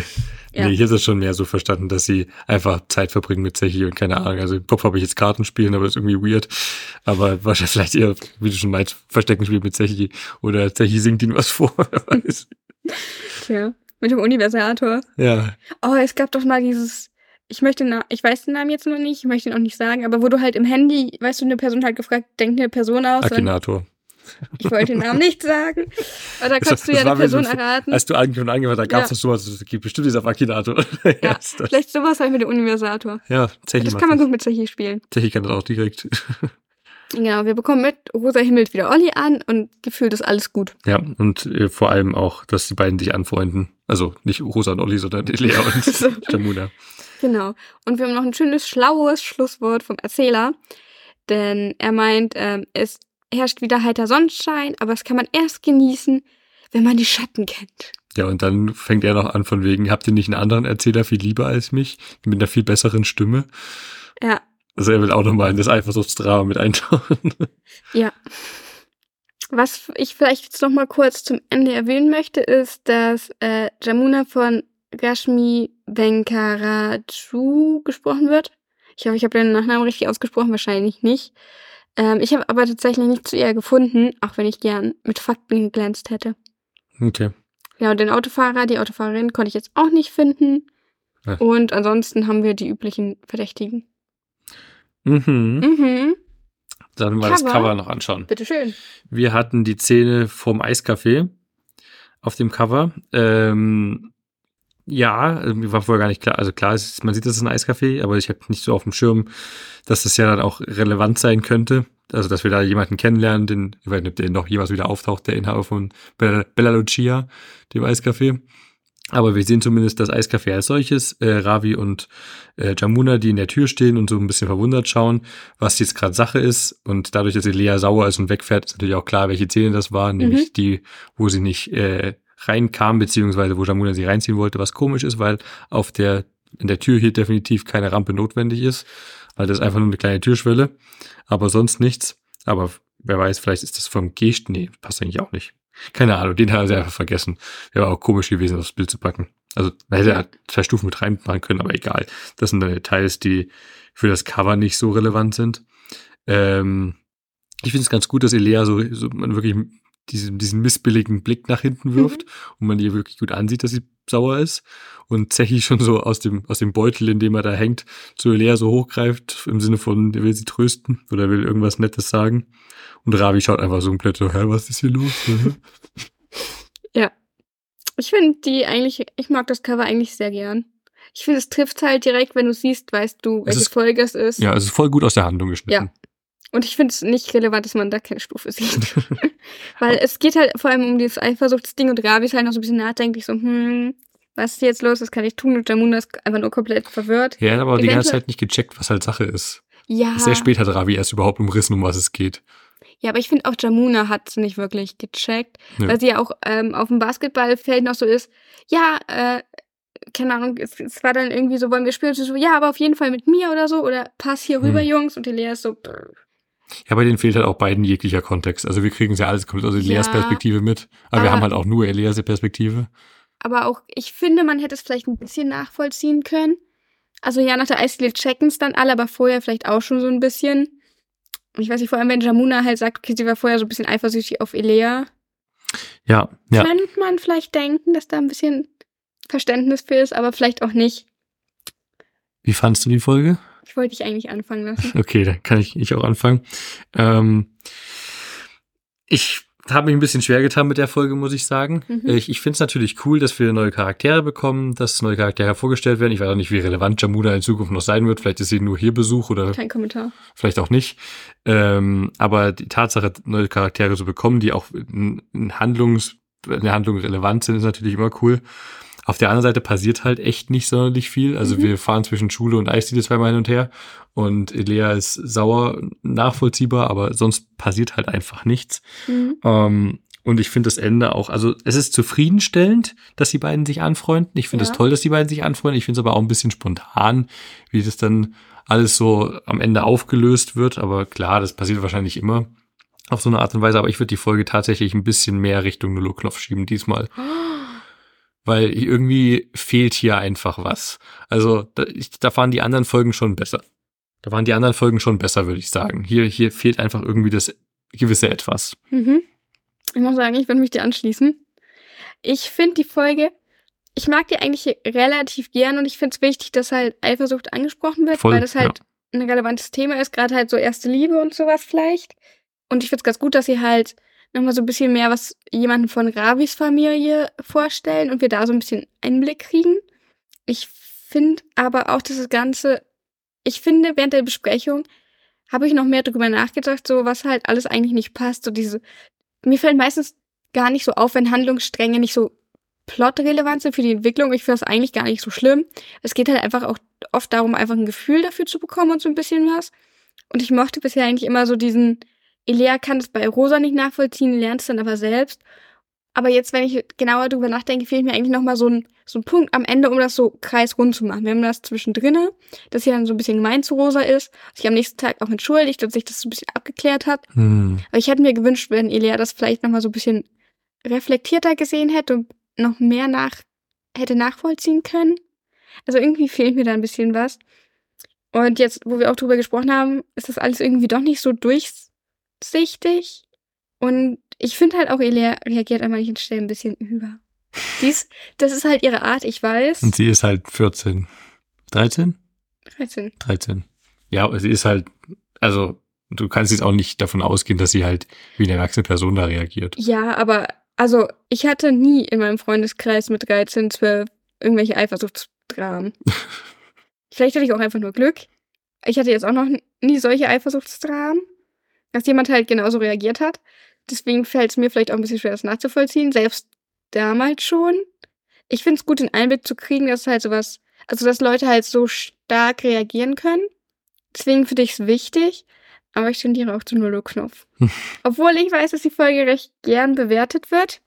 Speaker 2: Ja.
Speaker 1: Nee, ich hätte es schon mehr so verstanden, dass sie einfach Zeit verbringen mit Zechi und keine Ahnung. Also im Kopf habe ich jetzt Karten spielen, aber das ist irgendwie weird. Aber wahrscheinlich vielleicht eher, wie du schon meinst, Verstecken spielen mit Zechi oder Zechi singt ihnen was vor. wer weiß.
Speaker 2: Tja, mit dem Universator.
Speaker 1: ja,
Speaker 2: Oh, es gab doch mal dieses, ich möchte, na, ich weiß den Namen jetzt noch nicht, ich möchte ihn auch nicht sagen, aber wo du halt im Handy, weißt du, eine Person hat gefragt, denkt eine Person aus.
Speaker 1: Akinator.
Speaker 2: ich wollte den Namen nicht sagen. Aber da
Speaker 1: Das-
Speaker 2: kannst du
Speaker 1: das
Speaker 2: ja
Speaker 1: war
Speaker 2: eine Person erraten.
Speaker 1: Als du angefangen angefangen hast, da gab es
Speaker 2: Ja.
Speaker 1: doch sowas, es gibt bestimmt dieser Akinator.
Speaker 2: Ja,
Speaker 1: ist das.
Speaker 2: vielleicht sowas halt mit dem Universator.
Speaker 1: ja Zechi
Speaker 2: Das kann man
Speaker 1: das.
Speaker 2: gut mit Zechi spielen.
Speaker 1: Zechi kann das auch direkt.
Speaker 2: Genau, wir bekommen mit, Rosa himmelt wieder Olli an und gefühlt ist alles gut.
Speaker 1: Ja, und äh, vor allem auch, dass die beiden sich anfreunden. Also nicht Rosa und Olli, sondern Lea und
Speaker 2: So.
Speaker 1: Jamuna.
Speaker 2: Genau. Und wir haben noch ein schönes, schlaues Schlusswort vom Erzähler. Denn er meint, ähm, es herrscht wieder heiter Sonnenschein, aber das kann man erst genießen, wenn man die Schatten kennt.
Speaker 1: Ja, und dann fängt er noch an von wegen, habt ihr nicht einen anderen Erzähler viel lieber als mich? Mit einer viel besseren Stimme?
Speaker 2: Ja,
Speaker 1: Also er will auch nochmal in das Eifersuchtsdrama mit eintauchen.
Speaker 2: ja. Was ich vielleicht jetzt noch mal kurz zum Ende erwähnen möchte, ist, dass äh, Jamuna von Rashmi Venkaraju gesprochen wird. Ich hoffe, ich habe den Nachnamen richtig ausgesprochen, wahrscheinlich nicht. Ähm, ich habe aber tatsächlich nicht zu ihr gefunden, auch wenn ich gern mit Fakten geglänzt hätte.
Speaker 1: Okay.
Speaker 2: Ja, und den Autofahrer, die Autofahrerin konnte ich jetzt auch nicht finden.
Speaker 1: Ja.
Speaker 2: Und ansonsten haben wir die üblichen Verdächtigen.
Speaker 1: Mhm.
Speaker 2: Mhm,
Speaker 1: Dann mal das
Speaker 2: Cover.
Speaker 1: Noch anschauen.
Speaker 2: bitteschön.
Speaker 1: Wir hatten die Szene vom Eiscafé auf dem Cover. Ähm, ja, also mir war vorher gar nicht klar. Also klar, ist, man sieht, das ist ein Eiscafé, aber ich habe nicht so auf dem Schirm, dass das ja dann auch relevant sein könnte. Also, dass wir da jemanden kennenlernen, den, ich weiß nicht, ob der noch jemals wieder auftaucht, der Inhaber von Bella, Bella Lucia, dem Eiscafé. Aber wir sehen zumindest das Eiscafé als solches, äh, Ravi und äh, Jamuna, die in der Tür stehen und so ein bisschen verwundert schauen, was jetzt gerade Sache ist. Und dadurch, dass Lea sauer ist und wegfährt, ist natürlich auch klar, welche Szene das war, nämlich die, wo sie nicht äh, reinkam, beziehungsweise wo Jamuna sie reinziehen wollte, was komisch ist, weil auf der, in der Tür hier definitiv keine Rampe notwendig ist, weil das ist einfach nur eine kleine Türschwelle, aber sonst nichts. Aber wer weiß, vielleicht ist das vom Gest, nee, passt eigentlich auch nicht. Keine Ahnung, den hat er einfach vergessen. Wäre auch komisch gewesen, aufs Bild zu packen. Also man hätte
Speaker 2: Ja.
Speaker 1: ja. zwei Stufen mit reinmachen können, aber egal. Das sind dann Details, die für das Cover nicht so relevant sind. Ähm, ich finde es ganz gut, dass Elea so, so man wirklich diesen, diesen missbilligen Blick nach hinten wirft und man ihr wirklich gut ansieht, dass sie sauer ist. Und Zechi schon so aus dem, aus dem Beutel, in dem er da hängt, zu Elea so hochgreift, im Sinne von, er will sie trösten oder will irgendwas Nettes sagen. Und Ravi schaut einfach so komplett so, hä, was ist hier los?
Speaker 2: Ich finde die eigentlich, ich mag das Cover eigentlich sehr gern. Ich finde, es trifft halt direkt, wenn du siehst, weißt du, welche
Speaker 1: ist-
Speaker 2: Folge es ist.
Speaker 1: ja, es ist voll gut aus der Handlung geschnitten.
Speaker 2: Und ich finde es nicht relevant, dass man da keine Stufe sieht. Weil es geht halt vor allem um dieses Eifersuchtsding und Ravi ist halt noch so ein bisschen nachdenklich, so, hm, was ist jetzt los, was kann ich tun? Und Jamuna ist einfach nur komplett verwirrt.
Speaker 1: Ja, er hat aber die ganze
Speaker 2: Eventuell-
Speaker 1: Zeit nicht gecheckt, was halt Sache ist.
Speaker 2: Ja.
Speaker 1: Sehr spät hat Ravi erst überhaupt umrissen, um was es geht.
Speaker 2: Ja, aber ich finde auch Jamuna hat es nicht wirklich gecheckt,
Speaker 1: Nö.
Speaker 2: weil sie ja auch ähm, auf dem Basketballfeld noch so ist, ja, äh, keine Ahnung, es, es war dann irgendwie so, wollen wir spielen? Sie so, ja, aber auf jeden Fall mit mir oder so, oder pass hier rüber,
Speaker 1: Hm.
Speaker 2: Jungs. Und die Lea ist so, brr.
Speaker 1: Ja, bei denen fehlt halt auch beiden jeglicher Kontext. Also wir kriegen ja alles komplett aus Elias
Speaker 2: Ja.
Speaker 1: Perspektive mit. Aber, wir
Speaker 2: Aber-
Speaker 1: haben halt auch nur Elias Perspektive.
Speaker 2: aber auch, ich finde, man hätte es vielleicht ein bisschen nachvollziehen können. Also ja, nach der Eisdiele checken es dann alle, aber vorher vielleicht auch schon so ein bisschen. Ich weiß nicht, vor allem wenn Jamuna halt sagt, okay, sie war vorher so ein bisschen eifersüchtig auf Elea,
Speaker 1: Ja, ja.
Speaker 2: könnte man vielleicht denken, dass da ein bisschen Verständnis für ist, aber vielleicht auch nicht.
Speaker 1: Wie fandst du die Folge?
Speaker 2: Ich wollte dich eigentlich anfangen lassen.
Speaker 1: Okay, dann kann ich, ich auch anfangen. Ähm, ich habe mich ein bisschen schwer getan mit der Folge, muss ich sagen.
Speaker 2: Mhm.
Speaker 1: Ich, ich finde es natürlich cool, dass wir neue Charaktere bekommen, dass neue Charaktere vorgestellt werden. Ich weiß auch nicht, wie relevant Jamuna in Zukunft noch sein wird. Vielleicht ist sie nur hier Besuch oder
Speaker 2: Kein Kommentar.
Speaker 1: vielleicht auch nicht. Ähm, aber die Tatsache, neue Charaktere zu bekommen, die auch in, in Handlungs, in der Handlung relevant sind, ist natürlich immer cool. Auf der anderen Seite passiert halt echt nicht sonderlich viel. Also
Speaker 2: Mhm.
Speaker 1: wir fahren zwischen Schule und Eisdiele zweimal hin und her und Lea ist sauer, nachvollziehbar, aber sonst passiert halt einfach nichts.
Speaker 2: Mhm.
Speaker 1: Ähm, und ich finde das Ende auch, also es ist zufriedenstellend, dass die beiden sich anfreunden. Ich finde es
Speaker 2: Ja.
Speaker 1: toll, dass die beiden sich anfreunden. Ich finde es aber auch ein bisschen spontan, wie das dann alles so am Ende aufgelöst wird. Aber klar, das passiert wahrscheinlich immer auf so eine Art und Weise. Aber ich würde die Folge tatsächlich ein bisschen mehr Richtung Nulloknopf schieben diesmal. Weil irgendwie fehlt hier einfach was. Also da, ich, da waren die anderen Folgen schon besser. Da waren die anderen Folgen schon besser, würde ich sagen. Hier, hier fehlt einfach irgendwie das gewisse Etwas.
Speaker 2: Mhm. Ich muss sagen, ich würde mich dir anschließen. Ich finde die Folge, ich mag die eigentlich relativ gern und ich finde es wichtig, dass halt Eifersucht angesprochen wird,
Speaker 1: Voll,
Speaker 2: weil das halt ein relevantes Thema ist, gerade halt so erste Liebe und sowas vielleicht. Und ich finde es ganz gut, dass sie halt nochmal so ein bisschen mehr was jemanden von Ravis Familie vorstellen und wir da so ein bisschen Einblick kriegen. Ich finde aber auch, dass das Ganze, ich finde, während der Besprechung habe ich noch mehr drüber nachgedacht, so was halt alles eigentlich nicht passt. So diese, mir fällt meistens gar nicht so auf, wenn Handlungsstränge nicht so plotrelevant sind für die Entwicklung. Ich finde das eigentlich gar nicht so schlimm. Es geht halt einfach auch oft darum, einfach ein Gefühl dafür zu bekommen und so ein bisschen was. Und ich mochte bisher eigentlich immer so diesen, Elea kann es bei Rosa nicht nachvollziehen, lernt es dann aber selbst. Aber jetzt, wenn ich genauer drüber nachdenke, fehlt mir eigentlich nochmal so ein, so ein Punkt am Ende, um das so kreisrund zu machen. Wir haben das zwischendrin, dass sie dann so ein bisschen gemein zu Rosa ist, sich am nächsten Tag auch entschuldigt und sich das so ein bisschen abgeklärt hat.
Speaker 1: Hm.
Speaker 2: Aber ich hätte mir gewünscht, wenn Elea das vielleicht nochmal so ein bisschen reflektierter gesehen hätte und noch mehr nach, hätte nachvollziehen können. Also irgendwie fehlt mir da ein bisschen was. Und jetzt, wo wir auch drüber gesprochen haben, ist das alles irgendwie doch nicht so durchsichtig. Und ich finde halt auch, Elea reagiert an manchen Stellen ein bisschen über. Dies, das ist halt ihre Art, ich weiß.
Speaker 1: Und sie ist halt 14. 13?
Speaker 2: 13.
Speaker 1: 13. Ja, sie ist halt, also du kannst jetzt auch nicht davon ausgehen, dass sie halt wie eine erwachsene Person da reagiert.
Speaker 2: Ja, aber also ich hatte nie in meinem Freundeskreis mit 13, 12 irgendwelche Eifersuchtsdramen. Vielleicht hatte ich auch einfach nur Glück. Ich hatte jetzt auch noch nie solche Eifersuchtsdramen, dass jemand halt genauso reagiert hat. Deswegen fällt es mir vielleicht auch ein bisschen schwer, das nachzuvollziehen. Selbst damals schon. Ich finde es gut, den Einblick zu kriegen, dass halt sowas, also dass Leute halt so stark reagieren können. Deswegen finde ich es wichtig. Aber ich tendiere auch zu Null-Knopf. Obwohl ich weiß, dass die Folge recht gern bewertet wird.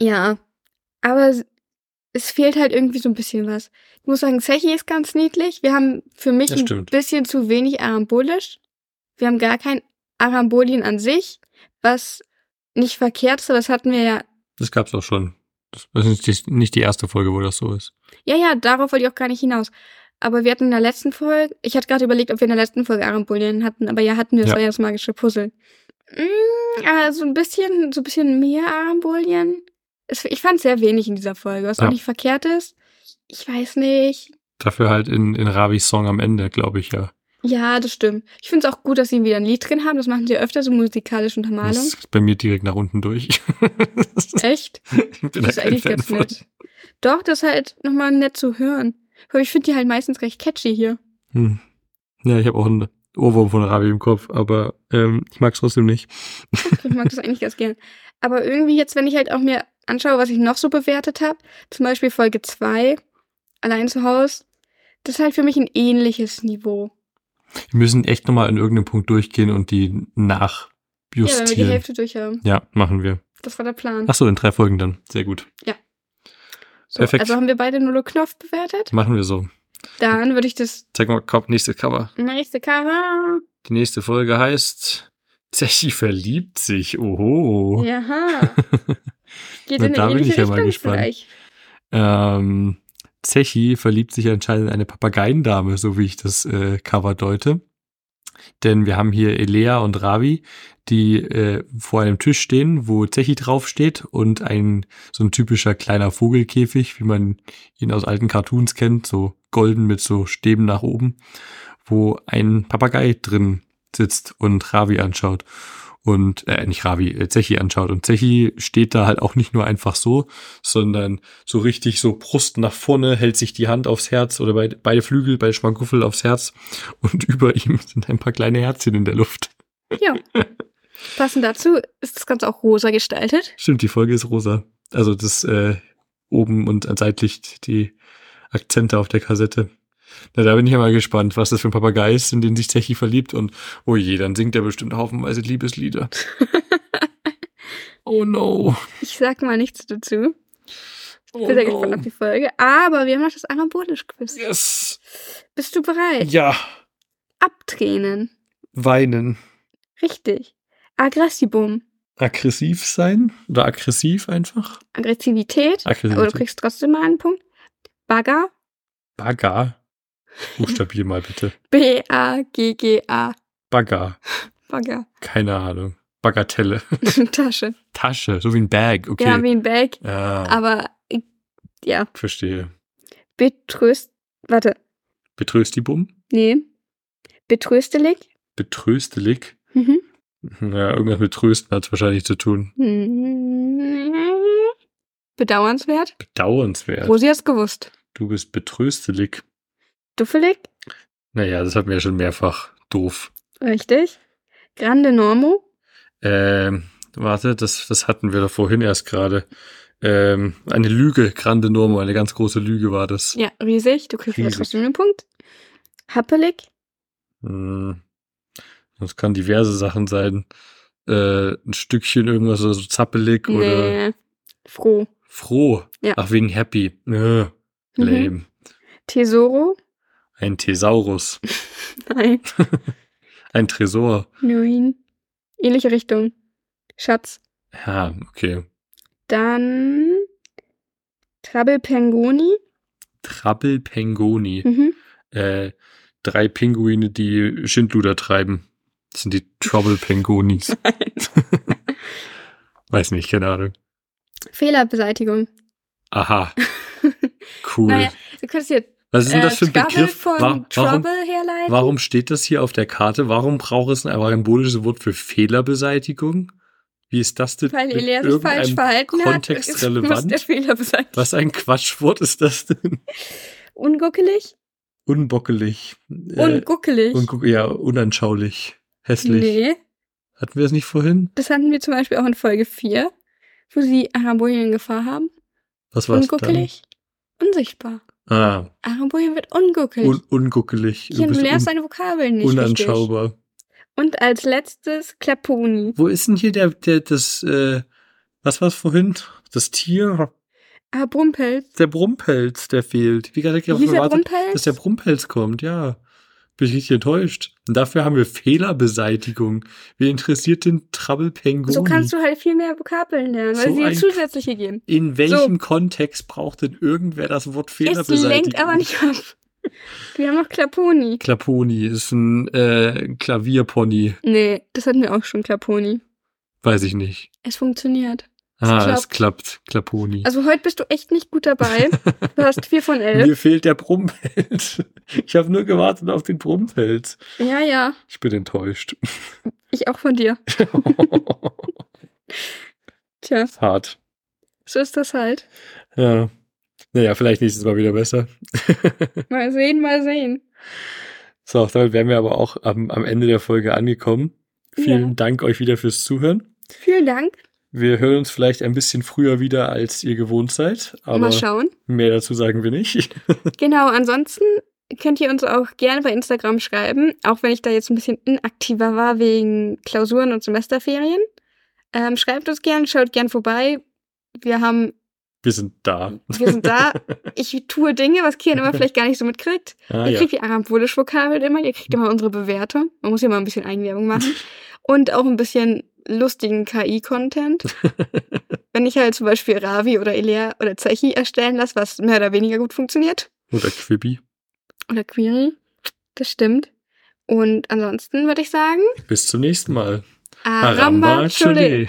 Speaker 2: Ja. Aber es- fehlt halt irgendwie so ein bisschen was. Ich muss sagen, Zechi ist ganz niedlich. Wir haben für mich
Speaker 1: Das
Speaker 2: ein bisschen zu wenig arambolisch. Wir haben gar kein Arambolien an sich, was nicht verkehrt ist, aber das hatten wir ja.
Speaker 1: Das gab's auch schon. Das ist nicht- nicht die erste Folge, wo das so ist.
Speaker 2: Ja, ja, darauf wollte ich auch gar nicht hinaus. Aber wir hatten in der letzten Folge, ich hatte gerade überlegt, ob wir in der letzten Folge Arambolien hatten, aber ja, hatten wir, das
Speaker 1: Ja.
Speaker 2: war ja das magische Puzzle. Mm, aber so ein bisschen, so ein bisschen mehr Arambolien. Ich fand sehr wenig in dieser Folge, was
Speaker 1: Ja.
Speaker 2: auch nicht verkehrt ist. Ich weiß nicht.
Speaker 1: Dafür halt in, in Ravis Song am Ende, glaube ich ja.
Speaker 2: Ja, das stimmt. Ich finde es auch gut, dass sie wieder ein Lied drin haben. Das machen sie öfter, so musikalische Untermalung.
Speaker 1: Das ist bei mir direkt nach unten durch.
Speaker 2: Echt?
Speaker 1: ich bin da
Speaker 2: Das ist
Speaker 1: kein
Speaker 2: eigentlich
Speaker 1: Fan
Speaker 2: ganz
Speaker 1: von.
Speaker 2: nett. Doch, das ist halt nochmal nett zu hören. Aber ich finde die halt meistens recht catchy hier.
Speaker 1: Hm. Ja, ich habe auch einen Ohrwurm von Ravi im Kopf, aber ähm, ich mag es trotzdem nicht.
Speaker 2: Ich mag das eigentlich ganz gern. Aber irgendwie jetzt, wenn ich halt auch mir anschaue, was ich noch so bewertet habe, zum Beispiel Folge 2, allein zu Hause, das ist halt für mich ein ähnliches Niveau.
Speaker 1: Wir müssen echt nochmal in irgendeinem Punkt durchgehen und die
Speaker 2: Ja, wenn wir die
Speaker 1: nachjustieren.
Speaker 2: Hälfte durch haben.
Speaker 1: Ja, machen wir.
Speaker 2: Das war der Plan.
Speaker 1: Ach so, in drei Folgen dann. Sehr gut.
Speaker 2: So,
Speaker 1: perfekt.
Speaker 2: Also haben wir beide Null Knopf bewertet.
Speaker 1: Machen wir so.
Speaker 2: Dann würde ich das
Speaker 1: Zeig mal, Kopf, nächste Cover.
Speaker 2: nächste Cover.
Speaker 1: Die nächste Folge heißt Zechi verliebt sich. Oho.
Speaker 2: Jaha. Geht in
Speaker 1: da
Speaker 2: eine
Speaker 1: bin
Speaker 2: ähnliche
Speaker 1: ich ja mal gespannt. Ähm, Zechi verliebt sich anscheinend in eine Papageiendame, so wie ich das äh, Cover deute. Denn wir haben hier Elea und Ravi, die äh, vor einem Tisch stehen, wo Zechi draufsteht und ein so ein typischer kleiner Vogelkäfig, wie man ihn aus alten Cartoons kennt, so golden mit so Stäben nach oben, wo ein Papagei drin sitzt und Ravi anschaut. Und, äh, nicht Ravi, äh, Zechi anschaut. Und Zechi steht da halt auch nicht nur einfach so, sondern so richtig so Brust nach vorne, hält sich die Hand aufs Herz oder beide, beide Flügel, beide Schmankuffel aufs Herz und über ihm sind ein paar kleine Herzchen in der Luft.
Speaker 2: Ja. Passend dazu ist das Ganze auch rosa gestaltet.
Speaker 1: Stimmt, die Folge ist rosa. Also das äh, oben und seitlich die Akzente auf der Kassette. Na, da bin ich ja mal gespannt, was das für ein Papagei ist, in den sich Zechi verliebt und oh je, dann singt er bestimmt haufenweise Liebeslieder. oh no.
Speaker 2: Ich sag mal nichts dazu.
Speaker 1: Oh
Speaker 2: Ich bin sehr
Speaker 1: no.
Speaker 2: gespannt auf die Folge. Aber wir haben noch das Arambolisch-Quiz.
Speaker 1: Yes.
Speaker 2: Bist du bereit?
Speaker 1: Ja,
Speaker 2: Abtränen.
Speaker 1: weinen.
Speaker 2: Richtig. Aggressibum.
Speaker 1: Aggressiv sein oder aggressiv einfach?
Speaker 2: Aggressivität.
Speaker 1: Aggressivität.
Speaker 2: Aber du kriegst trotzdem mal einen Punkt. Bagger.
Speaker 1: Bagger. Buchstabier mal bitte.
Speaker 2: B-A-G-G-A.
Speaker 1: Bagger.
Speaker 2: Bagger.
Speaker 1: Keine Ahnung. Bagatelle.
Speaker 2: Tasche.
Speaker 1: Tasche, so wie ein Bag. Okay.
Speaker 2: Ja, wie ein Bag.
Speaker 1: Ja,
Speaker 2: Aber, ja.
Speaker 1: verstehe.
Speaker 2: Betröst. Warte.
Speaker 1: Betröstibum?
Speaker 2: Nee. Betröstelig.
Speaker 1: Betröstelig?
Speaker 2: Mhm.
Speaker 1: Ja, irgendwas mit Trösten hat es wahrscheinlich zu tun.
Speaker 2: Bedauernswert.
Speaker 1: Bedauernswert.
Speaker 2: Rosi hat's gewusst.
Speaker 1: Du bist betröstelig.
Speaker 2: Duffelig.
Speaker 1: Naja, das hatten wir ja schon mehrfach. Doof.
Speaker 2: Richtig. Grande Normo.
Speaker 1: Ähm, warte, das, das hatten wir da vorhin erst gerade. Ähm, eine Lüge, Grande Normo, eine ganz große Lüge war das.
Speaker 2: Ja, riesig. Du kriegst
Speaker 1: Riesig.
Speaker 2: trotzdem einen Punkt. Happelig.
Speaker 1: Hm. Das kann diverse Sachen sein. Äh, ein Stückchen irgendwas so zappelig oder
Speaker 2: Nee. Froh.
Speaker 1: froh.
Speaker 2: Ja.
Speaker 1: Ach, wegen happy. Äh, lame.
Speaker 2: Tesoro.
Speaker 1: Ein Thesaurus.
Speaker 2: Nein.
Speaker 1: Ein Tresor.
Speaker 2: Nein. Ähnliche Richtung. Schatz.
Speaker 1: Ja, okay.
Speaker 2: Dann Trabbelpengoni.
Speaker 1: Trabbelpengoni.
Speaker 2: Mhm.
Speaker 1: Äh, drei Pinguine, die Schindluder treiben. Das sind die Trouble-Pengonis. Weiß nicht, keine Ahnung.
Speaker 2: Fehlerbeseitigung.
Speaker 1: Aha. Cool.
Speaker 2: Naja, du könntest hier
Speaker 1: Was ist denn
Speaker 2: äh,
Speaker 1: das für ein
Speaker 2: Trouble
Speaker 1: Begriff?
Speaker 2: von
Speaker 1: Wa- warum,
Speaker 2: Trouble herleiten.
Speaker 1: warum steht das hier auf der Karte? Warum braucht es ein arambolisches Wort für Fehlerbeseitigung? Wie ist das denn
Speaker 2: Weil Elia sich falsch verhalten
Speaker 1: Kontext
Speaker 2: hat.
Speaker 1: relevant?
Speaker 2: Der Fehler beseitigt.
Speaker 1: Was ein Quatschwort ist das denn?
Speaker 2: Unguckelig?
Speaker 1: Unbockelig. Äh,
Speaker 2: Unguckelig.
Speaker 1: unguck ja, unanschaulich. Hässlich.
Speaker 2: Nee,
Speaker 1: Hatten wir es nicht vorhin?
Speaker 2: das hatten wir zum Beispiel auch in Folge 4, wo sie Arambolien in Gefahr haben.
Speaker 1: Was war es
Speaker 2: Unguckelig? Unsichtbar.
Speaker 1: Ah,
Speaker 2: Arambolien wird unguckelig.
Speaker 1: un unguckelig.
Speaker 2: Hier, du
Speaker 1: bist
Speaker 2: lernst deine Vokabeln nicht richtig.
Speaker 1: unanschaubar.
Speaker 2: Und als letztes Klaponi.
Speaker 1: Wo ist denn hier der, der, das, äh, was war es vorhin? Das Tier?
Speaker 2: Ah, Brumpelz.
Speaker 1: Der Brumpelz, der fehlt. Wie gesagt, ich
Speaker 2: Hieß der
Speaker 1: erwartet, dass der Brumpelz kommt, ja. Bin ich richtig enttäuscht. Und dafür haben wir Fehlerbeseitigung. Wer interessiert den Trouble-Pengoni?
Speaker 2: so kannst du halt viel mehr Vokabeln lernen, weil
Speaker 1: So
Speaker 2: sie dir zusätzliche geben.
Speaker 1: In welchem Kontext braucht denn irgendwer das Wort
Speaker 2: Es
Speaker 1: Fehlerbeseitigung?
Speaker 2: lenkt aber nicht ab. Wir haben noch Klaponi.
Speaker 1: Klaponi ist ein äh, Klavierpony.
Speaker 2: Nee, das hatten wir auch schon, Klaponi.
Speaker 1: Weiß ich nicht.
Speaker 2: Es funktioniert.
Speaker 1: Ah,
Speaker 2: klappt.
Speaker 1: es klappt. Klaponi.
Speaker 2: Also heute bist du echt nicht gut dabei. Du hast vier von elf.
Speaker 1: Mir fehlt der Brumpelz. Ich habe nur gewartet auf den Brumpelz.
Speaker 2: Ja, ja.
Speaker 1: Ich bin enttäuscht.
Speaker 2: Ich auch von dir. Tja,
Speaker 1: Hart.
Speaker 2: so ist das halt.
Speaker 1: Ja. Naja, vielleicht nächstes Mal wieder besser.
Speaker 2: Mal sehen, mal sehen.
Speaker 1: So, damit wären wir aber auch am, am Ende der Folge angekommen. Vielen
Speaker 2: Ja.
Speaker 1: Dank euch wieder fürs Zuhören.
Speaker 2: Vielen Dank.
Speaker 1: Wir hören uns vielleicht ein bisschen früher wieder, als ihr gewohnt seid, aber
Speaker 2: mal schauen.
Speaker 1: mehr dazu sagen wir nicht.
Speaker 2: Genau, ansonsten könnt ihr uns auch gerne bei Instagram schreiben, auch wenn ich da jetzt ein bisschen inaktiver war wegen Klausuren und Semesterferien. Ähm, schreibt uns gern, schaut gern vorbei. Wir haben,
Speaker 1: Wir sind da.
Speaker 2: wir sind da. Ich tue Dinge, was Kian immer vielleicht gar nicht so mitkriegt.
Speaker 1: Ah,
Speaker 2: ihr
Speaker 1: ja.
Speaker 2: kriegt die arambolisch Vokabeln immer, ihr kriegt immer unsere Bewertung. Man muss ja mal ein bisschen Eigenwerbung machen. Und auch ein bisschen lustigen KI-Content. Wenn ich halt zum Beispiel Ravi oder Elea oder Zechi erstellen lasse, was mehr oder weniger gut funktioniert.
Speaker 1: Oder Quibi.
Speaker 2: Oder Query. Das stimmt. Und ansonsten würde ich sagen,
Speaker 1: Bis zum nächsten Mal.
Speaker 2: Aramba Chole.
Speaker 1: Chole.